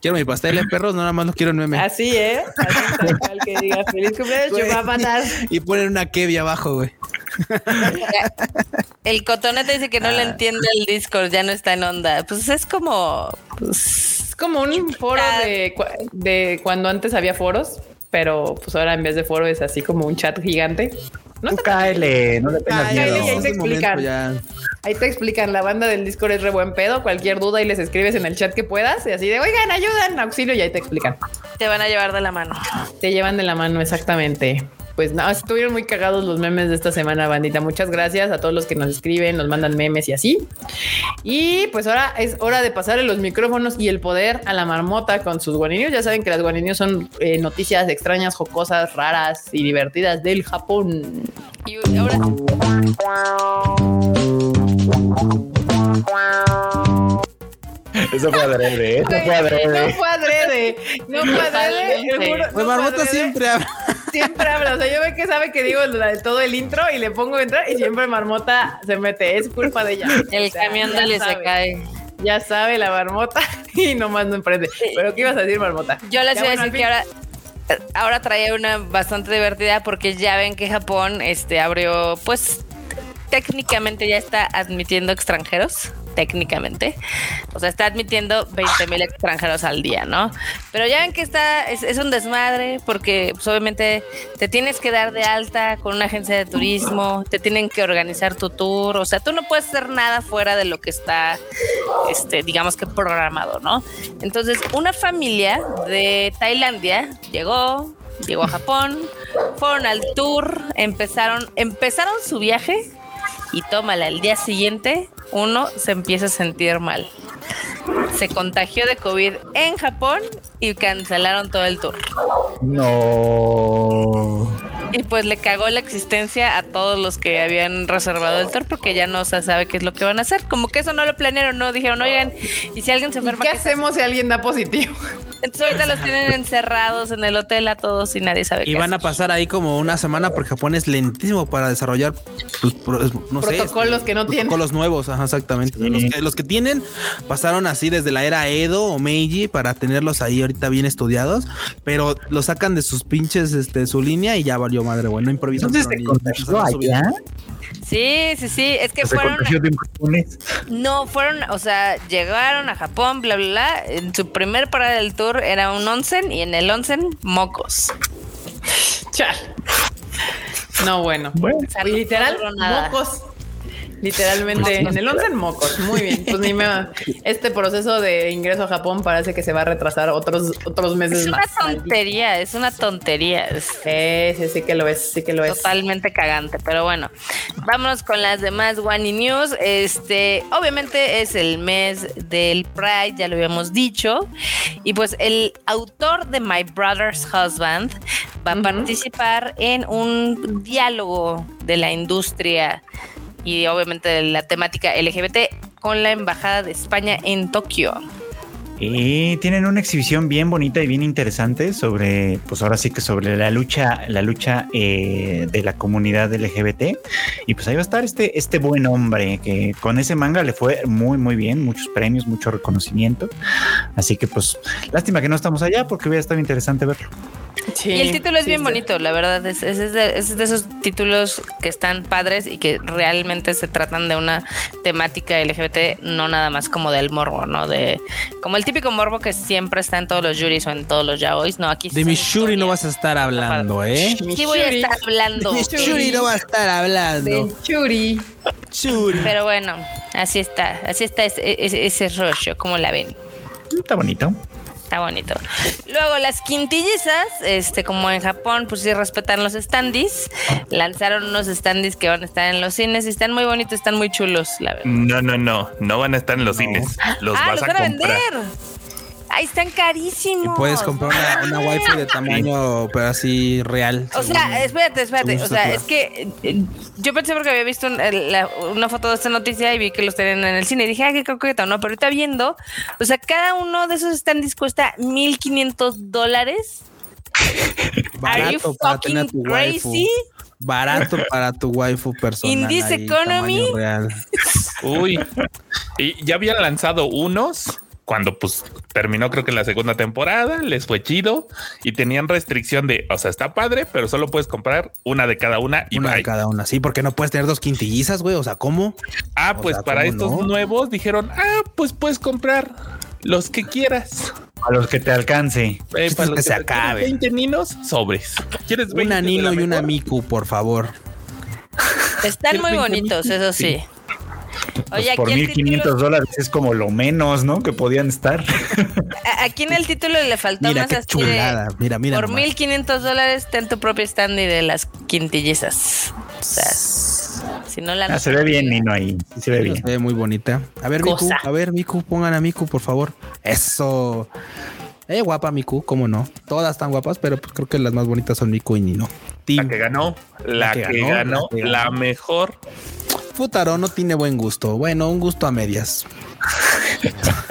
Quiero mi pastel de perros, no nada más lo quiero en meme. Así, ¿eh? Así tal cual que diga feliz cumpleaños, Güey. chupapatas. Y ponen una Kevy abajo, güey. El cotonete dice que no Ah. le entiende el Discord, ya no está en onda. Pues es como. Pues, Es como un foro de cuando antes había foros, pero pues ahora en vez de foro es así como un chat gigante. No Tú cáele, no le tengas Ay, ay, miedo. Es te momento explican. Ahí te explican, la banda del Discord es re buen pedo, cualquier duda y les escribes en el chat que puedas y así de, oigan, ayudan, auxilio y ahí te explican. te van a llevar de la mano. Te llevan de la mano exactamente. Pues nada, estuvieron muy cagados los memes de esta semana, bandita. Muchas gracias a todos los que nos escriben, nos mandan memes y así. Y pues ahora es hora de pasarle los micrófonos y el poder a la marmota con sus guaninios. Ya saben que las guaninios son eh, noticias extrañas, jocosas, raras y divertidas del Japón. Y ahora. Eso fue adrede, eso fue No fue adrede, no fue adrede. no Pues Marmota siempre habla. Siempre habla, o sea, yo ve que sabe que digo la de todo el intro y le pongo a entrar y siempre Marmota se mete, es culpa de ella. El O sea, camión ya de le se cae. Ya sabe la Marmota y nomás no emprende. Pero ¿qué ibas a decir, Marmota? Yo les Ya, voy a bueno, decir que ahora. Ahora traía una bastante divertida porque ya ven que Japón este abrió, pues técnicamente ya está admitiendo extranjeros, técnicamente. O sea, está admitiendo 20 mil extranjeros al día, ¿no? Pero ya ven que está, es, un desmadre porque pues, obviamente te tienes que dar de alta con una agencia de turismo, te tienen que organizar tu tour, o sea, tú no puedes hacer nada fuera de lo que está, este, digamos que programado, ¿no? Entonces, una familia de Tailandia llegó, llegó a Japón, fueron al tour, empezaron, empezaron su viaje y tómala, el día siguiente uno se empieza a sentir mal. Se contagió de COVID en Japón y cancelaron todo el tour. No. Y pues le cagó la existencia a todos los que habían reservado el tour porque ya no se sabe qué es lo que van a hacer. Como que eso no lo planearon, no dijeron, oigan, y si alguien se ¿Y enferma, ¿Qué ¿qué se hacemos si alguien da positivo? Entonces ahorita los tienen encerrados en el hotel a todos y nadie sabe Y qué van a pasar ahí como una semana porque Japón es lentísimo para desarrollar pues, pro- no sé, Protocolos que no tienen. protocolos nuevos, ajá, exactamente. Sí. Los, que, los que tienen pasaron así desde la era Edo o Meiji para tenerlos ahí ahorita bien estudiados, pero los sacan de sus pinches, este, su línea y ya valió madre, bueno, improvisan. Entonces ni- contagió a allá. Sí, sí, sí. Es que fueron. japonés. No, fueron, o sea, llegaron a Japón, bla, bla, bla. En su primer parada del tour era un onsen y en el onsen, mocos. Chal. No, bueno. Bueno, O sea, Y no literal, nada. mocos. Literalmente en el 11 en mocos. Muy bien. Pues ni me este proceso de ingreso a Japón parece que se va a retrasar otros otros meses Es una más. tontería, es una tontería. Sí, sí, sí que lo es, sí que lo es. totalmente cagante. Pero bueno, vámonos con las demás One News. Este, obviamente es el mes del Pride, ya lo habíamos dicho. Y pues el autor de My Brother's Husband va a Ujú. participar en un diálogo de la industria y obviamente la temática LGBT con la Embajada de España en Tokio. Y tienen una exhibición bien bonita y bien interesante sobre, pues ahora sí que sobre la lucha, la lucha eh, de la comunidad LGBT. Y pues ahí va a estar este, este buen hombre que con ese manga le fue muy, muy bien, muchos premios, mucho reconocimiento. Así que pues lástima que no estamos allá porque hubiera estado interesante verlo. Sí, Y el título es sí, bien sí. bonito, la verdad. Es, es- es de, es de esos títulos que están padres y que realmente se tratan de una temática LGBT, no nada más como del morbo, ¿no? De como el típico morbo que siempre está en todos los juris o en todos los yaois. No, aquí De mi Shuri no vas a estar hablando, ¿eh? Sí voy a Shuri. estar hablando. De mi Shuri no va a estar hablando. De Churi. Shuri. Pero bueno, así está, así está ese, ese, ese rollo, como la ven. Está bonito. Está bonito. Luego las quintillizas, este, como en Japón, pues sí respetan los standees. Lanzaron unos standees que van a estar en los cines y están muy bonitos, están muy chulos, la verdad. No, no, no. No van a estar en los cines. Los ah, vas los a van a comprar. vender. Ahí están Y carísimos. puedes comprar una, una wifi de tamaño, pero así real. O sea, espérate, espérate. O sea, es que eh, yo pensé porque había visto un- el- la- una foto de esta noticia y vi que los tenían en el cine y dije, ay, qué coqueto, ¿no? Pero ahorita viendo, o sea, cada uno de esos standees cuesta 1500 dólares. Are you barato para tener fucking tu waifu. crazy? Barato para tu waifu personal. In this ahí, economy. real. Uy. Y ya habían lanzado unos cuando pues terminó creo que la segunda temporada, les fue chido y tenían restricción de, o sea, está padre, pero solo puedes comprar una de cada una y Una de cada una. Sí, porque no puedes tener dos quintillizas, güey. O sea, ¿cómo? Ah, O pues sea, para ¿cómo estos no? nuevos dijeron, ah, pues puedes comprar los que quieras. A los que te alcance. Eh, para los que se te- ¿quieres acaben. 20 ninos, sobres. ¿Quieres 20 Una Nino y una? Miku, por favor. Están ¿Quieres muy 20 bonitos, eso sí. Oye, por aquí el 1500 título, dólares es como lo menos, ¿no? Que podían estar. aquí en el título le faltó Mira más qué así chulada. de, Mira, mira. por nomás. 1500 dólares ten tu propio standy de las quintillizas. O sea, si no la Ah, se ve bien, Nino, ahí. Sí se ve Se bien. ve muy bonita. A ver, Miku, a ver, Miku, pongan a Miku, por favor. Eso. Eh, guapa Miku, cómo no. Todas están guapas, pero pues creo que las más bonitas son Miku y Nino. La Team que ganó, la, que, ganó, la que ganó. la mejor. Futaro no tiene buen gusto. Bueno, un gusto a medias.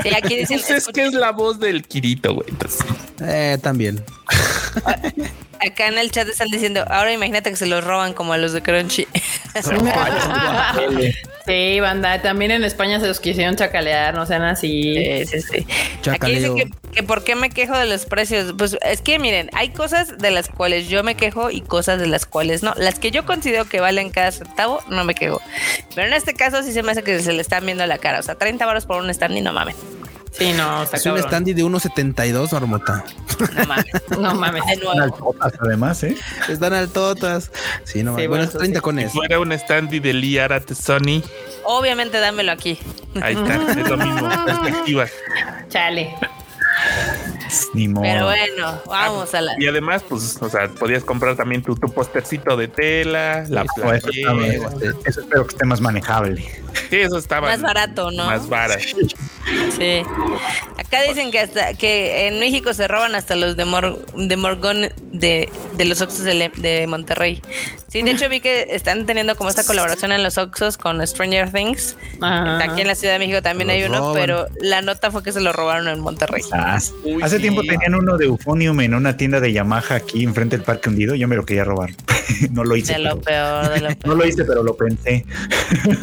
Sí, aquí dicen, Pues es que es la voz del Kirito, güey. Entonces, Eh, también. Acá en el chat están diciendo, ahora imagínate que se los roban como a los de Crunchy. Sí, banda, también en España se los quisieron chacalear, no sean así. Sí, sí, sí. Aquí dicen que, que por qué me quejo de los precios. Pues es que miren, hay cosas de las cuales yo me quejo y cosas de las cuales no. Las que yo considero que valen cada centavo, no me quejo. Pero en este caso sí se me hace que se le están viendo la cara. O sea, 30 baros por un stand y no mames. Sí, no, está Es un standy de 1.72, Marmota. No mames. No mames. De Están nuevo. altotas, además, ¿eh? Están altotas. Sí, no Sí, mames. Bueno, bueno, es eso 30 sí. con si fuera un standy de Lee Arate Sony, Obviamente dámelo aquí. ahí está, es lo mismo. Perspectiva. Chale. Ni modo. Pero bueno, vamos a la. Y además, pues, o sea, podías comprar también tu, tu postercito de tela, la Eso, eso playera. Eso espero que esté más manejable. Sí, eso estaba Más barato, ¿no? Más barato. Sí. Acá dicen que hasta que en México se roban hasta los de, Mor- de Morgón de, de los Oxos de, Monterrey. Sí, de hecho vi que están teniendo como esta colaboración en los Oxos con Stranger Things. Ah. Aquí en la Ciudad de México también Los hay uno, roban. pero la nota fue que se lo robaron en Monterrey. Ah, Uy, hace sí. tiempo tenían uno de Euphonium en una tienda de Yamaha aquí enfrente del Parque Hundido. Yo me lo quería robar. no lo hice. De lo pero- peor, de lo no peor. lo hice, pero lo pensé.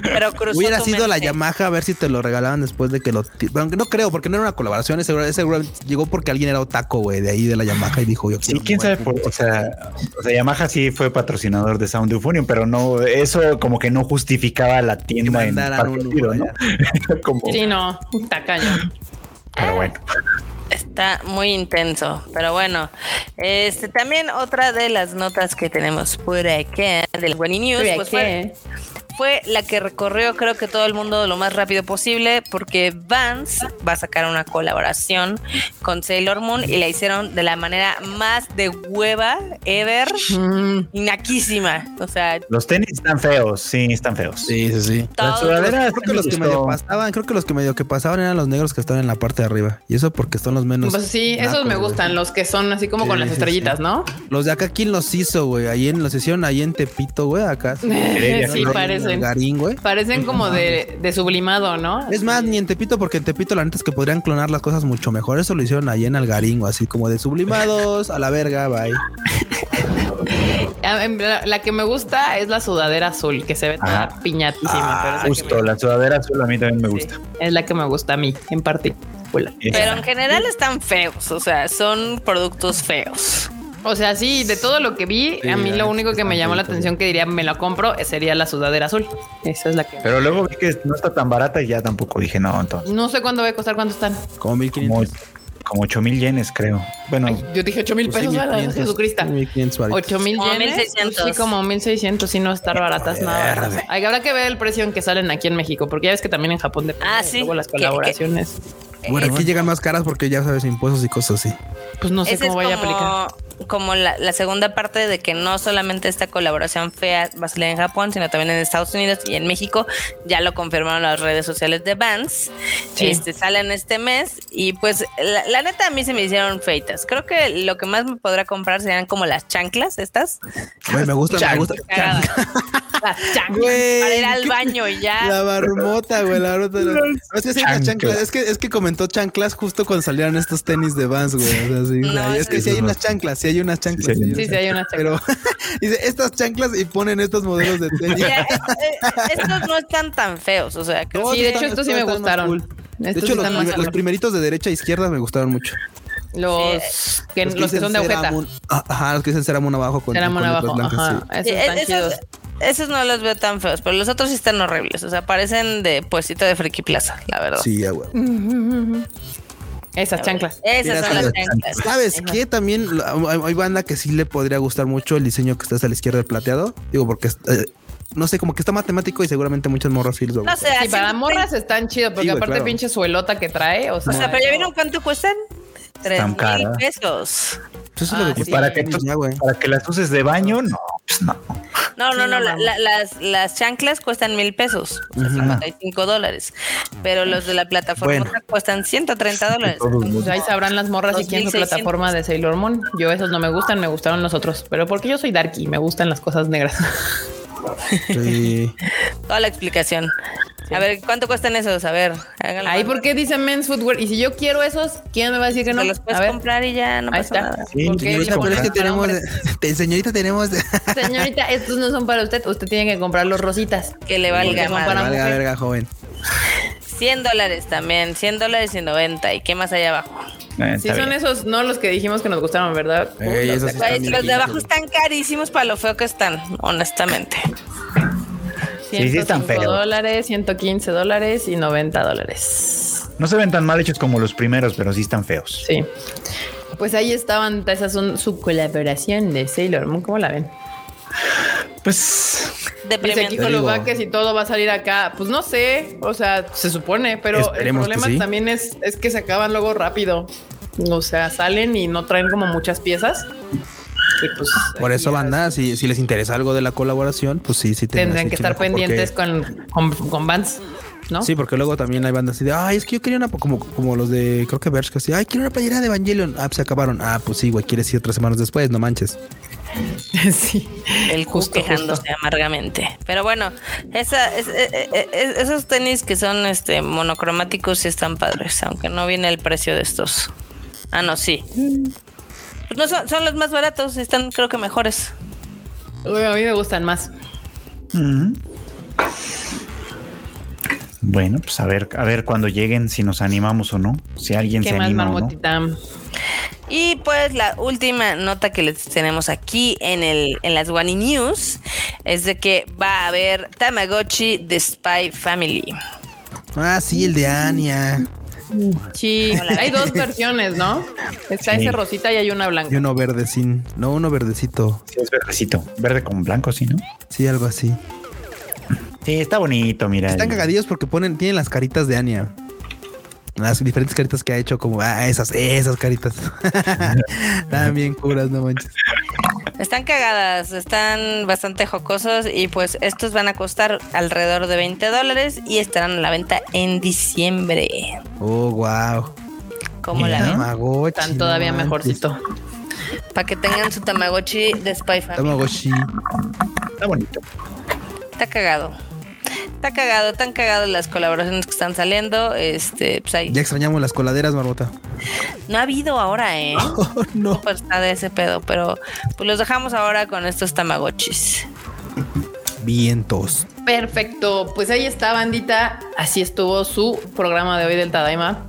Pero cruzó Hubiera sido la. Yamaha a ver si te lo regalaban después de que lo. Aunque no creo, porque no era una colaboración. Ese, ese seguramente llegó porque alguien era otaco, güey, de ahí de la Yamaha y dijo yo. Sí, quién sabe por, o sea, o sea, Yamaha sí fue patrocinador de Sound Euphonium, pero no, eso como que no justificaba la tienda en por ¿no? como, Sí, no, está cañón. pero bueno. Está muy intenso, pero bueno. Este también otra de las notas que tenemos por acá del Wenny News pues fue, fue la que recorrió creo que todo el mundo lo más rápido posible porque Vans va a sacar una colaboración con Sailor Moon y la hicieron de la manera más de hueva ever, Mm, y naquísima. O sea, Los tenis están feos, sí, están feos. Sí, sí, sí. Las todo- sudaderas Creo que los que me medio pasaban, creo que los que medio que pasaban eran los negros que estaban en la parte de arriba. Y eso porque son los menos. Pues sí, esos me güey. gustan, los que son así como Sí, con las estrellitas, sí. ¿no? Los de acá, ¿quién los hizo, güey? Ahí en los hicieron ahí en Tepito, güey, acá. sí, En parecen. Garín, güey. Parecen como de, de sublimado, ¿no? Es más, ni en Tepito, porque en Tepito la neta es que podrían clonar las cosas mucho mejor. Eso lo hicieron ahí en Algarín, así como de sublimados, a la verga, bye. Ah, La, la que me gusta es la sudadera azul, que se ve toda Ah. piñatísima. pero que Justo, la sudadera azul a mí también me me- gusta. sí, es la que me gusta a mí, en particular. pero en general están feos, o sea, son productos feos. O sea, sí, de todo lo que vi, Sí, a mí lo único que me llamó la atención que diría me lo compro sería la sudadera azul. Esa es la que. Pero luego vi que no está tan barata y ya tampoco dije no, entonces. No sé cuándo va a costar, cuánto están. Como 1500. Como, como 8 mil yenes, creo. Bueno, Ay, yo dije 8 mil Pues pesos, ¿verdad? 1500, Jesucristo. 1500 varitos. 8 mil Como yenes. 1600. Sí, como 1600, sí, no estar baratas nada. Verde. Ay, habrá que ver el precio en que salen aquí en México, porque ya ves que también en Japón depende Ah, de sí. luego las colaboraciones. Bueno, aquí llegan más caras porque ya sabes, impuestos y cosas así. Pues no sé cómo vaya a aplicar. como, como la, la segunda parte de que no solamente esta colaboración fea va a salir en Japón, sino también en Estados Unidos y en México. Ya lo confirmaron las redes sociales de Vans. Sí. Este salen este mes y pues la, la neta a mí se me hicieron feitas. Creo que lo que más me podrá comprar serían como las chanclas estas. Güey, me gusta, me gusta. Cagadas. Las chanclas Güey, para ir al ¿qué- baño y ya. La marmota, güey, la marmota. la- No, es que sí Chanclas. chanclas. Es que, es que comentó chanclas justo cuando salieron estos tenis de Vans, güey. O sea, sí, o sea, No, es que eso sí hay unas chanclas, sí hay unas chanclas. Sí, sí, hay Sí, unas sí, hay una Pero dice estas chanclas y ponen estos modelos de tenis. Estos no están tan feos, o sea, No, Sí, sí de están- hecho, estos sí me gustaron. De sí hecho, los, primeritos de derecha a izquierda me gustaron mucho. Los que, los que dicen son de agujeta. Ceramon- Ajá, los que dicen Ceramon abajo con Eran con abajo. letras blancas, Ajá. sí. Esos Sí, están esos, chidos. esos no los veo tan feos, pero los otros sí están horribles. O sea, parecen de puestito de Friki Plaza, la verdad. Sí, ya, güey. Esas chanclas. Esas son las chanclas. ¿Sabes qué? También hay, banda que sí le podría gustar mucho el diseño que está hasta la izquierda del plateado. Digo, porque eh, no sé, como que está matemático y seguramente muchos morros sí No sé, Sí, para morras están chidos, porque Sí, aparte claro. pinche suelota que trae. O sea, O sea, pero ya vieron cuánto cuestan? Tres mil caras. pesos. Eso es Ah, lo que sí. cuesta para que, para que las uses de baño, no, pues no. No, no, no, la- la- las, las chanclas cuestan mil pesos, o sea, 55 dólares. Pero los de la plataforma Bueno. cuestan 130 dólares. Pues ahí sabrán las morras si quieren su 2600. plataforma de Sailor Moon. Yo esos no me gustan, me gustaron los otros. Pero porque yo soy darky, me gustan las cosas negras. Sí. Toda la explicación. A ver, ¿cuánto cuestan esos? A ver, háganlo. Ahí, ¿por qué dice men's footwear? Y si yo quiero esos, ¿quién me va a decir que no? Los A puedes ver, comprar y ya no ahí pasa está. nada. Sí, ¿Por qué señorita, Pero es que tenemos, te- señorita, tenemos. Señorita, estos no son para usted. Usted tiene que comprar los rositas. Que le valga para Valga, verga, joven. 100 dólares también, 100 dólares y 90. ¿Y qué más hay abajo? Eh, Sí, son bien. esos, no los que dijimos que nos gustaron, ¿verdad? Ey, Los de- sí los de abajo están carísimos para lo feo que están, honestamente. Sí, sí están 105 feos. dólares, 115 dólares y 90 dólares. No se ven tan mal hechos como los primeros, pero sí están feos. Sí. Pues ahí estaban, esas son su colaboración de Sailor Moon. ¿Cómo la ven? Pues Dice aquí Deprimente. Te con los vaques y todo va a salir acá. Pues no sé, o sea, se supone, pero Esperemos el problema sí. también es, es que se acaban luego rápido. O sea, salen y no traen como muchas piezas. Y pues, Por eso, banda, si, si les interesa algo de la colaboración, pues sí, sí. Tendrán que estar porque- pendientes con, con, con Vans, ¿no? Sí, porque luego también hay bandas así de, ay, es que yo quería una, como, como los de, creo que que así, ay, quiero una playera de Evangelion. Ah, pues se acabaron. Ah, pues sí, güey, quieres ir tres semanas después, no manches. sí. El Q Justo, quejándose justo. amargamente. Pero bueno, esa, es- eh, eh, eh, esos tenis que son este monocromáticos sí están padres, aunque no viene el precio de estos. Ah, no, sí. Pues no son, son los más baratos, están creo que mejores. Uy, a mí me gustan más. Bueno, pues a ver, a ver cuando lleguen si nos animamos o no, si alguien ¿Qué se más, anima o no. Y pues la última nota que les tenemos aquí en el en las Wani News es de que va a haber Tamagotchi The Spy Family. Ah, sí, el de Anya. Sí, hay dos versiones, ¿no? Está Sí. ese rosita y hay una Y blanca. uno verdecín. No, uno verdecito. Sí, es verdecito, verde con blanco, sí, ¿no? Sí, algo así. Sí, está bonito, mira. Están cagadillos porque ponen, tienen las caritas de Anya. Las diferentes caritas que ha hecho, como, ah, esas, esas caritas. Están bien curas, no manches. Están cagadas, están bastante jocosos y pues estos van a costar alrededor de 20 dólares y estarán a la venta en diciembre. Oh, wow. ¿Cómo la ven? Tamagotchi. Están todavía manches. mejorcito. Para que tengan su Tamagotchi de Spy Family. Tamagotchi. Está bonito. Está cagado. Está cagado, tan cagado las colaboraciones que están saliendo. Este, pues ahí. Ya extrañamos las coladeras, Marbota. No ha habido ahora, ¿eh? Oh, no. Está de ese pedo, pero pues los dejamos ahora con estos Tamagotchis. Vientos. Perfecto, pues ahí está, bandita. Así estuvo su programa de hoy del Tadaima.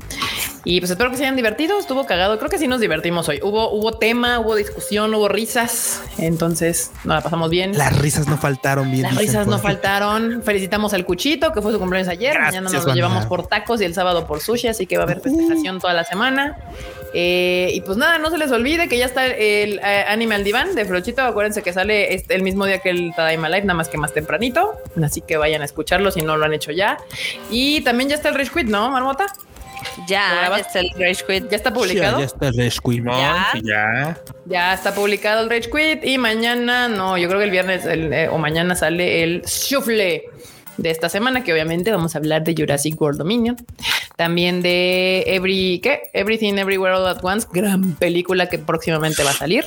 Y pues espero que se hayan divertido. Estuvo cagado. Creo que sí nos divertimos hoy. Hubo, hubo tema, hubo discusión, hubo risas. Entonces nos la pasamos bien. Las risas no faltaron bien. Las dicen risas no faltaron. Felicitamos al Cuchito, que fue su cumpleaños ayer. Gracias, Mañana nos lo llevamos por tacos y el sábado por sushi, así que va a haber festejación toda la semana. Eh, y pues nada, no se les olvide que ya está el eh, Animal Divan de Frochito. Acuérdense que sale este- el mismo día que el Tadaima Live, nada más que más tempranito. Así que vayan a escucharlo si no lo han hecho ya. Y también ya está el Rage Quit, ¿no, Marmota? ¿Lo Ya, ya está el Rage Quit. Ya está publicado. Ya, ya está el Rescue. Simón, ¿Ya? ya. Ya está publicado el Rage Quit y mañana, no, yo creo que el viernes el, eh, o mañana sale el Shuffle de esta semana, que obviamente vamos a hablar de Jurassic World Dominion. También de Every, ¿qué? Everything Everywhere All at Once, gran película que próximamente va a salir.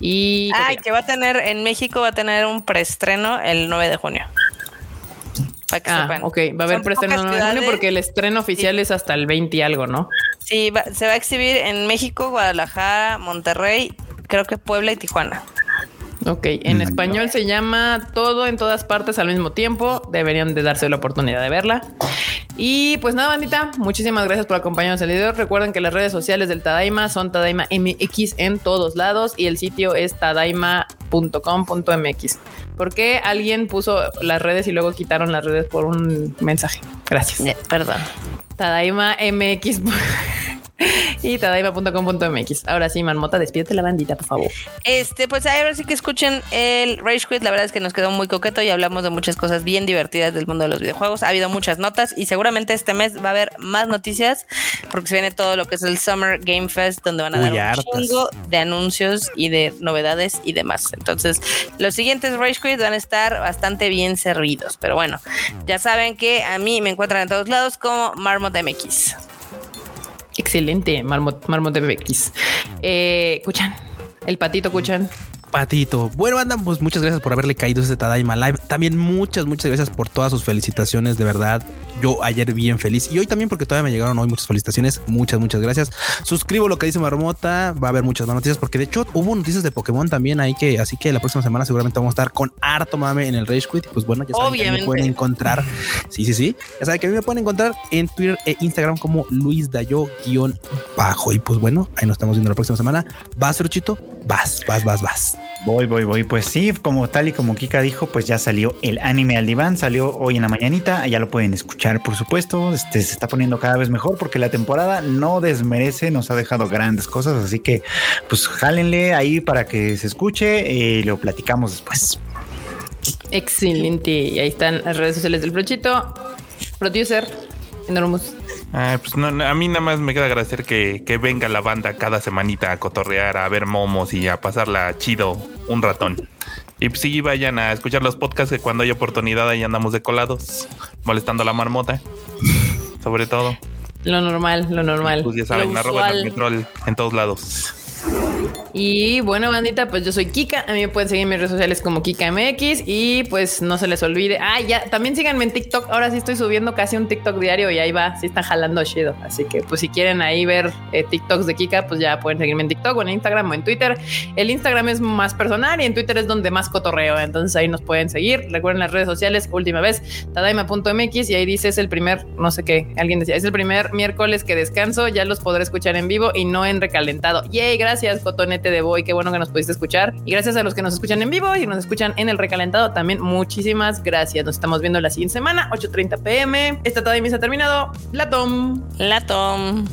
Y Ay, que va a tener en México va a tener un preestreno el 9 de junio. Para que ah, sepan. ok, va a haber preestreno pocas en junio ciudades. porque el estreno oficial es hasta el 20 y algo, ¿no? Sí, va- se va a exhibir en México, Guadalajara, Monterrey, creo que Puebla y Tijuana. Ok, en Mm. español se llama Todo en todas partes al mismo tiempo. Deberían de darse la oportunidad de verla. Y pues nada, bandita, muchísimas gracias por acompañarnos el video. Recuerden que las redes sociales del Tadaima son Tadaima MX en todos lados y el sitio es tadaima.com.mx. ¿Por qué alguien puso las redes y luego quitaron las redes por un mensaje? Gracias. Eh, perdón. Tadaima MX y tadaima.com.mx. Ahora sí, Marmota, despídete la bandita, por favor. Este, pues ahora sí que escuchen el Rage Quit. La verdad es que nos quedó muy coqueto y hablamos de muchas cosas bien divertidas del mundo de los videojuegos. Ha habido muchas notas y seguramente este mes va a haber más noticias porque se viene todo lo que es el Summer Game Fest, donde van a Uy, dar un hartas. chingo de anuncios y de novedades y demás. Entonces, los siguientes Rage Quit van a estar bastante bien servidos. Pero bueno, ya saben que a mí me encuentran en todos lados como Marmot MX. Excelente, Marmot, Marmot MX. Eh, Cuchan, el patito Cuchan. Patito. Bueno, banda, pues muchas gracias por haberle caído este Tadaima Live. También muchas, muchas gracias por todas sus felicitaciones, de verdad. Yo ayer bien feliz y hoy también porque todavía me llegaron hoy muchas felicitaciones. Muchas, muchas gracias. Suscribo lo que dice Marmota. Va a haber muchas más noticias porque de hecho hubo noticias de Pokémon también ahí que así que la próxima semana seguramente vamos a estar con harto mame en el Rage Quit. Pues bueno, ya saben que a mí me Obviamente. pueden encontrar. Sí, sí, sí. Ya saben que a mí me pueden encontrar en Twitter e Instagram como Luis Dayo guion bajo. Y pues bueno, ahí nos estamos viendo la próxima semana. Vas, Ruchito. Vas, vas, vas, vas. Voy, voy, voy. Pues sí, como tal y como Kika dijo, pues ya salió el anime al diván, salió hoy en la mañanita, ya lo pueden escuchar, por supuesto. Este se está poniendo cada vez mejor porque la temporada no desmerece, nos ha dejado grandes cosas, así que pues jálenle ahí para que se escuche y lo platicamos después. Excelente. Y ahí están las redes sociales del Frochito. Producer, Enormous. Ah, pues no, a mí nada más me queda agradecer que, que venga la banda cada semanita a cotorrear, a ver momos y a pasarla chido un ratón. Y pues sí, vayan a escuchar los podcasts que cuando hay oportunidad ahí andamos de colados, molestando a la marmota, sobre todo. Lo normal, lo normal. Pues ya saben, arroba en todos lados. Y bueno, bandita, pues yo soy Kika. A mí me pueden seguir en mis redes sociales como KikaMX. Y pues no se les olvide. Ah, ya, también síganme en TikTok. Ahora sí estoy subiendo casi un TikTok diario y ahí va. Sí está jalando chido. Así que pues si quieren ahí ver eh, TikToks de Kika, pues ya pueden seguirme en TikTok o en Instagram o en Twitter. El Instagram es más personal y en Twitter es donde más cotorreo. Entonces ahí nos pueden seguir. Recuerden las redes sociales, última vez, tadaima.mx y ahí dice es el primer, no sé qué, alguien decía, es el primer miércoles que descanso. Ya los podré escuchar en vivo y no en recalentado. Yay, gracias, Cotonete de Boy. Qué bueno que nos pudiste escuchar. Y gracias a los que nos escuchan en vivo y nos escuchan en el recalentado también. Muchísimas gracias. Nos estamos viendo la siguiente semana, 8:30 pm. Esta Tadaima se ha terminado. La Tom. La Tom.